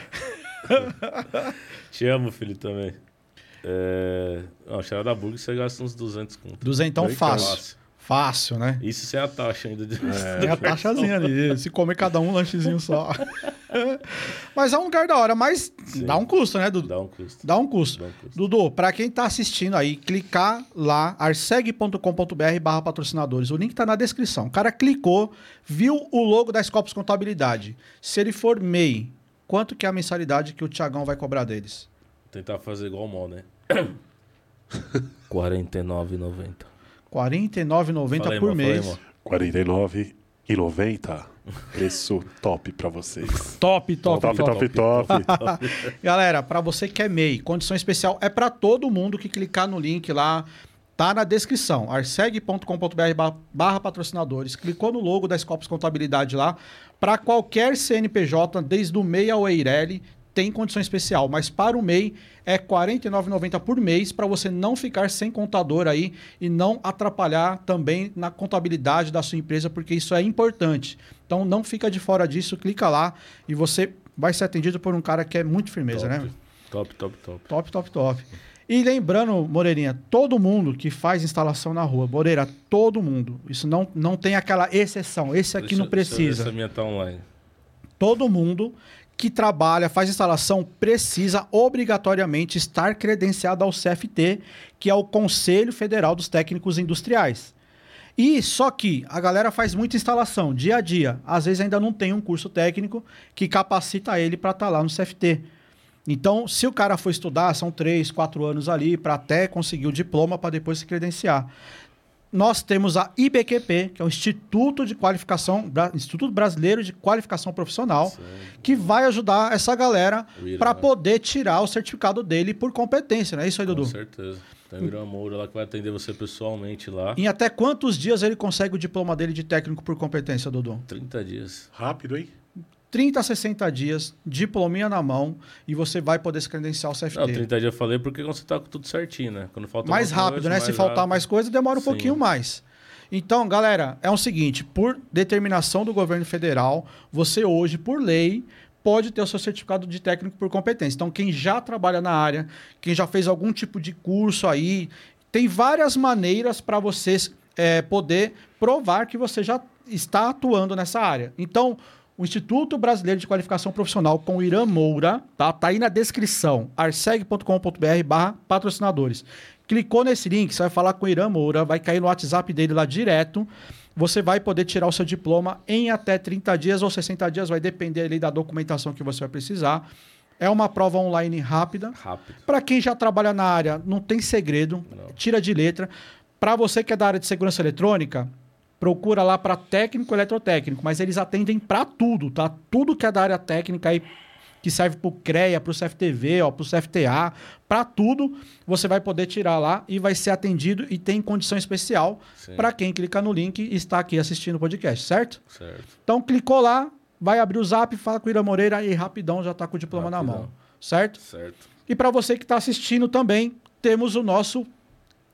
<laughs> Te amo, filho, também. É... Não, Charada Burger você gasta uns 200 conto. Duzentão Bem fácil. Fácil. Fácil, né? Isso sem a taxa ainda. De... <laughs> Tem a taxazinha ali. Se comer cada um, um lanchezinho só. <laughs> mas é um lugar da hora, mas dá um custo, né, Dudu? Dá um custo. Dá um custo. Dá um custo. Dudu, para quem tá assistindo aí, clicar lá, arseg.com.br barra patrocinadores. O link tá na descrição. O cara clicou, viu o logo da Scopus Contabilidade. Se ele for MEI, quanto que é a mensalidade que o Tiagão vai cobrar deles? Tentar fazer igual o mal, né? R$ 49,90. R$ 49,90 Fala aí, por mês. irmão. R$ 49,90. Preço top pra vocês. <laughs> top, top, Top, top. top, top. <laughs> Galera, para você que é MEI, condição especial é para todo mundo que clicar no link lá, tá na descrição, arseg.com.br ba- barra patrocinadores. Clicou no logo da Scopus Contabilidade lá, para qualquer CNPJ, desde o MEI ao Eireli, tem condição especial, mas para o MEI é R$ 49,90 por mês para você não ficar sem contador aí e não atrapalhar também na contabilidade da sua empresa, porque isso é importante. Então não fica de fora disso, clica lá e você vai ser atendido por um cara que é muito firmeza, Top. né? Top, top, top. Top, top, top. E lembrando, Moreirinha, todo mundo que faz instalação na rua, Moreira, todo mundo. Isso não, não tem aquela exceção. Esse aqui Deixa- não deixa eu ver precisa. se a minha tá online. Todo mundo que trabalha, faz instalação, precisa obrigatoriamente estar credenciado ao CFT, que é o Conselho Federal dos Técnicos Industriais. E só que a galera faz muita instalação dia a dia. Às vezes ainda não tem um curso técnico que capacita ele para estar lá no CFT. Então, se o cara for estudar, são três, quatro anos ali para até conseguir o diploma para depois se credenciar. Nós temos a IBQP, que é o Instituto de Qualificação, Instituto Brasileiro de Qualificação Profissional, que vai ajudar essa galera Irã, para né? poder tirar o certificado dele por competência, não é isso aí, Com Dudu? certeza. Tem o Irã Moura lá que vai atender você pessoalmente lá. Em até quantos dias ele consegue o diploma dele de técnico por competência, Dudu? 30 dias. Rápido, hein? 30 a 60 dias, diplominha na mão, e você vai poder se credenciar ao CFT. Não, 30 dias eu falei porque quando você tá com tudo certinho, né? Quando falta mais rápido, coisa, né? Se faltar rápido. mais coisa, demora um Sim. pouquinho mais. Então, galera, é o seguinte: por determinação do governo federal, você hoje, por lei, pode ter o seu certificado de técnico por competência. Então, quem já trabalha na área, quem já fez algum tipo de curso aí, tem várias maneiras para você é, poder provar que você já está atuando nessa área. Então, o Instituto Brasileiro de Qualificação Profissional com o Irã Moura, tá? Tá aí na descrição, arseg.com.br barra patrocinadores. Clicou nesse link, você vai falar com o Irã Moura, vai cair no WhatsApp dele lá direto. Você vai poder tirar o seu diploma em até 30 dias ou 60 dias, vai depender ali da documentação que você vai precisar. É uma prova online rápida. Rápido. Para quem já trabalha na área, não tem segredo, Não. tira de letra. Para você que é da área de segurança eletrônica, procura lá para técnico eletrotécnico, mas eles atendem para tudo, tá? Tudo que é da área técnica aí que serve para o CREA, para o CFTV, para o CFTA, para tudo, você vai poder tirar lá e vai ser atendido e tem condição especial para quem clicar no link e está aqui assistindo o podcast, certo? Certo. Então clicou lá, vai abrir o zap, fala com o Ira Moreira e rapidão já está com o diploma na Rapidão. mão, certo? Certo. E para você que está assistindo também, temos o nosso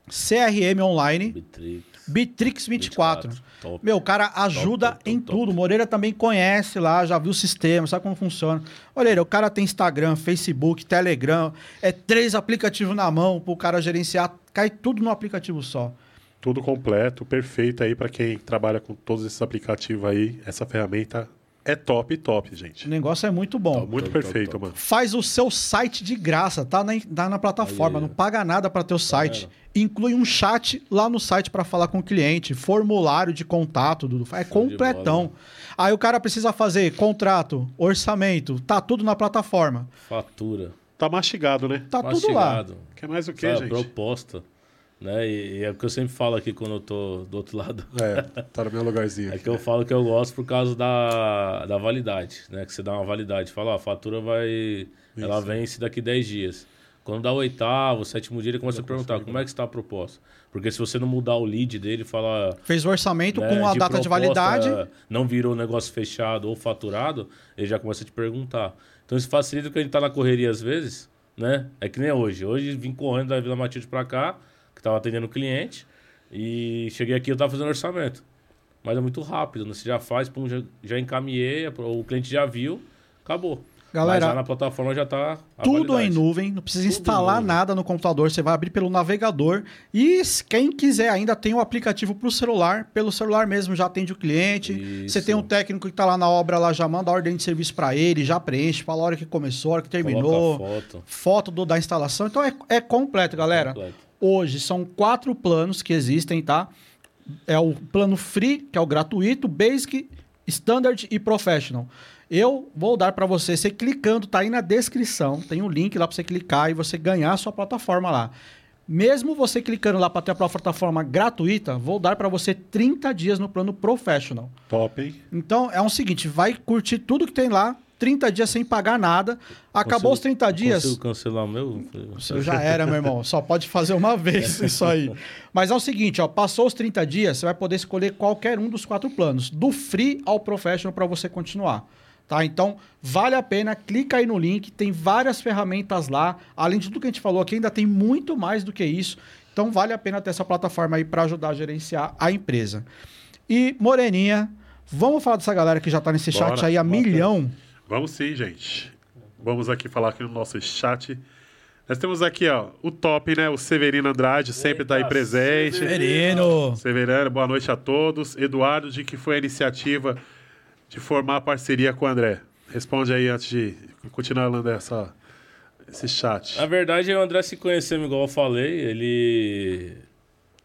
CRM online, Bitrix. Bitrix 24. Top. Meu, o cara ajuda top, top, em top. tudo. Moreira também conhece lá, já viu o sistema, sabe como funciona. Moreira, o cara tem Instagram, Facebook, Telegram, é três aplicativos na mão pro cara gerenciar, cai tudo no aplicativo só. Tudo completo, perfeito aí pra quem trabalha com todos esses aplicativos aí. Essa ferramenta é top, top, O gente. negócio é muito bom. Muito top, perfeito, top. mano. Faz o seu site de graça, tá na, tá na plataforma, Aí. não paga nada para teu site. Inclui um chat lá no site para falar com o cliente, formulário de contato, Dudu. É Show completão. bola. Aí o cara precisa fazer contrato, orçamento, tá tudo na plataforma. Fatura. Tá mastigado, né? Tá tudo lá. Mastigado. Quer mais o que, Sabe, gente? proposta. Né? E, e é o que eu sempre falo aqui quando eu tô do outro <laughs> lado. É, tá no meu lugarzinho. É que eu falo que eu gosto por causa da, da validade, né? Que você dá uma validade. Fala, ó, a fatura vai... Ela vence daqui 10 dias. Quando dá o oitavo, sétimo dia, ele começa a perguntar como é que está a proposta. Porque se você não mudar o lead dele, fala. Fez o orçamento né, com a data de validade. Não virou negócio fechado ou faturado, ele já começa a te perguntar. Então isso facilita porque a gente tá na correria às vezes, né? É que nem hoje. Hoje vim correndo da Vila Matilde pra cá, que tava atendendo o cliente, e cheguei aqui eu tava fazendo orçamento. Mas é muito rápido, né? Você já faz, pum, já, já encaminhei, o cliente já viu, acabou. Galera, Mas lá na plataforma já tá. Tudo em nuvem, não precisa Tudo instalar nada no computador, você vai abrir pelo navegador. E quem quiser ainda tem o aplicativo para o celular, pelo celular mesmo já atende o cliente. Isso. Você tem um técnico que está lá na obra, lá já manda a ordem de serviço para ele, já preenche, fala a hora que começou, a hora que terminou, foto. foto do- da instalação. Então é, é completo, galera. completo. Hoje são quatro planos que existem, tá? É o plano free, que é o gratuito, basic, standard e professional. Eu vou dar para você, você clicando, tá aí na descrição, tem um link lá para você clicar e você ganhar a sua plataforma lá. Mesmo você clicando lá para ter a plataforma gratuita, vou dar para você 30 dias no plano professional. Top, hein? Então é o seguinte, vai curtir tudo que tem lá, 30 dias sem pagar nada. Acabou Consigo- os 30 dias. Consigo cancelar o meu? O seu já era, meu irmão. Só pode fazer uma vez <laughs> isso aí. Mas é o seguinte, ó, passou os 30 dias, você vai poder escolher qualquer um dos quatro planos, do free ao professional para você continuar. Tá? Então, vale a pena, clica aí no link, tem várias ferramentas lá. Além de tudo que a gente falou aqui, ainda tem muito mais do que isso. Então, vale a pena ter essa plataforma aí para ajudar a gerenciar a empresa. E, Moreninha, vamos falar dessa galera que já tá nesse chat Bora, aí a bota. milhão. Vamos sim, gente. Vamos aqui falar aqui no nosso chat. Nós temos aqui, ó, o top, né? O Severino Andrade, sempre tá aí presente. Severino! Severino, boa noite a todos. Eduardo, de que foi a iniciativa de formar a parceria com o André? Responde aí antes de continuar lendo essa, esse chat. Na verdade, o André se conheceu, igual eu falei. Ele.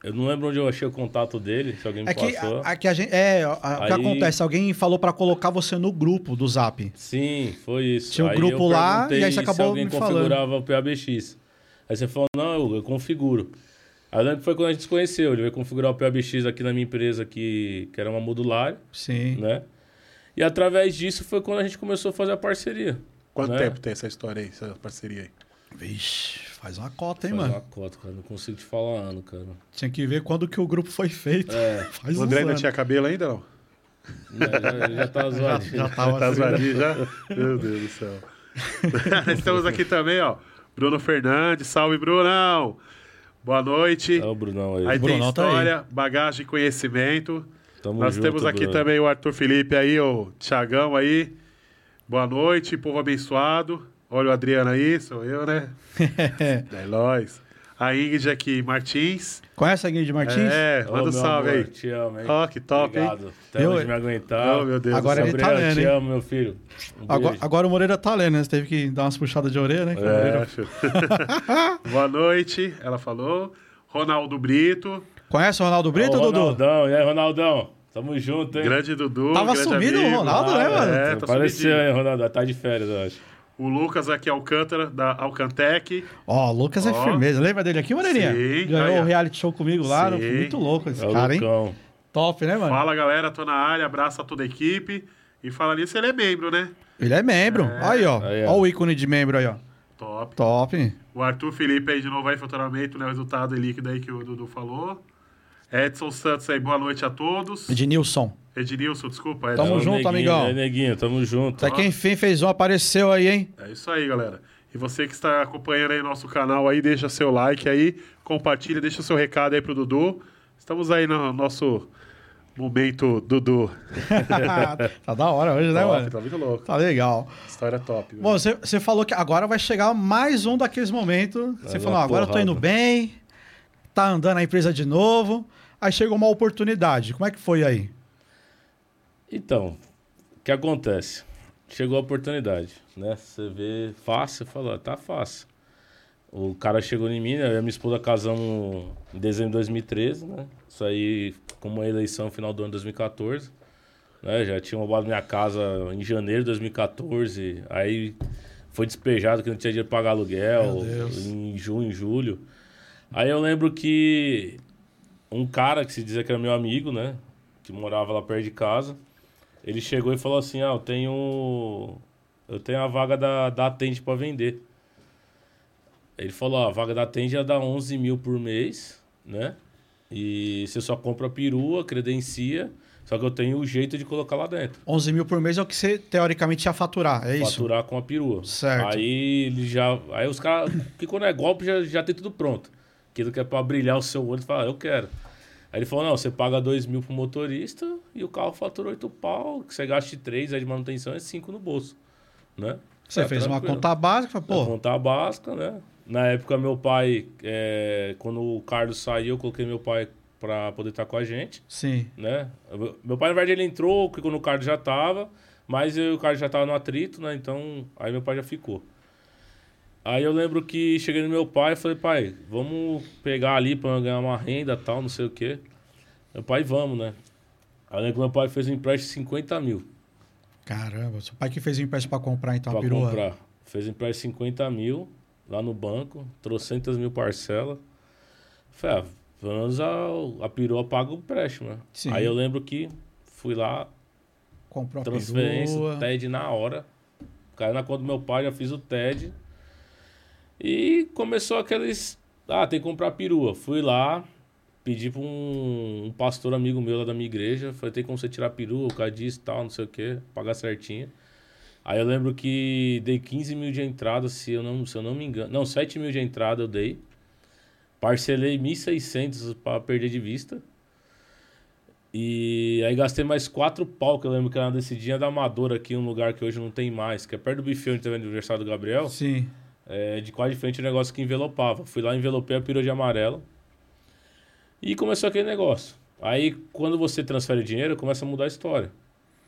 Eu não lembro onde eu achei o contato dele, se alguém me É que, passou. a, a que a gente, é, a- o que Aí- acontece? Alguém falou pra colocar você no grupo do Zap. Sim, foi isso. Tinha um Aí grupo eu lá, e aí você se acabou alguém me configurava o PABX. Aí você falou, não, eu, eu configuro. Aí eu lembro que foi quando a gente se conheceu. Ele veio configurar o PABX aqui na minha empresa, que, que era uma modular, Sim. né? E através disso foi quando a gente começou a fazer a parceria. Quanto né? tempo tem essa história aí, essa parceria aí? Vixe, faz uma cota, hein, Faz mano? uma cota, cara. Não consigo te falar ano, cara. Tinha que ver quando que o grupo foi feito. É, <laughs> Faz O André ainda anos. tinha cabelo ainda, não? né, já, já tá zoado. <laughs> Já tava Tá assim, zoadinho já? <laughs> Meu Deus do céu. Estamos aqui também, ó. Bruno Fernandes. Salve, Brunão! Boa noite. É o Brunão aí. Aí tem Brunão tá aí. história, bagagem e conhecimento. Tamo Nós junto, temos aqui Bruno. também o Arthur Felipe aí, o Tiagão aí. Boa noite, povo abençoado. Olha o Adriano aí, sou eu, né? <laughs> é nóis. A Ingrid aqui, Martins. Conhece a Ingrid Martins? É, manda um salve amor, aí. Te amo, hein? Ó, que top, hein? Obrigado. Até Eu- hoje me aguentar. Oh, meu Deus Agora do ele céu. tá Gabriel, lendo, te hein? amo, meu filho. Um Agora, agora o Moreira tá lendo, né? Você teve que dar umas puxadas de orelha, né? o É, Moreira- acho. <laughs> Boa noite, ela falou. Ronaldo Brito, Conhece o Ronaldo Brito, Dudu? Ronaldão, e aí, Ronaldão? Tamo junto, hein? grande Dudu. Tava grande sumido o amigo. Ronaldo, né, mano? É, tá Apareceu, hein, Ronaldão? Tá de férias, eu acho. O Lucas aqui, Alcântara, da Alcantec. Ó, o Lucas é firmeza. Lembra dele aqui, Moreirinha? Sim, Ganhou o reality show comigo lá. Sim. Foi muito louco esse É cara, hein? Top, né, mano? Fala, galera, tô na área, abraço a toda a equipe. E fala nisso, ele é membro, né? Ele é membro. Aí, ó. Aí, ó. ó o ícone de membro aí, ó. Top. Top. O Arthur Felipe aí de novo aí, faturamento, né? O resultado líquido aí que o Dudu falou. Edson Santos aí, boa noite a todos. Ednilson. Ednilson, desculpa. Tamo Edson. É o junto, Neguinho, amigão. É, Neguinho, tamo junto. Até que enfim fez um, apareceu aí, hein? É isso aí, galera. E você que está acompanhando aí nosso canal aí, deixa seu like aí, compartilha, deixa seu recado aí pro Dudu. Estamos aí no nosso momento Dudu. <laughs> tá da hora hoje, né, Top, mano? tá muito louco. Tá legal. História top. Bom, você, você falou que agora vai chegar mais um daqueles momentos. Você falou, agora eu tô indo bem, tá andando a empresa de novo. Aí chegou uma oportunidade. Como é que foi aí? Então, o que acontece? Chegou a oportunidade, né? Você vê fácil, falou, tá fácil. O cara chegou em mim, né? Eu e minha esposa casamos em dezembro de 2013, né? Isso aí, como a eleição no final do ano de 2014. Né? Já tinha roubado minha casa em janeiro de 2014. Aí foi despejado que não tinha dinheiro para pagar aluguel. Em junho, em julho. Aí eu lembro que um cara que se dizia que era meu amigo, né? Que morava lá perto de casa. Ele chegou e falou assim: Ah, eu tenho. Eu tenho a vaga da, da Atende pra vender. Ele falou, ó, a vaga da Tende ia dar 11 mil por mês, né? E você só compra a perua, credencia, só que eu tenho o jeito de colocar lá dentro. 11 mil por mês é o que você teoricamente ia faturar, é isso? Faturar com a perua. Certo. Aí ele já. Aí os caras. Que quando é golpe já, já tem tudo pronto. Aquilo que é pra brilhar o seu olho, fala, eu quero. Aí ele falou, não, você paga 2 mil pro motorista e o carro fatura 8 pau, que você gaste 3 aí de manutenção é 5 no bolso. Né? Você É, fez uma tranquilo. conta básica, falou, Pô. Conta básica, né? Na época, meu pai, é, quando o Carlos saiu, eu coloquei meu pai pra poder estar com a gente, sim. né? Eu- Meu pai, na verdade, ele entrou quando o Carlos já tava, mas eu, o Carlos já tava no atrito, né? Então, aí meu pai já ficou. Aí eu lembro que cheguei no meu pai e falei, pai, vamos pegar ali pra ganhar uma renda e tal, não sei o quê. Meu pai, vamos, né? Aí eu lembro que meu pai fez um empréstimo de 50 mil. Caramba, seu pai que fez o empréstimo pra comprar então a Pra perua. comprar. Fez um empréstimo de 50 mil lá no banco, trocentas mil parcelas. Falei, ah, pelo menos a, a perua paga o empréstimo, né? Sim. Aí eu lembro que fui lá, Comprou a transferência, perua. TED na hora. Caiu na conta do meu pai, já fiz o TED. E começou aqueles. Ah, tem que comprar perua. Fui lá, pedi pra um, um pastor amigo meu lá da minha igreja. Falei, tem como você tirar perua, o cara disse tal, não sei o quê, pagar certinho. Aí eu lembro que dei 15 mil de entrada, se eu não, se eu não me engano. Não, 7 mil de entrada eu dei. Parcelei 1.600 para perder de vista. E aí gastei mais quatro pau, que eu lembro que era na descidinha da Amadora aqui, um lugar que hoje não tem mais, que é perto do buffet onde teve o aniversário do Gabriel. Sim. É, de quase de frente o negócio que envelopava. Fui lá, envelopei a perua de amarelo. E começou aquele negócio. Aí, quando você transfere dinheiro, começa a mudar a história.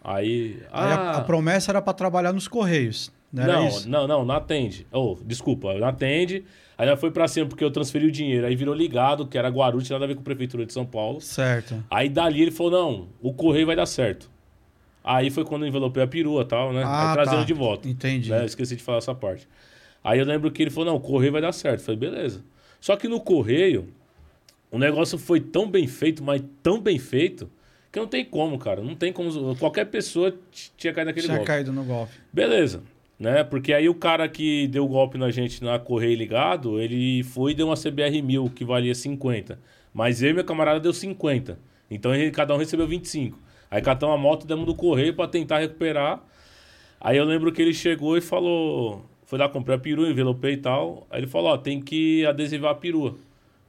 Aí. Aí a, ah, a promessa era pra trabalhar nos Correios. Não não, não, não, na Atende. Oh, desculpa, na Atende. Aí ela foi pra cima porque eu transferi o dinheiro. Aí virou ligado, que era Guarulhos, nada a ver com a Prefeitura de São Paulo. Certo. Aí dali ele falou: não, o correio vai dar certo. Aí foi quando eu envelopei a perua e tal, né? Ah, aí trazendo tá. de volta. Entendi. Né? Eu esqueci de falar essa parte. Aí eu lembro que ele falou: não, o correio vai dar certo. Eu falei, beleza. Só que no correio, o negócio foi tão bem feito, mas tão bem feito, que não tem como, cara. Não tem como. Qualquer pessoa tinha caído naquele Tinha golpe. caído no golpe. Beleza. Né? Porque aí o cara que deu o golpe na gente na Correio Ligado, ele foi e deu uma CBR 1000 que valia 50. Mas eu e meu camarada deu 50. Então ele- cada um recebeu 25. Aí catamos a moto, demos do Correio pra tentar recuperar. Aí eu lembro que ele chegou e falou... Foi lá comprar a perua, envelopei e tal. Aí ele falou, ó, tem que adesivar a perua.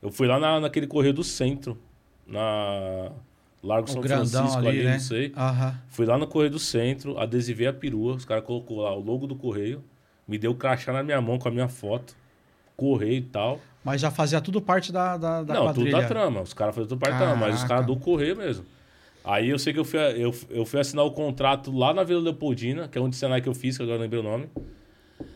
Eu fui lá na, naquele Correio do Centro. Na... Largo O São Francisco ali, ali, né? não sei. Fui lá no Correio do Centro, adesivei a perua, os caras colocou lá o logo do Correio, me deu o crachá na minha mão com a minha foto, Correio e tal. Mas já fazia tudo parte da, da, da Não, quadrilha. tudo da trama, os caras faziam tudo parte da trama, mas os Caraca. caras do Correio mesmo. Aí eu sei que eu fui, eu, eu fui assinar o contrato lá na Vila Leopoldina, que é onde Senai que eu fiz, que agora eu lembrei o nome.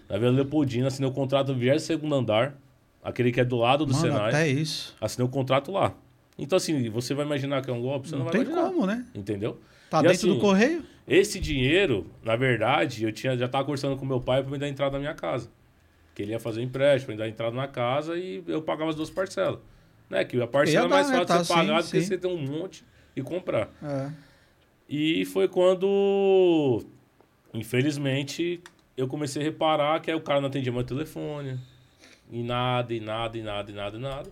Na Vila Leopoldina, assinei o contrato no 22 andar, aquele que é do lado do Mano, Senai. até isso. Assinei o contrato lá. Então, assim, você vai imaginar que é um golpe? Você não, Não, vai tem imaginar. como, né? Entendeu? Tá E dentro assim, do correio? Esse dinheiro, na verdade, eu tinha, já estava conversando com meu pai para me dar entrada na minha casa. Que ele ia fazer um empréstimo, me dar entrada na casa e eu pagava as duas parcelas. Né? Que a parcela é mais né? fácil de você Tá, pagar sim, do que você ter um monte e comprar. É. E foi quando, infelizmente, eu comecei a reparar que aí o cara não atendia meu telefone. E nada, e nada, e nada, e nada, e nada.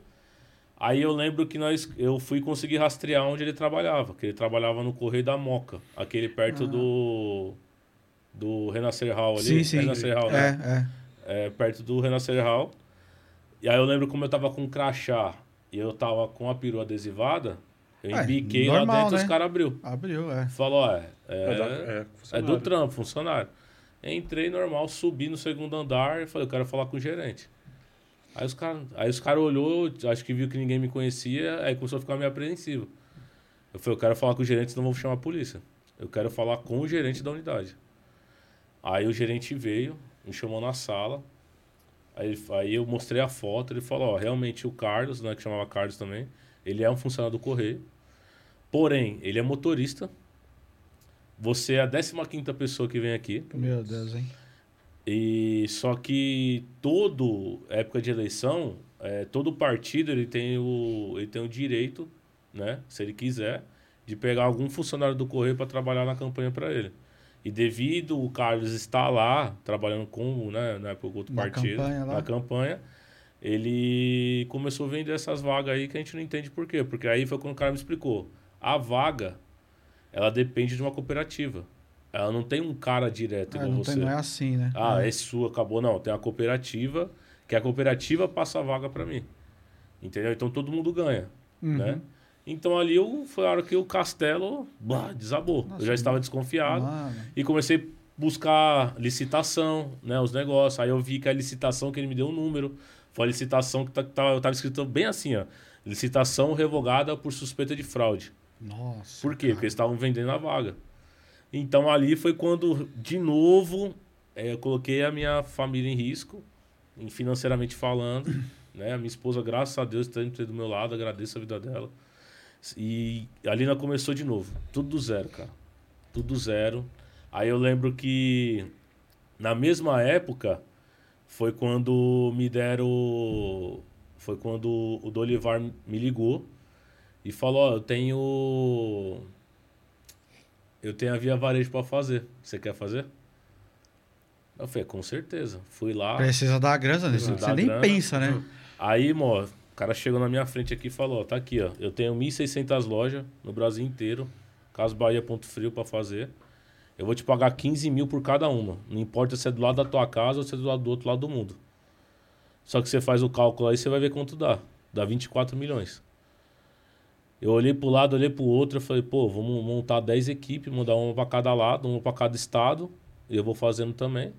Aí eu lembro que nós, eu fui conseguir rastrear onde ele trabalhava. Que ele trabalhava no Correio da Moca. Aquele perto do... Do Renascer Hall ali. Sim, sim. Renascer Hall, né? É, é. é, perto do Renascer Hall. E aí eu lembro como eu tava com um crachá e eu tava com a perua adesivada, eu É, embiquei lá normal, dentro e né? os caras abriu. Abriu, é. Falou, é, É, da- é, é, do trampo, funcionário. Entrei normal, subi no segundo andar e falei, eu quero falar com o gerente. Aí os caras os cara olhou, acho que viu que ninguém me conhecia, aí começou a ficar meio apreensivo. Eu falei, eu quero falar com o gerente, senão vou chamar a polícia. Eu quero falar com o gerente da unidade. Aí o gerente veio, me chamou na sala. Aí, aí eu mostrei a foto, ele falou, ó, realmente o Carlos, né, que chamava Carlos também, ele é um funcionário do Correio. Porém, ele é motorista. Você é a 15ª pessoa que vem aqui. Meu Deus, hein? E só que todo época de eleição, é, todo partido ele tem o ele tem o direito, né, se ele quiser, de pegar algum funcionário do correio para trabalhar na campanha para ele. E devido o Carlos estar lá trabalhando com, né, na época outro Na partido, campanha lá. na campanha, ele começou a vender essas vagas aí que a gente não entende por quê. Porque aí foi quando o cara me explicou. A vaga, ela depende de uma cooperativa. Ela não tem um cara direto É, igual não, você. tem, não é assim, né? Ah, é sua, acabou. Não, tem a cooperativa, que a cooperativa passa a vaga para mim. Entendeu? Então todo mundo ganha, Uhum. né? Então ali eu, foi a hora que o castelo bah, desabou. Nossa, eu já estava desconfiado Mano, e comecei a buscar licitação, né, os negócios. Aí eu vi que a licitação que ele me deu um número, foi a licitação que tá, tá, eu tava escrito bem assim, ó. Licitação revogada por suspeita de fraude. Nossa. Por quê? Porque eles estavam vendendo a vaga. Então ali foi quando, de novo, eh, eu coloquei a minha família em risco, em financeiramente falando. <coughs> né? A minha esposa, graças a Deus, está do meu lado, agradeço a vida dela. E ali nós começou de novo. Tudo do zero, cara. Tudo do zero. Aí eu lembro que na mesma época foi quando me deram. Foi quando o Dolivar me ligou e falou: Ó, eu tenho. Eu tenho a via varejo pra fazer. Você quer fazer? Eu falei: com certeza. Fui lá. Precisa dar grana, né? Você nem grana. pensa, né? Aí, mó, o cara chegou na minha frente aqui e falou: ó, tá aqui, ó. Eu tenho 1.600 lojas no Brasil inteiro. Caso Bahia Ponto Frio pra fazer. Eu vou te pagar 15 mil por cada uma. Não importa se é do lado da tua casa ou se é do lado do outro lado do mundo. Só que você faz o cálculo aí, você vai ver quanto dá. Dá 24 milhões. Eu olhei pro lado, olhei pro outro, eu falei, pô, vamos montar 10 equipes, mandar uma pra cada lado, uma pra cada estado. E eu vou fazendo também.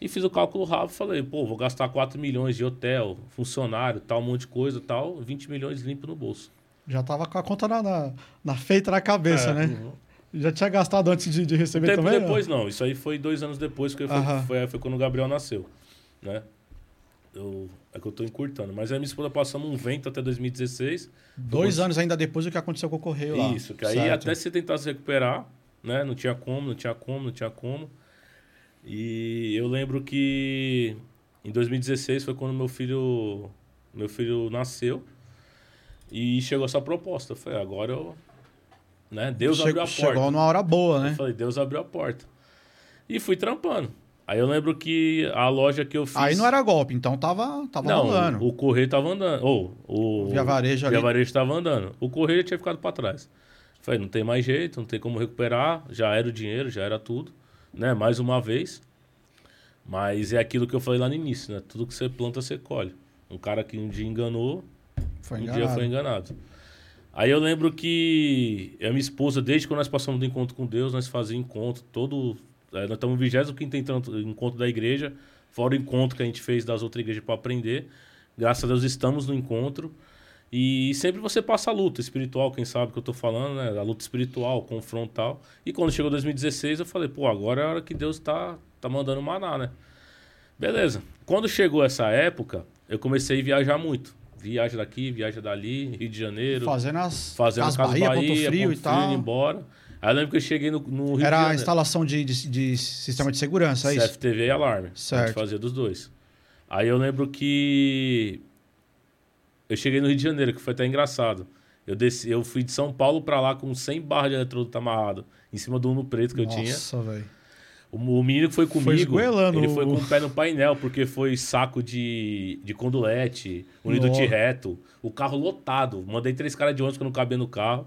E fiz o cálculo rápido, falei, pô, vou gastar 4 milhões de hotel, funcionário, tal, um monte de coisa, tal, 20 milhões limpo no bolso. Já tava com a conta na, na, na feita na cabeça, É, né? Já tinha gastado antes de, de Um receber tempo também? depois não, isso aí foi dois anos depois, que foi, foi, foi quando o Gabriel nasceu, né? Eu, é que eu tô encurtando. Mas aí minha esposa passamos um vento até 2016. Dois anos ainda depois do que aconteceu com o Correio lá. Isso, que aí Certo. até você tentar se recuperar, né? Não tinha como, não tinha como, não tinha como. E eu lembro que em 2016 foi quando meu filho, meu filho nasceu e chegou essa proposta. Eu falei, agora eu, né? Deus Chegou, abriu a porta. chegou numa hora boa, Eu né? falei, Deus abriu a porta. E fui trampando. Aí eu lembro que a loja que eu fiz. Aí não era golpe, então tava, tava Não, rolando. o correio tava andando. Ou, o Via Varejo ali. Via Varejo tava andando. O correio tinha ficado para trás. Falei, não tem mais jeito, não tem como recuperar. Já era o dinheiro, já era tudo. Né? Mais uma vez. Mas é aquilo que eu falei lá no início, né? Tudo que você planta, você colhe. Um cara que um dia enganou, Foi um enganado. dia foi enganado. Aí eu lembro que a minha esposa, desde quando nós passamos do encontro com Deus, nós fazíamos encontro todo. Nós estamos no 25 encontro- da igreja, fora o encontro que a gente fez das outras igrejas para aprender. Graças a Deus estamos no encontro. E sempre você passa a luta espiritual, quem sabe que eu tô falando, né? A luta espiritual, confrontal. E quando chegou 2016, eu falei, pô, agora é a hora que Deus tá, tá mandando maná, né? Beleza. Quando chegou essa época, eu comecei a viajar muito. Viagem daqui, viagem dali, Rio de Janeiro, Fazendo as fazendo Casas Casa Bahia, Bahia, Ponto Frio e Ponto tal. indo embora. Aí eu lembro que eu cheguei no, no Rio de Era a Janeiro. instalação de, de, de sistema de segurança, é isso? CFTV e alarme. A Certo. gente fazia dos dois. Aí eu lembro que eu cheguei no Rio de Janeiro, que foi até engraçado. Eu, desci, eu fui de São Paulo pra lá com 100 barras de eletroduto amarrado em cima do Uno preto que eu tinha. Nossa, velho. O, o menino que foi comigo, esgoelando ele foi com o pé no painel, porque foi saco de, de condulete, unido de reto, o carro lotado. Mandei três caras de ônibus que não cabia no carro.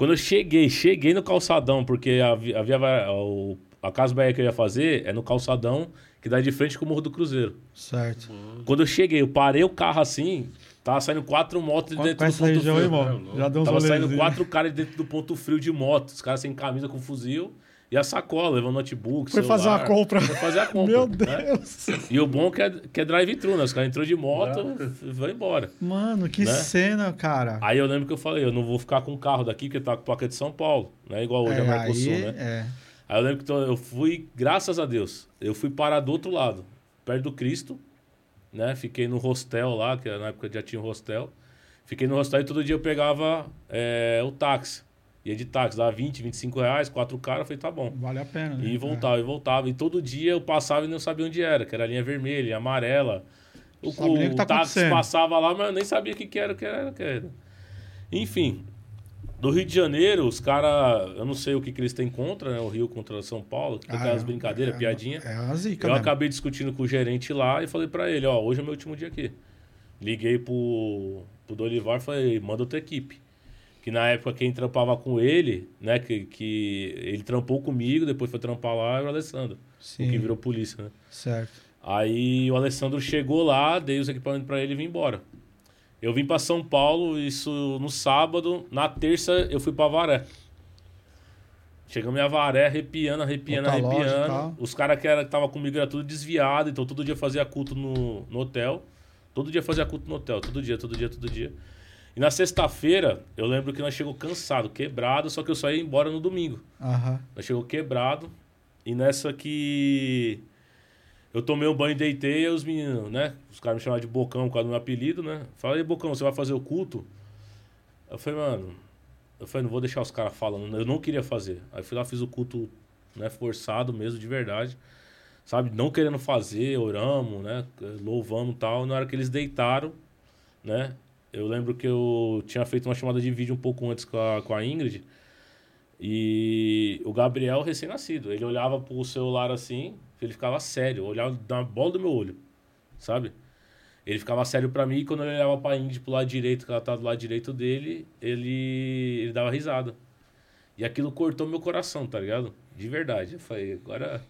Quando eu cheguei, cheguei no calçadão, porque a, a, via, o- a Casa Bahia que eu ia fazer é no calçadão que dá de frente com o Morro do Cruzeiro. Certo. Quando eu cheguei, eu parei o carro assim, tava saindo quatro motos de dentro do ponto região frio. irmão. Já deu uns Tava saindo quatro caras dentro do ponto frio de moto. Os caras sem camisa, com fuzil. E a sacola, levando notebook, Foi fazer celular. a compra. Foi fazer a compra. Meu né? Deus. E o bom que é, que é drive-thru, né? Os caras entrou de moto e vai embora. Mano, que Né? cena, cara. Aí eu lembro que eu falei, eu não vou ficar com o carro daqui, porque tá com placa de São Paulo, né? Igual hoje é, a Mercosul, aí, né? é. Aí eu lembro que eu fui, graças a Deus, eu fui parar do outro lado, perto do Cristo, né? Fiquei no hostel lá, que na época já tinha um hostel. Fiquei no hostel e todo dia eu pegava é, o táxi. Ia de táxi, dava 20, 25 reais, quatro caras, eu falei, tá bom. Vale a pena, né? E voltava, e voltava. E todo dia eu passava e não sabia onde era, que era a linha vermelha, linha amarela. O, o tá táxi passava lá, mas eu nem sabia o que, que era, o que era, o que era. Enfim, do Rio de Janeiro, os caras, eu não sei o que, que eles têm contra, né? O Rio contra São Paulo, que tem Ah, aquelas é, brincadeiras, é, piadinha. É uma zica Eu mesmo. acabei discutindo com o gerente lá e falei pra ele, ó, hoje é meu último dia aqui. Liguei pro, pro Dolivar e falei, manda outra equipe. Que na época quem trampava com ele, né? Que, que ele trampou comigo, depois foi trampar lá, era o Alessandro. Sim. O que virou polícia, né? Certo. Aí o Alessandro chegou lá, dei os equipamentos pra ele e vim embora. Eu vim pra São Paulo, isso no sábado. Na terça eu fui pra Varé. Chegamos em Avaré, arrepiando, arrepiando, Outra arrepiando. Os caras que era- que tava comigo era tudo desviado, então todo dia fazia culto no, no hotel. Todo dia fazia culto no hotel, todo dia, todo dia, todo dia. E na sexta-feira, eu lembro que nós chegou cansado, quebrado, só que eu só ia embora no domingo. Aham. Nós chegou quebrado. E nessa que eu tomei um banho e deitei, e os meninos, né? Os caras me chamavam de Bocão por causa do meu apelido, né? Falei, Bocão, você vai fazer o culto? Eu falei, mano, eu falei, não vou deixar os caras falando. Eu não queria fazer. Aí fui lá, fiz o culto, né, forçado mesmo, de verdade. Sabe? Não querendo fazer, oramos, né? Louvamos e tal. Na hora que eles deitaram, né? Eu lembro que eu tinha feito uma chamada de vídeo um pouco antes com a, com a Ingrid. E o Gabriel, recém-nascido, ele olhava pro celular assim, ele ficava sério, olhava na bola do meu olho, sabe? Ele ficava sério pra mim e quando ele olhava pra Indy pro lado direito, que ela tá do lado direito dele, ele, ele dava risada. E aquilo cortou meu coração, tá ligado? De verdade. Eu falei, agora.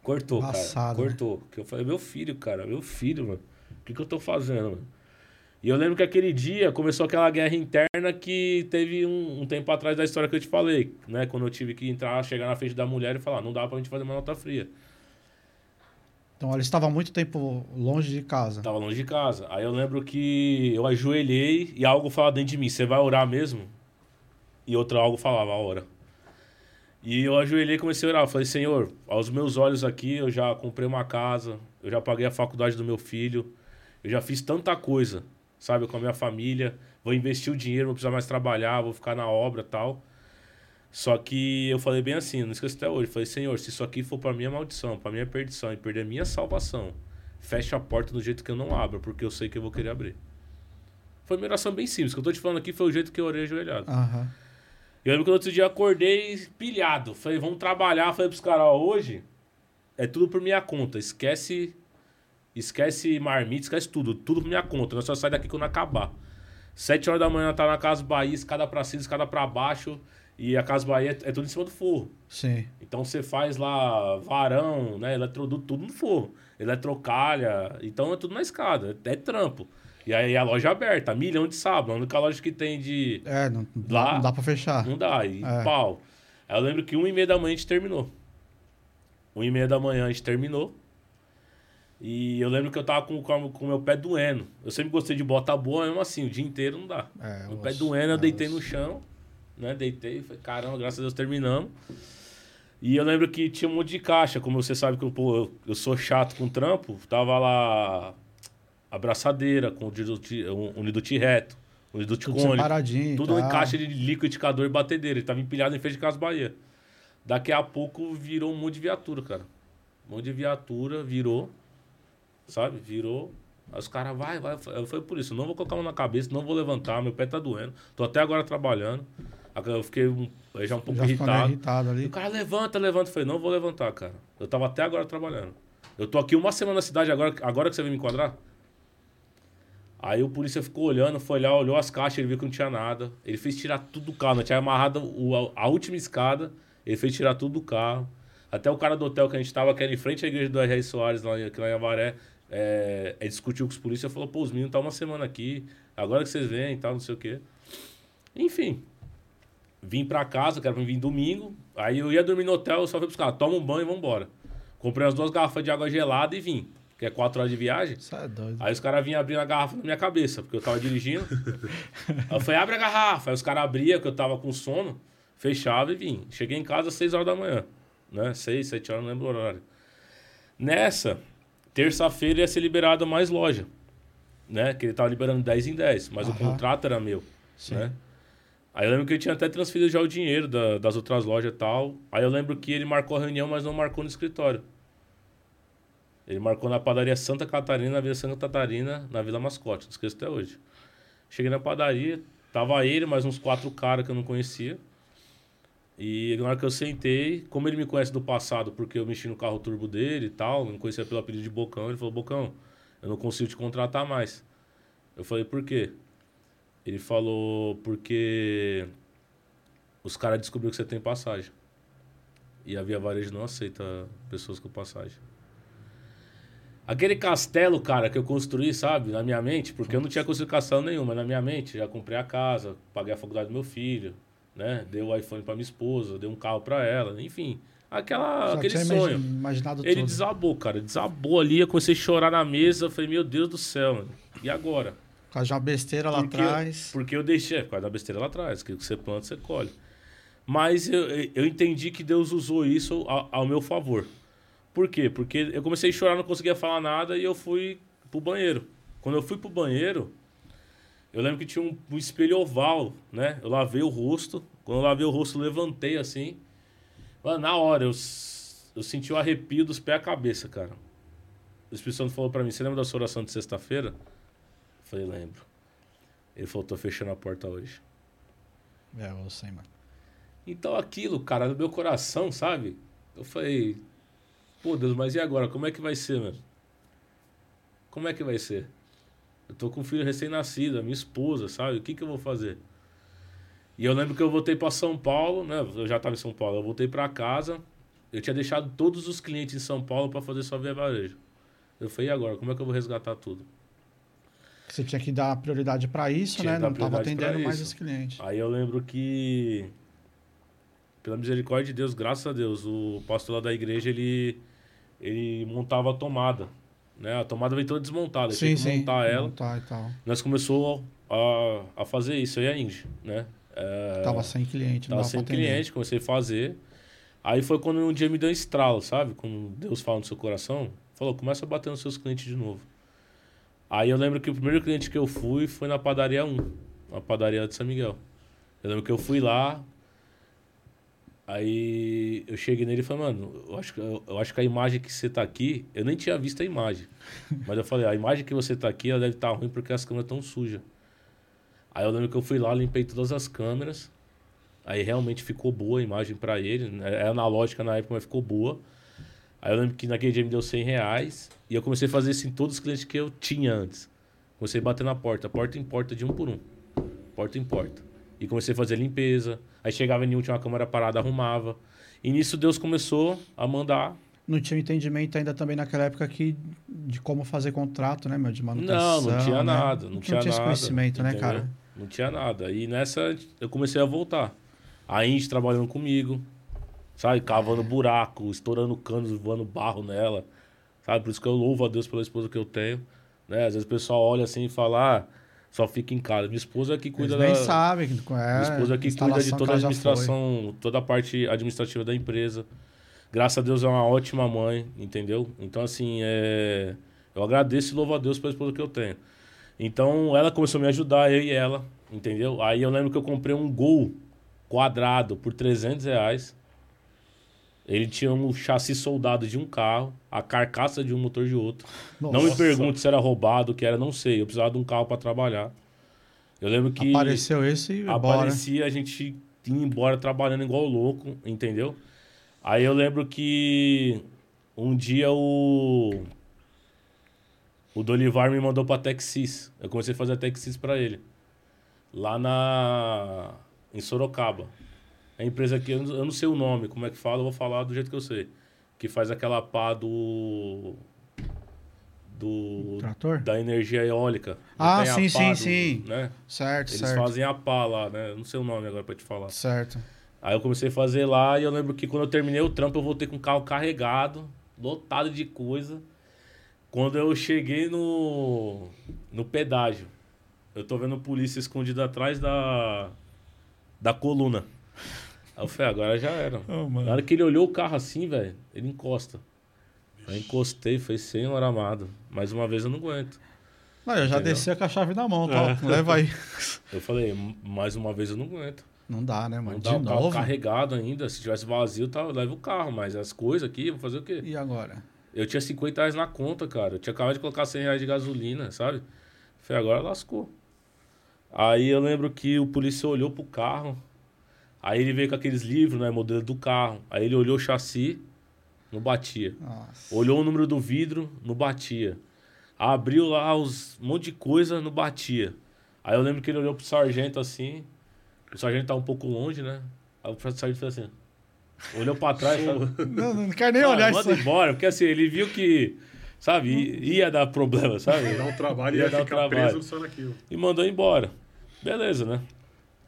Cortou, Embaçado, cara. né? Cortou. Porque eu falei, meu filho, cara, meu filho, mano. O que, que eu tô fazendo, mano? E eu lembro que aquele dia começou aquela guerra interna que teve um, um tempo atrás da história que eu te falei, né? Quando eu tive que entrar, chegar na frente da mulher e falar, não dá pra gente fazer uma nota fria. Então ela estava muito tempo longe de casa. Tava longe de casa. Aí eu lembro que eu ajoelhei e algo falava dentro de mim, você vai orar mesmo? E outro algo falava, ora. E eu ajoelhei e comecei a orar. Eu falei, Senhor, aos meus olhos aqui, eu já comprei uma casa, eu já paguei a faculdade do meu filho, eu já fiz tanta coisa, sabe, com a minha família. Vou investir o dinheiro, vou precisar mais trabalhar, vou ficar na obra tal. Só que eu falei bem assim, não esqueço até hoje. Falei, Senhor, se isso aqui for pra minha maldição, pra minha perdição e perder a minha salvação, fecha a porta do jeito que eu não abro, porque eu sei que eu vou querer abrir. Foi uma oração bem simples. O que eu tô te falando aqui foi o jeito que eu orei ajoelhado. Aham. Eu lembro que no outro dia eu acordei pilhado. Falei, vamos trabalhar. Falei pros caras, ó, hoje é tudo por minha conta. Esquece. Esquece marmita, esquece tudo. Tudo por minha conta. Nós só sai daqui quando acabar. Sete horas da manhã tá na Casa Bahia, escada pra cima, escada pra baixo. E a Casa Bahia é, é tudo em cima do forro. Sim. Então você faz lá varão, né? Eletroduto, tudo no forro. Eletrocalha. Então é tudo na escada. É, é trampo. E aí a loja é aberta, milhão de sábado. A única loja que tem de. É, não, Lá- não dá pra fechar. Não dá, e É. pau. Aí eu lembro que uma e meia da manhã a gente terminou. Uma e meia da manhã a gente terminou. E eu lembro que eu tava com com com o meu pé doendo. Eu sempre gostei de bota boa, mesmo assim, o dia inteiro não dá. É, osso, pé doendo, eu é, deitei osso. no chão, né? Deitei, falei, caramba, graças a Deus terminamos. E eu lembro que tinha um monte de caixa, como você sabe que eu, pô, eu, sou chato com trampo, tava lá abraçadeira com Niduti reto, Niduti Tudo cônico. Tudo tá? em caixa de liquidificador e batedeira. Ele tava empilhado em frente de Casa Bahia. Daqui a pouco virou um monte de viatura, cara. Um monte de viatura, virou. Sabe? Virou. Aí os caras, vai, vai. Eu falei por isso, não vou colocar a mão na cabeça, não vou levantar, meu pé tá doendo. Tô até agora trabalhando. Eu fiquei um- já um pouco Já meio irritado. irritado E ali. o cara levanta, levanta. Eu falei, não vou levantar, cara. Eu tava até agora trabalhando. Eu tô aqui uma semana na cidade, agora, agora que você vem me enquadrar? Aí o polícia ficou olhando, foi lá, olhou as caixas, ele viu que não tinha nada. Ele fez tirar tudo do carro, né? Tinha amarrado o- a última escada, ele fez tirar tudo do carro. Até o cara do hotel que a gente tava, que era em frente à igreja do R.R. Soares, lá, aqui lá em Avaré, é, ele discutiu com os polícias e falou, pô, os meninos tá uma semana aqui, agora que vocês vêm e tal, não sei o quê. Enfim, vim pra casa, que era pra vir domingo. Aí eu ia dormir no hotel, eu só fui buscar, toma um banho e vambora. Comprei umas duas garrafas de água gelada e vim. Que é quatro horas de viagem. Isso é doido. Aí os caras vinham abrindo a garrafa na minha cabeça, porque eu tava dirigindo. Aí <laughs> eu falei, abre a garrafa. Aí os caras abriam, porque eu tava com sono, fechava e vim. Cheguei em casa às 6 horas da manhã. Né? 6, 7 horas, não lembro o horário. Nessa, terça-feira ia ser liberado mais loja. Né? Que ele tava liberando 10 em 10, mas o Aham. contrato era meu. Sim. Né? Aí eu lembro que ele tinha até transferido já o dinheiro da- das outras lojas e tal. Aí eu lembro que ele marcou a reunião, mas não marcou no escritório. Ele marcou na padaria Santa Catarina, na Vila Santa Catarina, na Vila Mascote. Não esqueço até hoje. Cheguei na padaria, tava ele, mais uns quatro caras que eu não conhecia. E na hora que eu sentei, como ele me conhece do passado, porque eu mexi no carro turbo dele e tal, me conhecia pelo apelido de Bocão, ele falou, Bocão, eu não consigo te contratar mais. Eu falei, por quê? Ele falou, porque os caras descobriram que você tem passagem. E a Via Varejo não aceita pessoas com passagem. Aquele castelo, cara, que eu construí, sabe, na minha mente, porque eu não tinha construído castelo nenhum, mas na minha mente, já comprei a casa, paguei a faculdade do meu filho, né? Dei o iPhone pra minha esposa, dei um carro pra ela, enfim. Aquela, aquele sonho. imagi- imaginado Ele tudo. desabou, cara. Desabou ali, eu comecei a chorar na mesa. Eu falei, meu Deus do céu, mano. E agora? Por causa de uma besteira lá atrás. Porque eu deixei, por causa da besteira lá atrás, que você planta, você colhe. Mas eu, eu entendi que Deus usou isso ao, ao meu favor. Por quê? Porque eu comecei a chorar, não conseguia falar nada e eu fui pro banheiro. Quando eu fui pro banheiro, eu lembro que tinha um, um espelho oval, né? Eu lavei o rosto. Quando eu lavei o rosto, eu levantei assim. Mano, na hora, eu, eu senti o arrepio dos pés à cabeça, cara. O Espírito Santo falou pra mim, você lembra da sua oração de sexta-feira? Eu falei, lembro. Ele falou, tô fechando a porta hoje. É, eu sei, mano. Então aquilo, cara, no meu coração, sabe? Eu falei, pô Deus, mas e agora? Como é que vai ser, mano? Como é que vai ser? Eu tô com um filho recém-nascido, a minha esposa, sabe? O que que eu vou fazer? E eu lembro que eu voltei para São Paulo, né? Eu já tava em São Paulo, eu voltei para casa. Eu tinha deixado todos os clientes em São Paulo para fazer só via varejo. Eu falei, e agora? Como é que eu vou resgatar tudo? Você tinha que dar prioridade pra isso, Tinha né? Não tava prioridade pra atendendo mais isso. esse cliente. Aí eu lembro que, pela misericórdia de Deus, graças a Deus, o pastor lá da igreja, ele, ele montava a tomada. Né? A tomada veio toda desmontada. Sim, que sim. montar ela. Montar e tal. Nós começamos a, a fazer isso, e a Indy, né? É, Tava sem cliente, tava sem cliente, comecei a fazer. Aí foi quando um dia me deu um estralo, sabe? Quando Deus fala no seu coração, falou, começa a bater nos seus clientes de novo. Aí eu lembro que o primeiro cliente que eu fui foi na padaria 1, na padaria de São Miguel. Eu lembro que eu fui lá, aí eu cheguei nele e falei, mano, eu acho, que, eu acho que a imagem que você tá aqui, eu nem tinha visto a imagem. <laughs> Mas eu falei, a imagem que você tá aqui, ela deve estar ruim porque as câmeras estão sujas. Aí eu lembro que eu fui lá, limpei todas as câmeras. Aí realmente ficou boa a imagem pra ele. né? Era analógica na época, mas ficou boa. Aí eu lembro que naquele dia me deu 100 reais. E eu comecei a fazer isso em todos os clientes que eu tinha antes. Comecei a bater na porta, porta em porta, de um por um. Porta em porta. E comecei a fazer limpeza. Aí chegava em tinha uma câmera parada, arrumava. E nisso Deus começou a mandar. Não tinha entendimento ainda também naquela época aqui de como fazer contrato, né, meu? De manutenção. Não, não tinha né? nada. Não, tinha, esse nada. conhecimento, né, entendeu? cara? Não tinha nada. E nessa eu comecei a voltar. A Indy trabalhando comigo, sabe? Cavando buraco, estourando canos, voando barro nela. Sabe? Por isso que eu louvo a Deus pela esposa que eu tenho. Né? Às vezes o pessoal olha assim e fala, ah, só fica em casa. Minha esposa que Eles cuida nem da. sabem. É, Minha esposa que cuida de toda a administração, toda a parte administrativa da empresa. Graças a Deus é uma ótima mãe, entendeu? Então, assim, é... eu agradeço e louvo a Deus pela esposa que eu tenho. Então, ela começou a me ajudar, eu e ela, entendeu? Aí eu lembro que eu comprei um Gol quadrado por 300 reais. Ele tinha um chassi soldado de um carro, a carcaça de um motor de outro. Não me Nossa. pergunte se era roubado, o que era, não sei. Eu precisava de um carro para trabalhar. Eu lembro que Apareceu esse e aparecia a gente ia embora trabalhando igual louco, entendeu? Aí eu lembro que um dia o o Dolivar me mandou pra Texis. Eu comecei a fazer a Texis pra ele. Lá na em Sorocaba. A empresa que eu não- sei o nome, como é que fala, eu vou falar do jeito que eu sei. Que faz aquela pá do do Trator? da energia eólica. Ah, sim, sim, do- sim. Né? Certo, Eles certo. fazem a pá lá, né? Eu Não sei o nome agora pra te falar. Certo. Aí eu comecei a fazer lá e eu lembro que quando eu terminei o trampo, eu voltei com o carro carregado, lotado de coisa. Quando eu cheguei no, no pedágio, eu tô vendo polícia escondida atrás da, da coluna. Aí eu falei, agora já era. Oh, Na hora que ele olhou o carro assim, velho, ele encosta. Aí encostei, foi senhor amado. Mais uma vez eu não aguento. Não, eu já Entendeu? desci com a chave na mão, tá? <laughs> Leva aí. Eu falei, mais uma vez eu não aguento. Não dá, né, mano? Não De dá carro novo? carregado ainda. Se tivesse vazio, tá, leva o carro. Mas as coisas aqui, vou fazer o quê? E agora? Eu tinha 50 reais na conta, cara. Eu tinha acabado de colocar 100 reais de gasolina, sabe? Falei, agora lascou. Aí eu lembro que o polícia olhou pro carro. Aí ele veio com aqueles livros, né? Modelo do carro. Aí ele olhou o chassi, não batia. Nossa. Olhou o número do vidro, não batia. Abriu lá os, um monte de coisa, não batia. Aí eu lembro que ele olhou pro sargento assim. O sargento tá um pouco longe, né? Aí o sargento fez assim. Olhou pra trás. sabe? <laughs> Não, não quero nem Ah, olhar manda isso. embora, porque assim, ele viu que, sabe, ia dar problema, sabe? Dá um trabalho e Ia ia dar um ficar trabalho. preso só naquilo. E mandou embora. Beleza, né?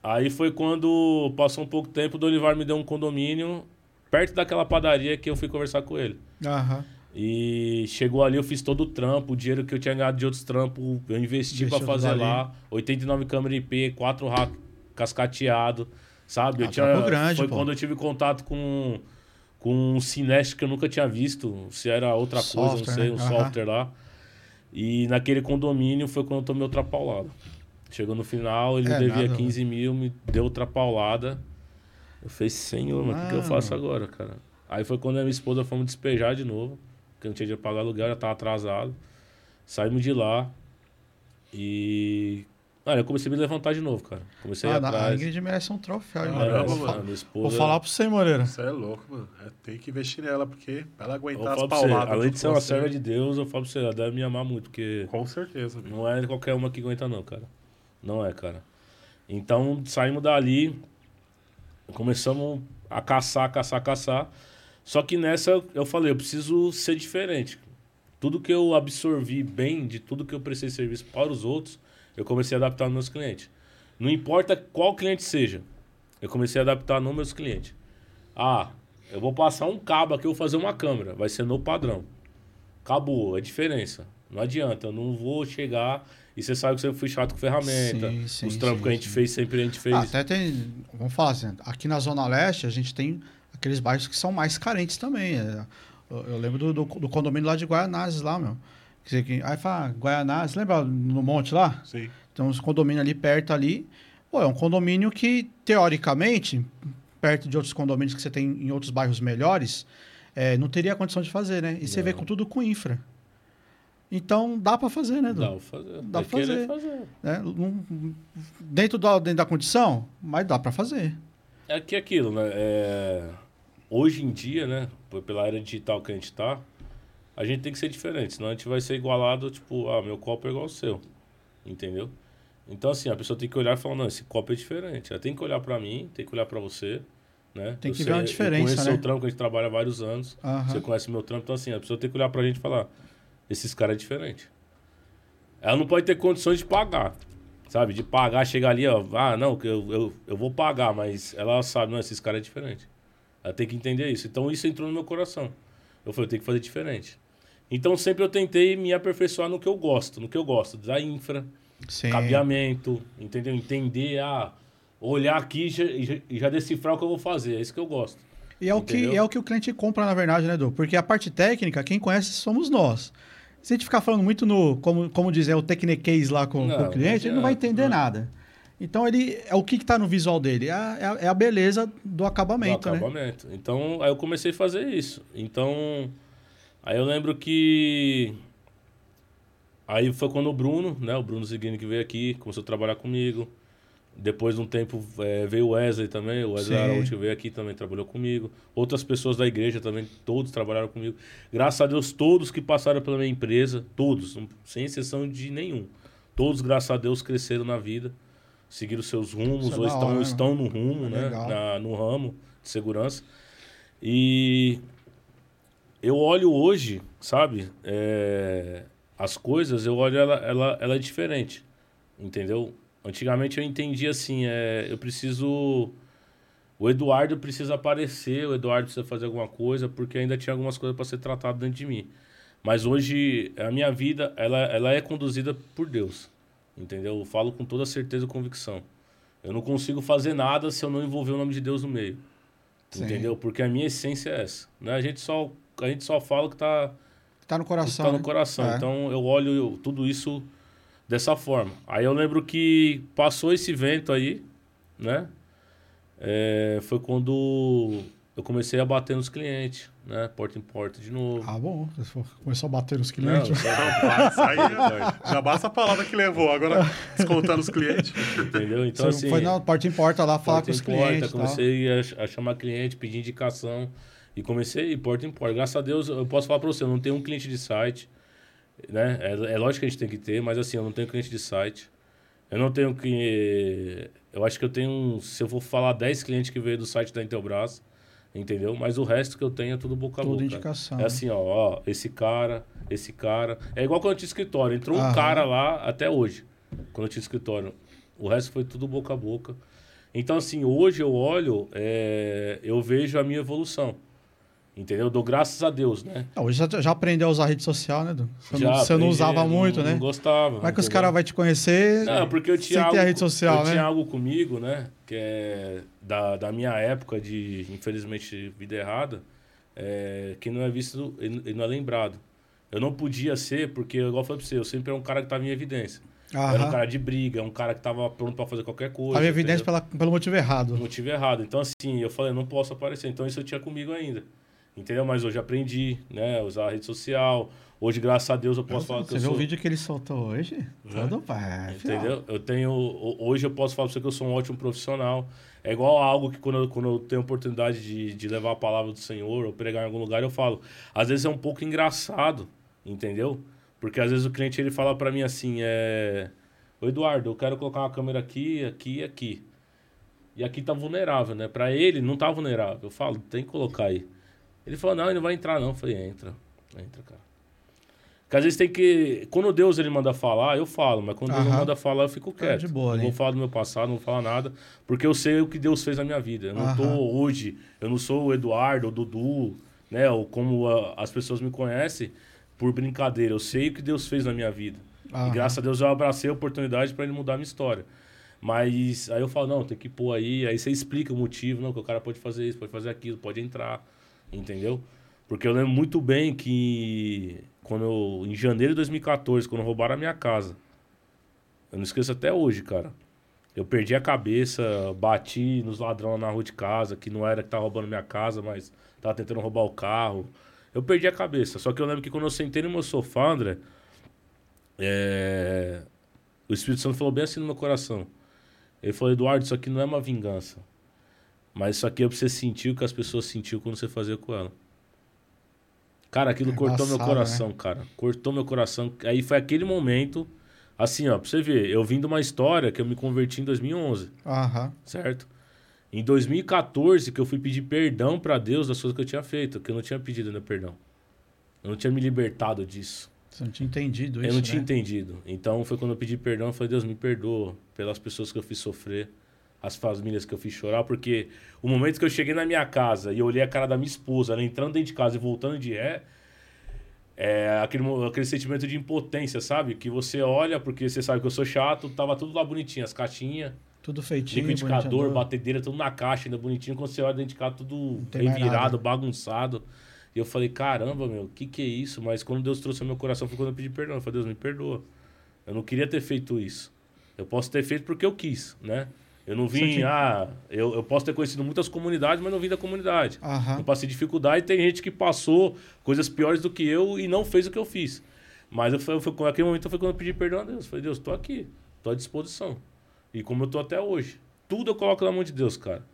Aí foi quando passou um pouco tempo, o Dolivar me deu um condomínio perto daquela padaria que eu fui conversar com ele. Aham. E chegou ali, eu fiz todo o trampo, o dinheiro que eu tinha ganhado de outros trampos, eu investi pra fazer lá. 89 câmera IP, 4 rack cascateado, sabe? Ah, eu tinha, grande, foi pô. quando eu tive contato com, com um Cinest que eu nunca tinha visto, se era outra coisa, não Software, sei, né? um Aham. software lá. E naquele condomínio foi quando eu tomei outra paulada. Chegou no final, ele É, me devia nada, 15 mil, me deu outra paulada. Eu falei, senhor, mas o que, que eu Mano. faço agora, cara? Aí foi quando a minha esposa fomos despejar de novo, porque eu não tinha dinheiro pra pagar aluguel, já tava atrasado. Saímos de lá e. Cara, eu comecei a me levantar de novo, cara. Comecei a ir Ah, não, a atrás. Ingrid merece um troféu, hein, Ah, mano. Mano. Minha esposa... Vou falar pra você, Moreira. Você é louco, mano. É, tem que investir nela, porque pra ela aguentar as pra você, pauladas. além de ser uma serva de Deus, eu falo pra você, ela deve me amar muito, porque Com certeza, meu. não é qualquer uma que aguenta, não, cara. Não é, cara. Então, saímos dali, começamos a caçar, caçar, caçar. Só que nessa, eu falei, eu preciso ser diferente. Tudo que eu absorvi bem de tudo que eu prestei serviço para os outros, eu comecei a adaptar nos meus clientes. Não importa qual cliente seja, eu comecei a adaptar nos meus clientes. Ah, eu vou passar um cabo aqui, eu vou fazer uma câmera, vai ser no padrão. Acabou, é diferença. Não adianta, eu não vou chegar e você sabe que eu fui chato com ferramenta. Sim, sim, os trampos sim, que a gente fez, sempre a gente fez. Ah, até tem. Vamos falar assim, aqui na Zona Leste a gente tem aqueles bairros que são mais carentes também. é. Eu, lembro do, do, do condomínio lá de Guaianazes lá, meu. Aí fala, Guaianazes, lembra no monte lá? Sim. Tem uns condomínios ali perto ali. Pô, é um condomínio que, teoricamente, perto de outros condomínios que você tem em outros bairros melhores, é, não teria condição de fazer, né? E você vê Não. com tudo com infra. Então dá para fazer, né, Edu? Dá pra fazer. Dá É pra querer fazer. Né? Dentro, da, dentro da condição, mas dá para fazer. É que aquilo, né? É... Hoje em dia, né? Pela era digital que a gente tá, a gente tem que ser diferente, senão a gente vai ser igualado, tipo, ah, meu copo é igual ao seu. Entendeu? Então, assim, a pessoa tem que olhar e falar, não, esse copo é diferente. Ela tem que olhar pra mim, tem que olhar pra você, né? Tem Eu que ver uma eu diferença, conheço né? seu trampo, que a gente trabalha há vários anos. Você conhece meu trampo, então assim, a pessoa tem que olhar pra gente e falar, esses caras é diferente. Ela não pode ter condições de pagar, sabe? De pagar, chegar ali, ó, ah, não, eu, eu, eu vou pagar, mas ela sabe, não, esses caras é diferente. Ela tem que entender isso. Então isso entrou no meu coração. Eu falei, eu tenho que fazer diferente. Então sempre eu tentei me aperfeiçoar no que eu gosto, no que eu gosto, da infra, Sim. cabeamento, entendeu? Entender, ah, olhar aqui e já, já- decifrar o que eu vou fazer. É isso que eu gosto. E é o, que, é o que o cliente compra, na verdade, né, Edu? Porque a parte técnica, quem conhece somos nós. Se a gente ficar falando muito no, como, como dizer, o techniquez lá com, Não, com o cliente, ele não vai adianta, entender não. nada. Então, ele é o que está no visual dele? É a, é a- é a beleza do acabamento, do né? acabamento. Então, aí eu comecei a fazer isso. Então, aí eu lembro que aí foi quando o Bruno, né, o Bruno Ziguini que veio aqui, começou a trabalhar comigo. Depois de um tempo eh, veio o Wesley também, o Wesley Sim. Araújo veio aqui também trabalhou comigo. Outras pessoas da igreja também, todos trabalharam comigo. Graças a Deus, todos que passaram pela minha empresa, todos, sem exceção de nenhum. Todos, graças a Deus, cresceram na vida, seguiram seus rumos, é ou estão, hora, né? estão no rumo, né? Legal. Na- no ramo de segurança. E eu olho hoje, sabe? é, as coisas, eu olho ela, ela, ela é diferente, entendeu? Antigamente eu entendia assim, é, eu preciso... O Eduardo precisa aparecer, o Eduardo precisa fazer alguma coisa, porque ainda tinha algumas coisas para ser tratado dentro de mim. Mas hoje, a minha vida, ela, ela é conduzida por Deus, entendeu? Eu falo com toda certeza e convicção. Eu não consigo fazer nada se eu não envolver o nome de Deus no meio. Sim. Entendeu? Porque a minha essência é essa. Né? A, gente só, a gente só fala o que tá, Tá no coração. tá no né? coração. É. Então eu olho tudo isso dessa forma. Aí eu lembro que passou esse vento aí, né? É, foi quando eu comecei a bater nos clientes, né? Porta em porta de novo. Ah, bom. Começou a bater nos Não, clientes. <laughs> só- Rapaz, aí já basta a palavra que levou. Agora, descontando os clientes. entendeu? Então Você assim, foi na porta em porta lá falar com os porta, clientes. comecei a, a chamar cliente, pedir indicação e comecei a ir porta em porta. Graças a Deus, eu posso falar para você, eu não tenho um cliente de site. Né? É, é lógico que a gente tem que ter, mas assim, eu não tenho cliente de site. Eu não tenho que. Eu acho que eu tenho. Se eu for falar 10 clientes que veio do site da Intelbras, entendeu? Mas o resto que eu tenho é tudo boca a Tudo boca. indicação. É assim, ó, ó, esse cara, esse cara. É igual quando eu tinha escritório. Entrou um Aham. cara lá até hoje, quando eu tinha escritório. O resto foi tudo boca a boca. Então, assim, hoje eu olho, é, eu vejo a minha evolução. Entendeu? Eu dou graças a Deus, né? Ah, Hoje já, já aprendeu a usar rede social, né, Edu? Você, Já não, você não usava muito, né? Não gostava. Como é que os caras vão te conhecer Não, porque eu tinha algo, a rede social, eu né? tinha algo comigo, né? Que é da, da minha época de, infelizmente, vida errada, é, que não é visto e não é lembrado. Eu não podia ser, porque, igual eu falei pra você, eu sempre era um cara que tava em evidência. Eu Era um Aham. cara de briga, um cara que tava pronto pra fazer qualquer coisa. Tava em evidência pela, pelo motivo errado. No motivo errado. Então, assim, eu falei, não posso aparecer. Então, isso eu tinha comigo ainda. Entendeu? Mas hoje aprendi, né? Usar a rede social. Hoje, graças a Deus, eu posso falar que Você eu viu sou... o vídeo que ele soltou hoje? Todo pai. Entendeu? Eu tenho. ho- Hoje eu posso falar pra você que eu sou um ótimo profissional. É igual algo que quando eu, quando eu tenho oportunidade de, de levar a palavra do Senhor ou pregar em algum lugar, eu falo. Às vezes é um pouco engraçado, entendeu? Porque às vezes o cliente ele fala pra mim assim: é. Ô Eduardo, eu quero colocar uma câmera aqui, aqui e aqui. E aqui tá vulnerável, né? Pra ele não tá vulnerável. Eu falo, tem que colocar aí. Ele falou, não, ele não vai entrar não. Eu falei, entra. Entra, cara. Porque às vezes tem que. Quando Deus ele manda falar, eu falo, mas quando Deus não Aham. manda falar, eu fico Tá quieto. de boa não vou falar do meu passado, não vou falar nada, porque eu sei o que Deus fez na minha vida. Eu não tô Aham. hoje, eu não sou o Eduardo, o Dudu, né? Ou como ah, as pessoas me conhecem por brincadeira. Eu sei o que Deus fez na minha vida. E Aham. graças a Deus eu abracei a oportunidade para ele mudar a minha história. Mas aí eu falo, não, tem que pôr aí. Aí você explica o motivo, não, que o cara pode fazer isso, pode fazer aquilo, pode entrar, entendeu? Porque eu lembro muito bem que quando eu, em janeiro de 2014, quando roubaram a minha casa, eu não esqueço até hoje, cara. Eu perdi a cabeça, bati nos ladrões na rua de casa, que não era que tava roubando minha casa, mas tava tentando roubar o carro. Eu perdi a cabeça. Só que eu lembro que quando eu sentei no meu sofá, André, é, o Espírito Santo falou bem assim no meu coração. Ele falou, Eduardo, isso aqui não é uma vingança. Mas isso aqui é pra você sentir o que as pessoas sentiu quando você fazia com ela. Cara, aquilo É cortou meu coração, cara. Cortou meu coração. Aí foi aquele momento, assim, ó, pra você ver, eu vim de uma história que eu me converti em 2011, Aham. certo? Em 2014 que eu fui pedir perdão pra Deus das coisas que eu tinha feito, que eu não tinha pedido ainda perdão. Eu não tinha me libertado disso. Você não tinha entendido isso, Eu não tinha né? entendido. Então foi quando eu pedi perdão, eu falei, Deus, me perdoa pelas pessoas que eu fiz sofrer, as famílias que eu fiz chorar, porque o momento que eu cheguei na minha casa e eu olhei a cara da minha esposa, ela entrando dentro de casa e voltando de ré, é aquele, aquele sentimento de impotência, sabe? Que você olha, porque você sabe que eu sou chato, tava tudo lá bonitinho, as caixinhas, Tudo feitinho, liquidificador, batedeira, tudo na caixa, ainda bonitinho, quando você olha dentro de casa, tudo revirado, bagunçado. E eu falei, caramba, meu, o que que é isso? Mas quando Deus trouxe ao meu coração foi quando eu pedi perdão. Eu falei, Deus, me perdoa. Eu não queria ter feito isso. Eu posso ter feito porque eu quis, né? Eu não vim, Você ah, eu, eu posso ter conhecido muitas comunidades, mas não vim da comunidade. Aham. Eu passei dificuldade e tem gente que passou coisas piores do que eu e não fez o que eu fiz. Mas eu foi, foi, naquele momento foi quando eu pedi perdão a Deus. Eu falei, Deus, tô aqui, tô à disposição. E como eu tô até hoje. Tudo eu coloco na mão de Deus, cara.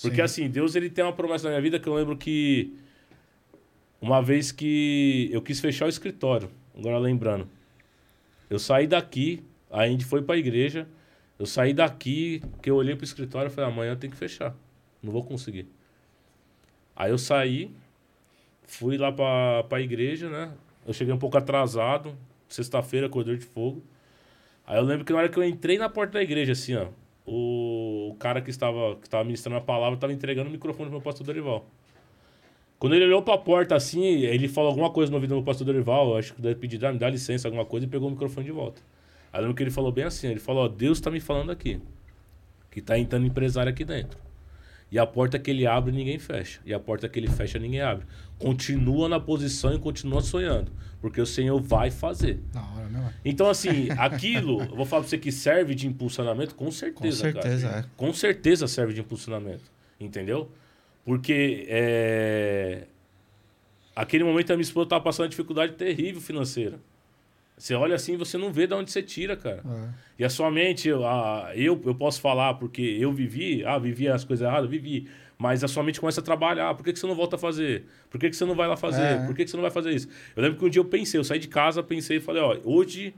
Porque Sim. assim, Deus ele tem uma promessa na minha vida que eu lembro que uma vez que eu quis fechar o escritório, agora lembrando. Eu saí daqui, aí a gente foi pra igreja, eu saí daqui, que eu olhei pro escritório e falei, amanhã eu tenho que fechar. Não vou conseguir. Aí eu saí, fui lá pra, pra igreja, né? Eu cheguei um pouco atrasado, sexta-feira, corredor de fogo. Aí eu lembro que na hora que eu entrei na porta da igreja, assim, ó, o cara que estava, que estava ministrando a palavra estava entregando o microfone pro meu pastor Dorival. Quando ele olhou pra porta assim, ele falou alguma coisa no ouvido do meu pastor Dorival, acho que deve pedir, ah, me dá licença, alguma coisa, e pegou o microfone de volta. Aí lembro que ele falou bem assim, ele falou, ó, Deus tá me falando aqui, que tá entrando empresário aqui dentro. E a porta que ele abre, ninguém fecha. E a porta que ele fecha, ninguém abre. Continua na posição e continua sonhando. Porque o Senhor vai fazer. Da hora, né, mano? Então, assim, <laughs> aquilo, eu vou falar pra você que serve de impulsionamento, com Com certeza, certeza, cara. é. Com certeza serve de impulsionamento. Entendeu? Porque é... aquele momento a minha esposa estava passando uma dificuldade terrível financeira. Você olha assim e você não vê de onde você tira, cara. É. E a sua mente, a, eu, eu posso falar porque eu vivi, ah, vivi as coisas erradas, vivi. Mas a sua mente começa a trabalhar. Por que, que você não volta a fazer? Por que, que você não vai lá fazer? É. Por que, que você não vai fazer isso? Eu lembro que um dia eu pensei, eu saí de casa, pensei e falei, ó, hoje,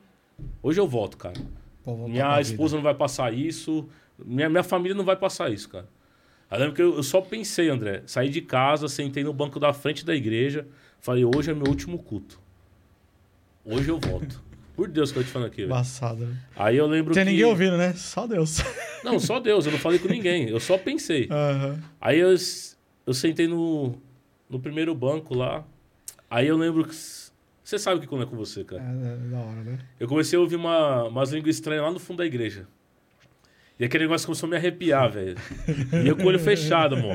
hoje eu volto, cara. Minha vida. esposa não vai passar isso, minha, minha família não vai passar isso, cara. Eu lembro que eu, eu só pensei, André, saí de casa, sentei no banco da frente da igreja, falei, hoje é meu último culto. Hoje eu volto. Por Deus que eu tô te falando aqui, velho. Embaçado. né? Aí eu lembro Tem que... ninguém ouvindo, né? Só Deus. <laughs> Não, só Deus, eu não falei com ninguém, eu só pensei. Aham. Aí eu, eu sentei no, no primeiro banco lá, aí eu lembro que... Você sabe o que quando é com você, É, cara. é da hora, né? Eu comecei a ouvir uma, umas línguas estranhas lá no fundo da igreja. E aquele negócio começou a me arrepiar, <laughs> velho. E eu com o olho fechado, amor.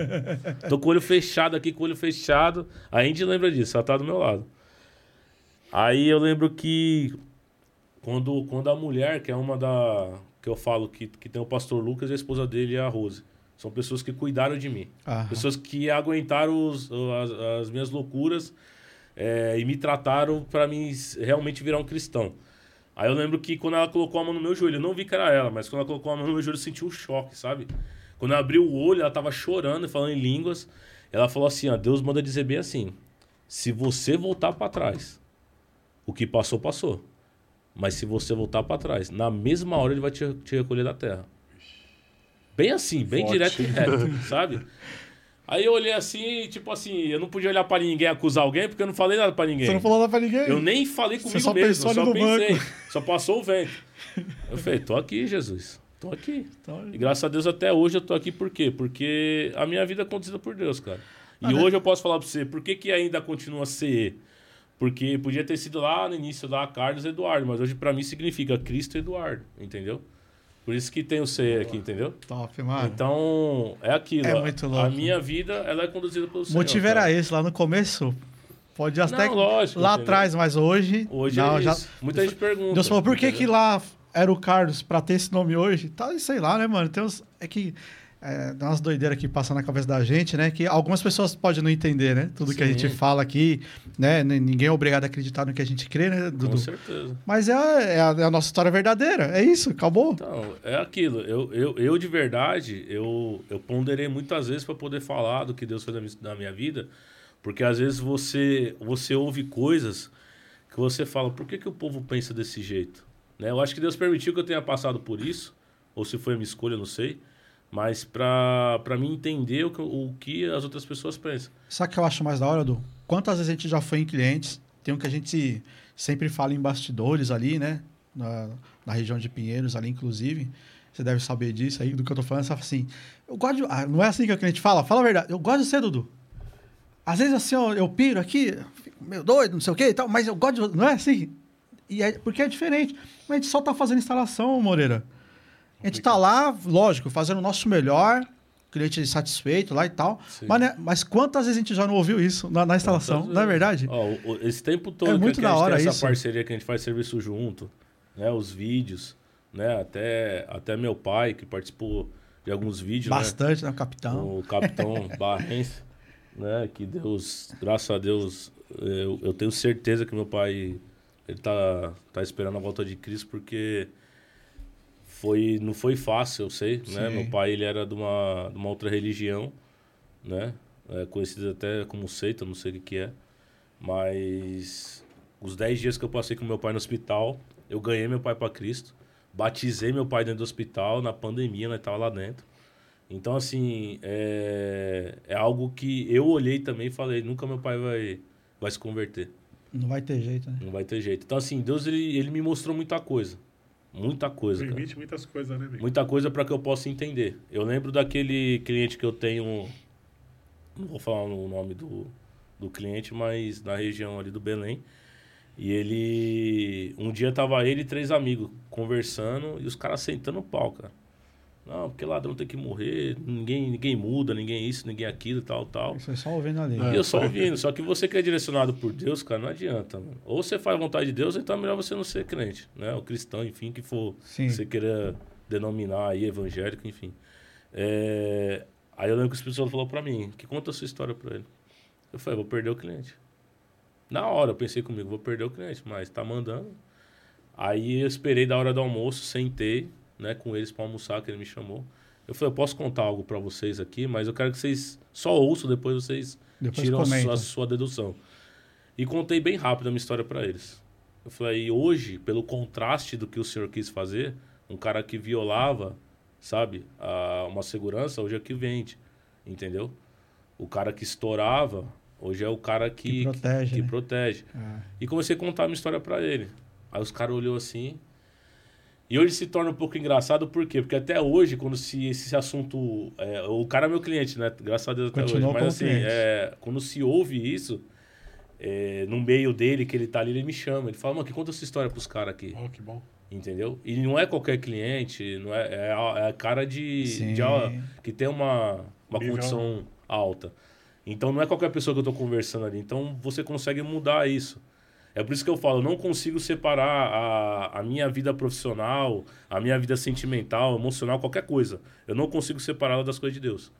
Tô com o olho fechado aqui, com o olho fechado. A Indy lembra disso, ela tá do meu lado. Aí eu lembro que quando, quando a mulher, que é uma da. que eu falo que, que tem o pastor Lucas e a esposa dele é a Rose. São pessoas que cuidaram de mim. Aham. Pessoas que aguentaram os- as, as minhas loucuras é, e me trataram para mim realmente virar um cristão. Aí eu lembro que quando ela colocou a mão no meu joelho, eu não vi que era ela, mas quando ela colocou a mão no meu joelho, eu senti um choque, sabe? Quando eu abri o olho, ela tava chorando e falando em línguas. Ela falou assim: ó, Deus manda dizer bem assim: se você voltar para trás, o que passou, passou. Mas se você voltar para trás, na mesma hora ele vai te, te recolher da terra. Bem assim, bem Forte. direto e reto, <laughs> sabe? Aí eu olhei assim, tipo assim, eu não podia olhar pra ninguém acusar alguém, porque eu não falei nada pra ninguém. Você não falou nada pra ninguém? Eu nem falei Você comigo só mesmo, pensou eu só no pensei. banco. Só passou o vento. <laughs> Eu falei, tô aqui, Jesus. Tô aqui. Então, E graças a Deus até hoje eu tô aqui por quê? Porque a minha vida é conduzida por Deus, cara. E Ah, né? hoje eu posso falar pra você, por que, que ainda continua a ser? Porque podia ter sido lá no início lá Carlos Eduardo, mas hoje pra mim significa Cristo Eduardo, entendeu? Por isso que tem o C aqui, entendeu? top, mano. Então, é aquilo. É a- muito A louco. minha vida, ela é conduzida pelo o Senhor. motivo era esse, lá no começo. Pode até Não, lógico, lá entendeu? atrás, mas hoje. Hoje não, é já- isso. Muita gente pergunta. Deus falou, por que, entendeu? que lá era o Carlos pra ter esse nome hoje? Tá, sei lá, né, mano? Tem uns, é que é, dá umas doideiras aqui passando na cabeça da gente, né? Que algumas pessoas podem não entender, né? Tudo que a Sim. gente fala aqui, né? Ninguém é obrigado a acreditar no que a gente crê, né, Com Dudu? certeza. Mas é, a- é a, é a nossa história verdadeira. É isso, acabou. Então, é aquilo. Eu, eu, eu de verdade, eu, eu ponderei muitas vezes para poder falar do que Deus fez na minha- vida, porque às vezes você, você ouve coisas que você fala, por que, que o povo pensa desse jeito? Né? Eu acho que Deus permitiu que eu tenha passado por isso, ou se foi a minha escolha, eu não sei, mas para mim entender o que, o que as outras pessoas pensam. Sabe o que eu acho mais da hora, Du? Quantas vezes a gente já foi em clientes? Tem um que a gente sempre fala em bastidores ali, né? Na, na região de Pinheiros ali, inclusive. Você deve saber disso aí, do que eu tô falando. Você fala assim, eu gosto de... ah, não é assim que o cliente fala? Fala a verdade. Eu gosto de você, Dudu. Às vezes assim, ó, eu piro aqui, fico meio doido, não sei o que e tal, mas eu gosto de... Não é assim? E é, porque é diferente. Mas a gente só tá fazendo instalação, Moreira. A gente tá lá, lógico, fazendo o nosso melhor, cliente satisfeito lá e tal. Sim. Mas, né, mas quantas vezes a gente já não ouviu isso na, na instalação? Quantas Não é verdade? Ó, esse tempo todo É que- muito que, a gente hora tem essa isso. parceria que a gente faz serviço junto, né? Os vídeos, né? Até, até meu pai, que participou de alguns vídeos, né? Bastante, né, capitão? O capitão <laughs> Barrense, né? Que Deus, graças a Deus, eu, eu tenho certeza que meu pai ele tá, tá esperando a volta de Cristo porque foi, não foi fácil, eu sei, né? Sim. Meu pai, ele era de uma, de uma outra religião, né? É, conhecida até como seita, não sei o que que é. Mas os 10 dias que eu passei com meu pai no hospital, eu ganhei meu pai para Cristo. Batizei meu pai dentro do hospital, na pandemia, nós tava lá dentro. Então, assim, é, é algo que eu olhei também e falei, nunca meu pai vai, vai se converter. Não vai ter jeito, né? Não vai ter jeito. Então, assim, Deus, ele, ele me mostrou muita coisa. Muita coisa, cara. Permite muitas coisas, né, amigo? Muita coisa para que eu possa entender. Eu lembro daquele cliente que eu tenho, não vou falar o nome do, do cliente, mas na região ali do Belém. E ele, um dia tava ele e três amigos conversando e os caras sentando o pau, cara. Não, porque ladrão tem que morrer, ninguém, ninguém muda, ninguém isso, ninguém aquilo, tal, tal. Você só ouvindo ali. E eu só ouvindo. Só que você que é direcionado por Deus, cara, não adianta. Mano. Ou você faz a vontade de Deus, então é melhor você não ser crente, né? O cristão, enfim, que for Sim. você queira denominar aí evangélico, enfim. É, Aí eu lembro que o Espírito Santo falou pra mim, que conta a sua história pra ele. Eu falei, vou perder o cliente. Na hora eu pensei comigo, vou perder o cliente, mas tá mandando. Aí eu esperei da hora do almoço, sentei, né, com eles para almoçar, que ele me chamou. Eu falei, eu posso contar algo para vocês aqui, mas eu quero que vocês só ouçam, depois vocês Depois tiram a a sua dedução. E contei bem rápido a minha história para eles. Eu falei, e hoje, pelo contraste do que o senhor quis fazer, um cara que violava, sabe, a, uma segurança, hoje é que vende, entendeu? O cara que estourava, hoje é o cara que, Que protege, que né? protege. Ah, E comecei a contar a minha história pra ele. Aí os caras olhou assim. E hoje se torna um pouco engraçado, por quê? Porque até hoje, quando se esse assunto. é, o cara é meu cliente, né? Graças a Deus até Continuou hoje. Mas assim, é, quando se ouve isso, é, no meio dele, que ele tá ali, ele me chama. Ele fala, mano, que conta essa história pros caras aqui. Oh, que bom. Entendeu? E não é qualquer cliente, não é, é, a- é cara de, de que tem uma, uma condição alta. Então não é qualquer pessoa que eu tô conversando ali. Então você consegue mudar isso. É por isso que eu falo, eu não consigo separar a, a minha vida profissional, a minha vida sentimental, emocional, qualquer coisa. Eu não consigo separá-la das coisas de Deus.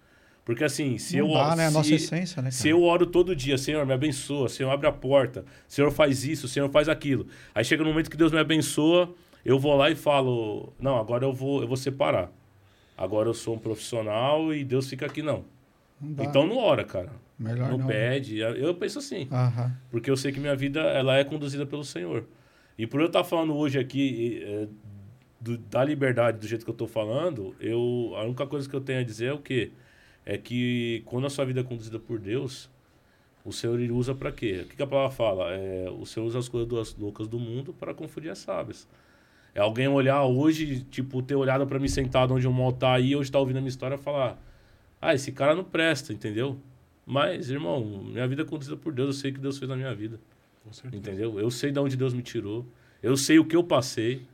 Porque assim, se não eu dá, né? A se- nossa essência, né? se cara? eu oro todo dia, Senhor, me abençoa, Senhor, abre a porta, Senhor, faz isso, Senhor, faz aquilo. Aí chega no momento que Deus me abençoa, eu vou lá e falo, não, agora eu vou, eu vou separar. Agora eu sou um profissional e Deus fica aqui, não. Não. Então não ora, cara. Melhor não, não. pede. Eu penso assim, Aham. porque eu sei que minha vida ela é conduzida pelo Senhor. E por eu estar falando hoje aqui eh, do- da liberdade do jeito que eu estou falando, eu a única coisa que eu tenho a dizer é o quê? É que quando a sua vida é conduzida por Deus, o Senhor ele usa para quê? O que, que a palavra fala? É, o Senhor usa as coisas loucas do mundo para confundir as sábias. É alguém olhar hoje, tipo, ter olhado para mim sentado onde o mal tá aí, hoje tá ouvindo a minha história e falar: Ah, esse cara não presta, entendeu? Mas, irmão, minha vida é conduzida por Deus, eu sei o que Deus fez na minha vida. Com certeza. Entendeu? Eu sei de onde Deus me tirou. Eu sei o que eu passei.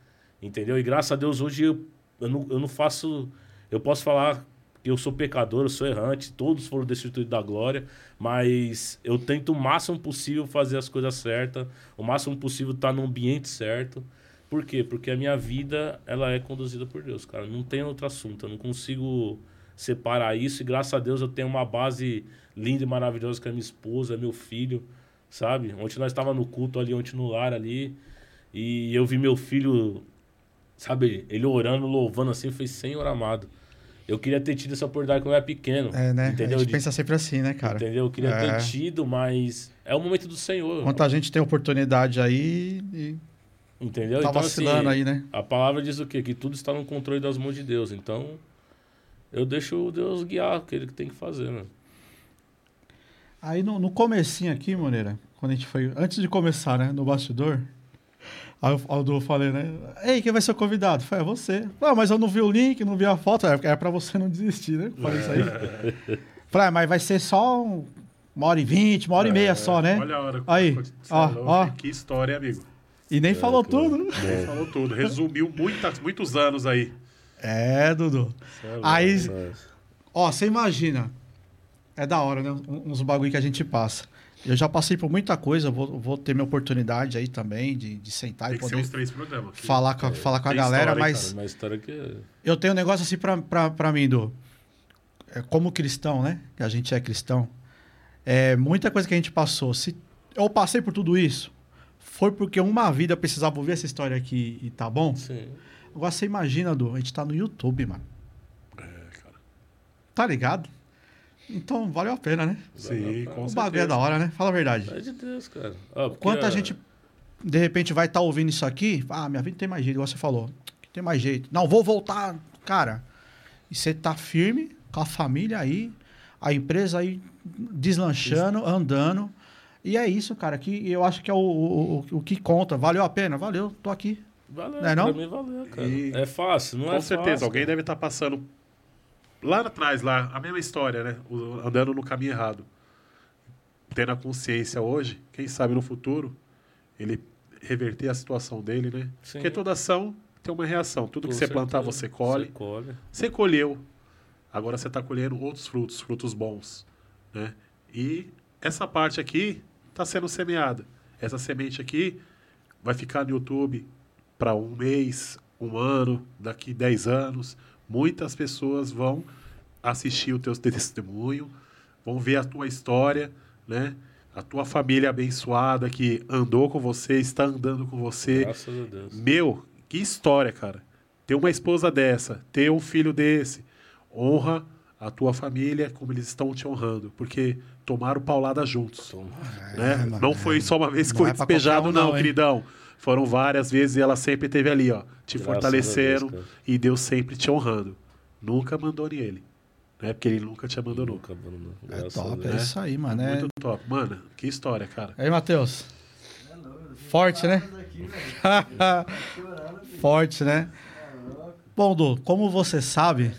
Entendeu? E graças a Deus hoje eu, eu, não, eu não faço. Eu posso falar que eu sou pecador, eu sou errante, todos foram destituídos da glória, mas eu tento o máximo possível fazer as coisas certas, o máximo possível estar no ambiente certo. Por quê? Porque a minha vida ela é conduzida por Deus, cara. Não tem outro assunto. Eu não consigo separar isso. E graças a Deus eu tenho uma base linda e maravilhosa que é minha esposa, meu filho, sabe? Ontem nós estava no culto ali, ontem no lar ali, e eu vi meu filho, sabe, ele orando, louvando assim, foi Senhor amado. Eu queria ter tido essa oportunidade quando eu era pequeno. É, né? Entendeu? A gente pensa sempre assim, né, cara? Entendeu? Eu queria É. ter tido, mas é o momento do Senhor. Quanta gente tem oportunidade aí e Entendeu? tá então, vacilando assim, aí, né? A palavra diz o quê? Que tudo está no controle das mãos de Deus. Então, eu deixo Deus guiar o que ele tem que fazer, né? Aí no, no comecinho aqui, Moreira, quando a gente foi. Antes de começar, né? No bastidor. Aí aí eu falei, né? Ei, quem vai ser o convidado? Falei, é você. Não, mas eu não vi o link, não vi a foto. É, é pra você não desistir, né? Falei isso aí. <laughs> Falei, ah, mas vai ser só um- uma hora e vinte, uma hora e meia só, né? Olha a hora. Aí, ó, é ó. Que história, amigo. E nem falou tudo. né? Ele falou tudo. Resumiu muitas, muitos anos aí. É, Dudu. É, Aí- Ó, você imagina. É da hora, né? Uns bagulho que a gente passa. Eu já passei por muita coisa, vou, vou ter minha oportunidade aí também de, de sentar Tem e poder três programas. falar com, a- falar com a galera, história, mas Cara, uma história que. eu tenho um negócio assim pra, pra, pra mim, do é, como cristão, né? Que a gente é cristão. É, muita coisa que a gente passou. Se eu passei por tudo isso, foi porque uma vida eu precisava ouvir essa história aqui e tá bom? Sim. Agora você imagina, Du, a gente tá no YouTube, mano. É, cara. Tá ligado? Então valeu a pena, né? Sim, com o bagulho é da hora, né? Fala a verdade. É de Deus, cara. Porque, Quanta ó, gente, de repente, vai estar ouvindo isso aqui, ah, minha vida tem mais jeito, igual você falou. Tem mais jeito. Não, vou voltar. Cara, e você tá firme com a família aí, a empresa aí deslanchando, andando. E é isso, cara, que eu acho que é o, o, o- o que conta. Valeu a pena? Valeu, tô aqui. Valeu, Não é não? pra mim valeu, cara. E- É fácil, não Com é certeza, fácil. alguém cara. deve estar passando lá atrás, lá, a mesma história, né? Andando no caminho errado. Tendo a consciência hoje, quem sabe no futuro, ele reverter a situação dele, né? Sim. Porque toda ação tem uma reação. Tudo Com que você plantar, certeza. você colhe. Você colhe. Você colheu. Agora você está colhendo outros frutos, frutos bons. Né? E essa parte aqui está sendo semeada. Essa semente aqui vai ficar no YouTube para um mês, um ano, daqui 10 anos. Muitas pessoas vão assistir o teu <laughs> testemunho, vão ver a tua história, né? A tua família abençoada que andou com você, está andando com você. Graças a Deus. Meu, que história, cara. Ter uma esposa dessa, ter um filho desse. Honra a tua família como eles estão te honrando. Porque tomaram paulada juntos. Toma. né? mano, não foi só uma vez que foi é despejado, um, não, não, hein? queridão. Foram várias vezes e ela sempre esteve ali, ó. Te Graças Deus, e Deus sempre te honrando. Nunca abandone ele. Né? Porque ele nunca te abandonou. Nunca abandonou. É top, é isso aí, mano. É... Muito top. Mano, que história, cara. E aí, Matheus? É Forte, né? <laughs> Forte, né? É. Bom, Du, como você sabe,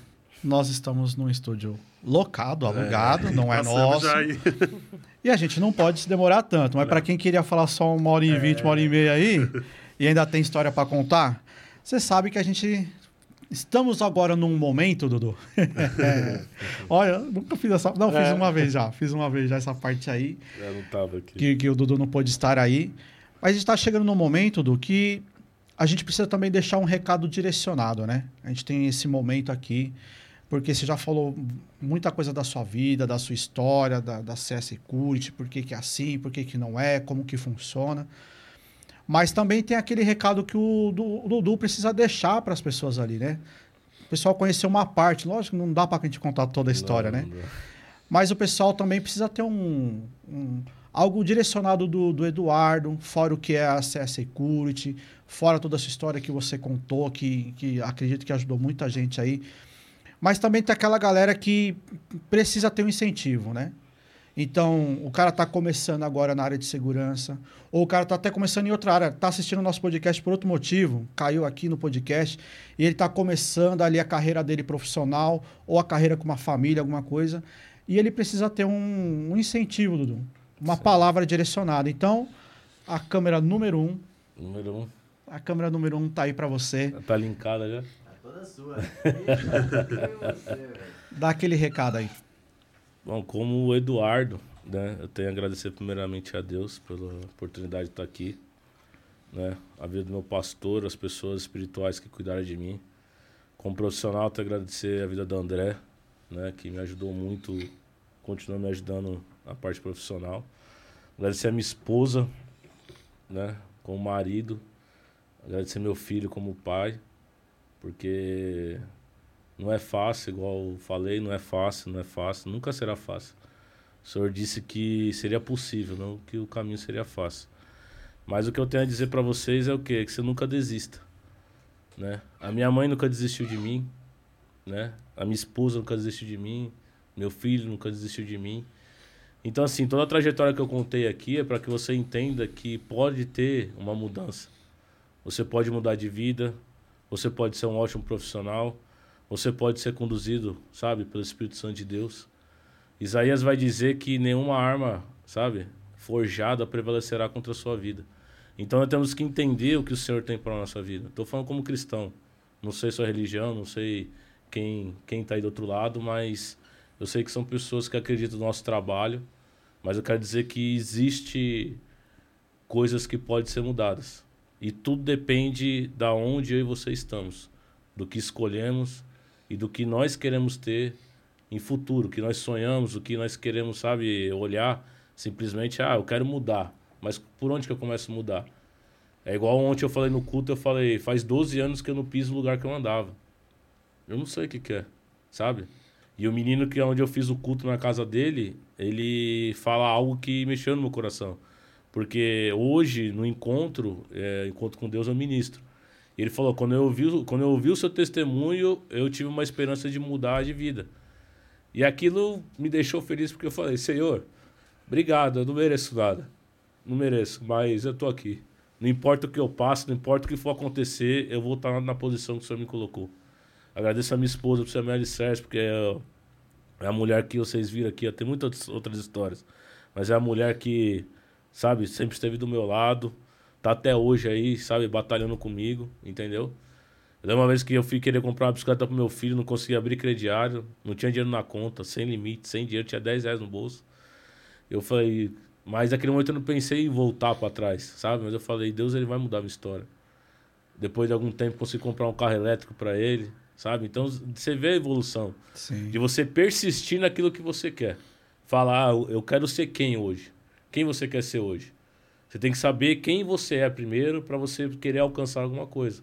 nós estamos num estúdio locado, alugado, não é nosso. <laughs> E a gente não pode se demorar tanto. Mas para quem queria falar só uma hora e vinte, uma hora e meia aí, <laughs> e ainda tem história para contar, você sabe que a gente. Estamos agora num momento, Dudu. <laughs> Olha, nunca fiz essa. Não, fiz É. uma vez já. Fiz uma vez já essa parte aí. Eu não tava aqui. que, que o Dudu não pôde estar aí. Mas a gente está chegando num momento do que a gente precisa também deixar um recado direcionado, né? A gente tem esse momento aqui, porque você já falou muita coisa da sua vida, da sua história, da, da CS Security, por que, que é assim, por que, que não é, como que funciona. Mas também tem aquele recado que o, Du- o Dudu precisa deixar para as pessoas ali, né? O pessoal conhecer uma parte, lógico, não dá para a gente contar toda a história, Não, né? não. Mas o pessoal também precisa ter um, um- algo direcionado do, do Eduardo, fora o que é a CS Security, fora toda essa história que você contou, que, que acredito que ajudou muita gente aí. Mas também tem aquela galera que precisa ter um incentivo, né? Então, o cara está começando agora na área de segurança, ou o cara está até começando em outra área, está assistindo o nosso podcast por outro motivo, caiu aqui no podcast, e ele está começando ali a carreira dele profissional, ou a carreira com uma família, alguma coisa, e ele precisa ter um, um incentivo, Dudu, uma palavra direcionada. Então, a câmera número um, Número um. a câmera número um tá aí para você, Tá linkada já? Toda sua. <laughs> Dá aquele recado aí. Bom, como o Eduardo, né? Eu tenho a agradecer primeiramente a Deus pela oportunidade de estar aqui, né? A vida do meu pastor, as pessoas espirituais que cuidaram de mim. Como profissional, tenho a agradecer a vida do André, né? Que me ajudou muito, continua me ajudando na parte profissional. Agradecer a minha esposa, né? Como marido. Agradecer meu filho como pai, porque não é fácil, igual falei, não é fácil, não é fácil, nunca será fácil. O senhor disse que seria possível, não que o caminho seria fácil. Mas o que eu tenho a dizer para vocês é o quê? Que você nunca desista, né? A minha mãe nunca desistiu de mim, né? A minha esposa nunca desistiu de mim, meu filho nunca desistiu de mim. Então assim, toda a trajetória que eu contei aqui é para que você entenda que pode ter uma mudança. Você pode mudar de vida, você pode ser um ótimo profissional, você pode ser conduzido, sabe, pelo Espírito Santo de Deus. Isaías vai dizer que nenhuma arma, sabe, forjada prevalecerá contra a sua vida. Então nós temos que entender o que o Senhor tem para a nossa vida. Estou falando como cristão. Não sei sua religião, não sei quem quem está aí do outro lado, mas eu sei que são pessoas que acreditam no nosso trabalho. Mas eu quero dizer que existe coisas que podem ser mudadas. E tudo depende da onde eu e você estamos, do que escolhemos e do que nós queremos ter em futuro, o que nós sonhamos, o que nós queremos, sabe, olhar simplesmente, ah, eu quero mudar, mas por onde que eu começo a mudar? É igual ontem eu falei no culto, eu falei, faz 12 anos que eu não piso no lugar que eu andava. Eu não sei o que que é, sabe? E o menino que é onde eu fiz o culto na casa dele, ele fala algo que mexeu no meu coração. Porque hoje, no encontro, é, encontro com Deus, eu ministro. Ele falou, quando eu, ouvi, quando eu ouvi o seu testemunho, eu tive uma esperança de mudar de vida. E aquilo me deixou feliz porque eu falei, Senhor, obrigado, eu não mereço nada. Não mereço, mas eu tô aqui. Não importa o que eu passo, não importa o que for acontecer, eu vou estar na posição que o Senhor me colocou. Agradeço a minha esposa por ser a alicerce, porque é, é a mulher que vocês viram aqui, tem muitas outras histórias. Mas é a mulher que, sabe, sempre esteve do meu lado, tá até hoje aí, sabe, batalhando comigo, entendeu? Eu lembro uma vez que eu fui querer comprar uma bicicleta pro meu filho, não conseguia abrir crediário, não tinha dinheiro na conta, sem limite, sem dinheiro, tinha 10 reais no bolso. Eu falei, mas naquele momento eu não pensei em voltar para trás, sabe? Mas eu falei, Deus ele vai mudar a minha história. Depois de algum tempo consegui comprar um carro elétrico para ele, sabe? Então você vê a evolução Sim. de você persistir naquilo que você quer. Falar, ah, eu quero ser quem hoje? Quem você quer ser hoje. Você tem que saber quem você é primeiro para você querer alcançar alguma coisa.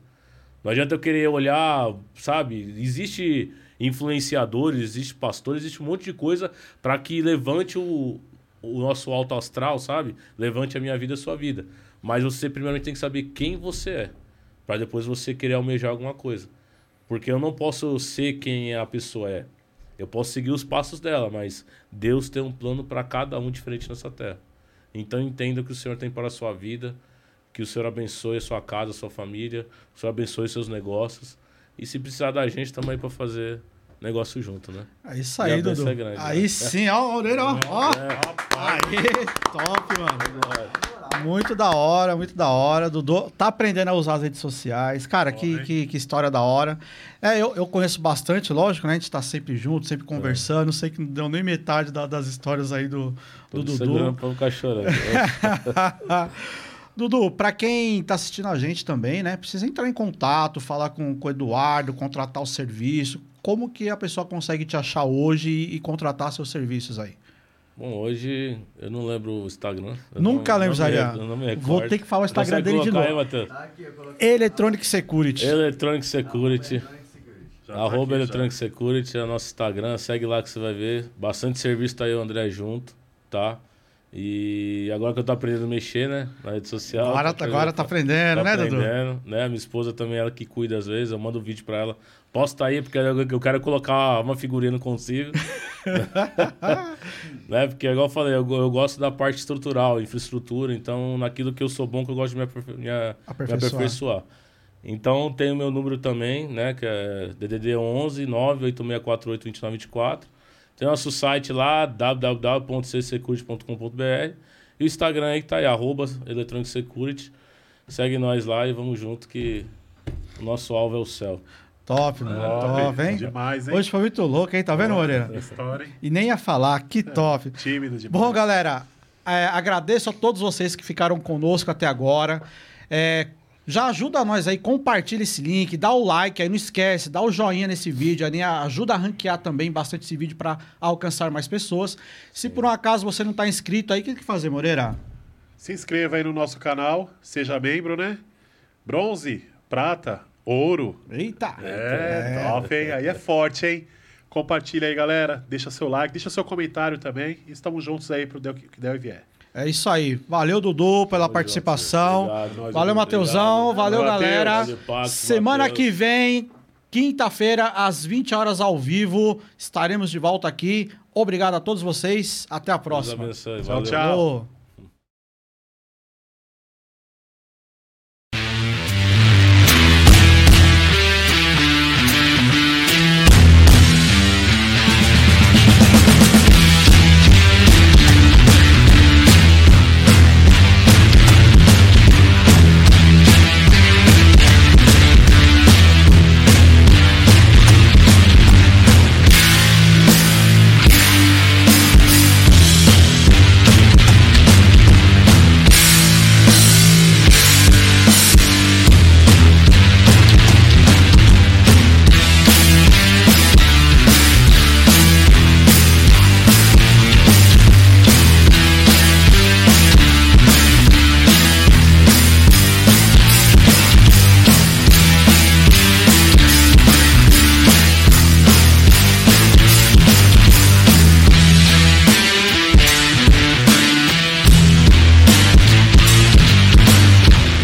Não adianta eu querer olhar, sabe? Existe influenciadores, existe pastores, existe um monte de coisa para que levante o, o nosso alto astral, sabe? Levante a minha vida, a sua vida. Mas você primeiramente tem que saber quem você é, para depois você querer almejar alguma coisa. Porque eu não posso ser quem a pessoa é. Eu posso seguir os passos dela, mas Deus tem um plano para cada um diferente nessa terra. Então entenda o que o Senhor tem para a sua vida, que o Senhor abençoe a sua casa, a sua família, o Senhor abençoe seus negócios. E se precisar da gente, estamos aí para fazer negócio junto, né? É isso aí, Dudu. é grande, aí né? sim, ó, orelha, ó. ó. Aí, top, mano. Muito da hora, muito da hora. Dudu tá aprendendo a usar as redes sociais. Cara, que, que, que história da hora. É, eu, eu conheço bastante, lógico, né? A gente tá sempre junto, sempre conversando. Sei que não deu nem metade da- das histórias aí do, do Dudu. segurando pra não ficar chorando. <laughs> Dudu, pra quem tá assistindo a gente também, né? Precisa entrar em contato, falar com, com o Eduardo, contratar o serviço. Como que a pessoa consegue te achar hoje e, e contratar seus serviços aí? Bom, hoje eu não lembro o Instagram. Eu Nunca não, lembro, não me recordo. Vou ter que falar o Instagram dele de novo. Aí? Tá aqui. Electronic Security. Electronic Security. Electronic Security. Já tá Arroba já. Electronic Security é o nosso Instagram. Segue lá que você vai ver. Bastante serviço tá aí o André junto, tá? E agora que eu tô aprendendo a mexer, né? Na rede social. Agora, tô agora tá aprendendo, tá né, Dudu? aprendendo, né? Minha esposa também, ela que cuida às vezes. Eu mando um vídeo pra ela. Posta aí, porque eu quero colocar uma figurinha, não consigo. <laughs> né? Porque, igual eu falei, eu, eu gosto da parte estrutural, infraestrutura. Então, naquilo que eu sou bom, que eu gosto de me, aperfei- me Aperfeiçoar. aperfeiçoar. Então, tem o meu número também, né? Que é DDD 11 98648 2924. Tem nosso site lá, www.csecurity.com.br. E o Instagram aí que tá aí, arroba Electronic Security. Segue nós lá e vamos junto que o nosso alvo é o céu. Top, mano. Top, Top, hein? Demais, hein? Hoje foi muito louco, hein? Tá vendo, Moreira? História, hein? E nem ia falar, que top. Tímido demais. Bom, galera, é, agradeço a todos vocês que ficaram conosco até agora. É, já ajuda nós aí, compartilha esse link, dá o like aí, não esquece, dá o joinha nesse vídeo, aí, ajuda a ranquear também bastante esse vídeo para alcançar mais pessoas. Se por um acaso você não tá inscrito aí, o que que fazer, Moreira? Se inscreva aí no nosso canal, seja membro, né? Bronze, prata, ouro. Eita! É, top, hein? Aí é forte, hein? Compartilha aí, galera. Deixa seu like, deixa seu comentário também. E estamos juntos aí pro Del- que der e vier. É isso aí. Valeu, Dudu, pela participação. Obrigado. Valeu, Mateusão. Valeu, Mateus. galera. Semana Mateus. que vem, quinta-feira, às 20 horas ao vivo, estaremos de volta aqui. Obrigado a todos vocês. Até a próxima. Tchau, tchau.